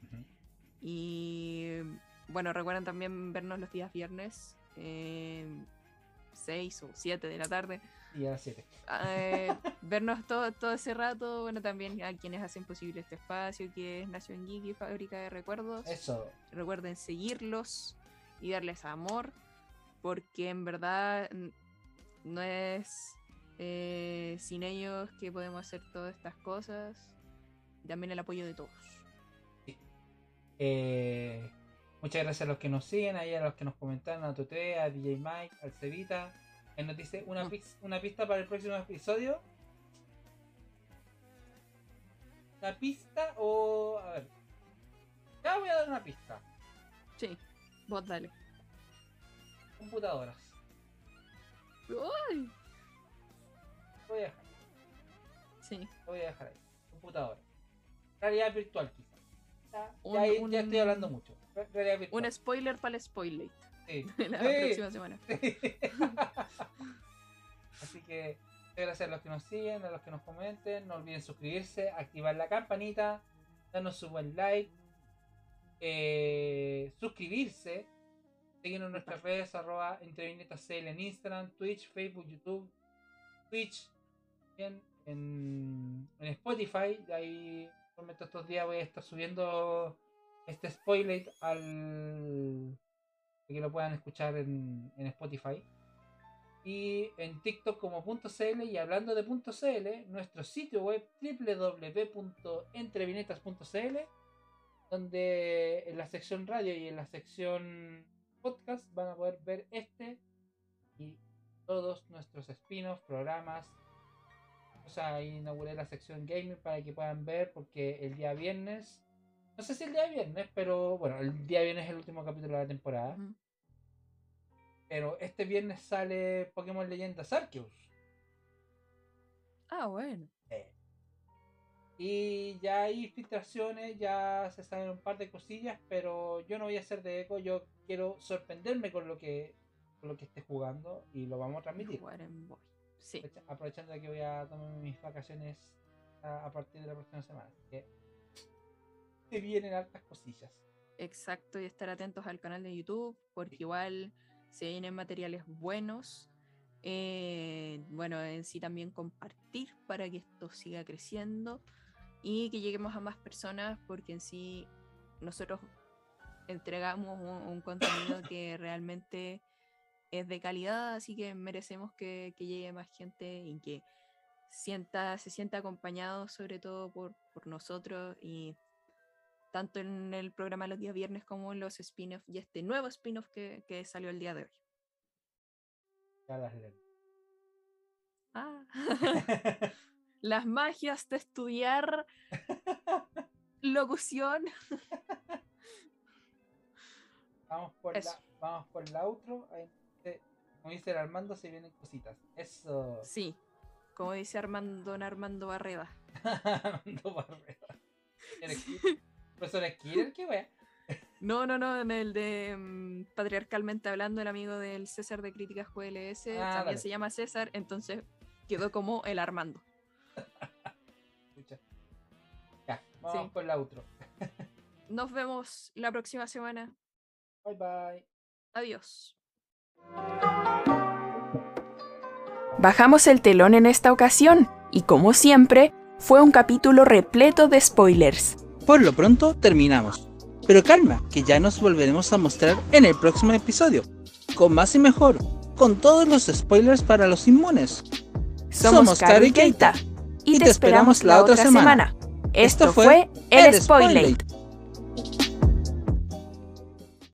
C: Y bueno, recuerden también vernos los días viernes, 6 o 7 de la tarde.
B: Y a las 7.
C: Eh, *laughs* vernos todo, todo ese rato. Bueno, también a quienes hacen posible este espacio, que es Nación Geek y Fábrica de Recuerdos.
B: Eso.
C: Recuerden seguirlos y darles amor, porque en verdad no es eh, sin ellos que podemos hacer todas estas cosas. También el apoyo de todos.
B: Eh, muchas gracias a los que nos siguen, ahí a los que nos comentaron, a Tote, a DJ Mike, al Cevita. Él nos dice una,
C: Mm.
B: pis- una pista para el próximo episodio. ¿Una pista o.? A ver. Ya voy a dar una pista.
C: Sí, vos dale.
B: Computadoras.
C: Uy,
B: Lo voy a dejar.
C: Sí,
B: Lo voy a dejar ahí. Computadora. Realidad virtual, quizá. Ya,
C: Un-
B: ya ahí-
C: un-
B: ya estoy hablando mucho. Re- Realidad virtual.
C: un spoiler para el spoiler
B: Sí. *laughs*
C: la
B: Sí.
C: próxima semana. *laughs*
B: Así que gracias a los que nos siguen, a los que nos comenten. No olviden suscribirse, activar la campanita, darnos su buen like, eh, suscribirse, seguirnos en nuestras redes arroba entre viñetas CL en Instagram, Twitch, Facebook, YouTube, Twitch, en, en Spotify. De ahí, por estos días voy a estar subiendo este spoiler al que lo puedan escuchar en, en Spotify. Y en TikTok como .cl y hablando de .cl, nuestro sitio web www.entrevinetas.cl donde en la sección radio y en la sección podcast van a poder ver este y todos nuestros spin-offs, programas. O sea, ahí inauguré la sección gaming para que puedan ver porque el día viernes, no sé si el día viernes, pero bueno, el día viernes es el último capítulo de la temporada. Pero este viernes sale Pokémon Leyendas Arceus.
C: Ah, bueno.
B: Y ya hay filtraciones, ya se saben un par de cosillas, pero yo no voy a hacer de eco, yo quiero sorprenderme con lo que con lo que esté jugando y lo vamos a transmitir.
C: Jugar en Boy. Sí.
B: Aprovechando de que voy a tomar mis vacaciones a, a partir de la próxima semana. Así que se vienen hartas cosillas.
C: Exacto, y estar atentos al canal de YouTube, porque igual se vienen materiales buenos. Eh, bueno, en sí también compartir para que esto siga creciendo y que lleguemos a más personas, porque en sí nosotros entregamos un, un contenido *coughs* que realmente es de calidad, así que merecemos que, que llegue más gente y que sienta, se sienta acompañado sobre todo por, por nosotros y tanto en el programa los días viernes como en los spin-offs y este nuevo spin-off que, que salió el día de hoy.
B: Ya las leo.
C: Ah, *laughs* las magias de estudiar *laughs* locución.
B: Vamos por, la, vamos por la outro. Como dice el Armando, se vienen cositas. Eso.
C: Sí, como dice Armando don Armando Barreda. *laughs*
B: Armando Barrera. ¿Eres Killer? ¿Profesor Skinner? ¿Qué wea?
C: No, no, no, en el de mm, Patriarcalmente Hablando, el amigo del César de Críticas QLS,
B: Ah,
C: también se llama César, entonces quedó como el Armando.
B: Escucha. Ya, vamos
C: Sí.
B: por la outro. *laughs*
C: Nos vemos la próxima semana.
B: Bye bye.
C: Adiós.
A: Bajamos el telón en esta ocasión y como siempre, fue un capítulo repleto de spoilers.
D: Por lo pronto terminamos. Pero calma, que ya nos volveremos a mostrar en el próximo episodio. Con más y mejor. Con todos los spoilers para los inmunes.
A: Somos,
D: Somos
A: Caro y Keita te esperamos la otra semana. Esto
D: Esto fue
A: El.
D: Spoilate.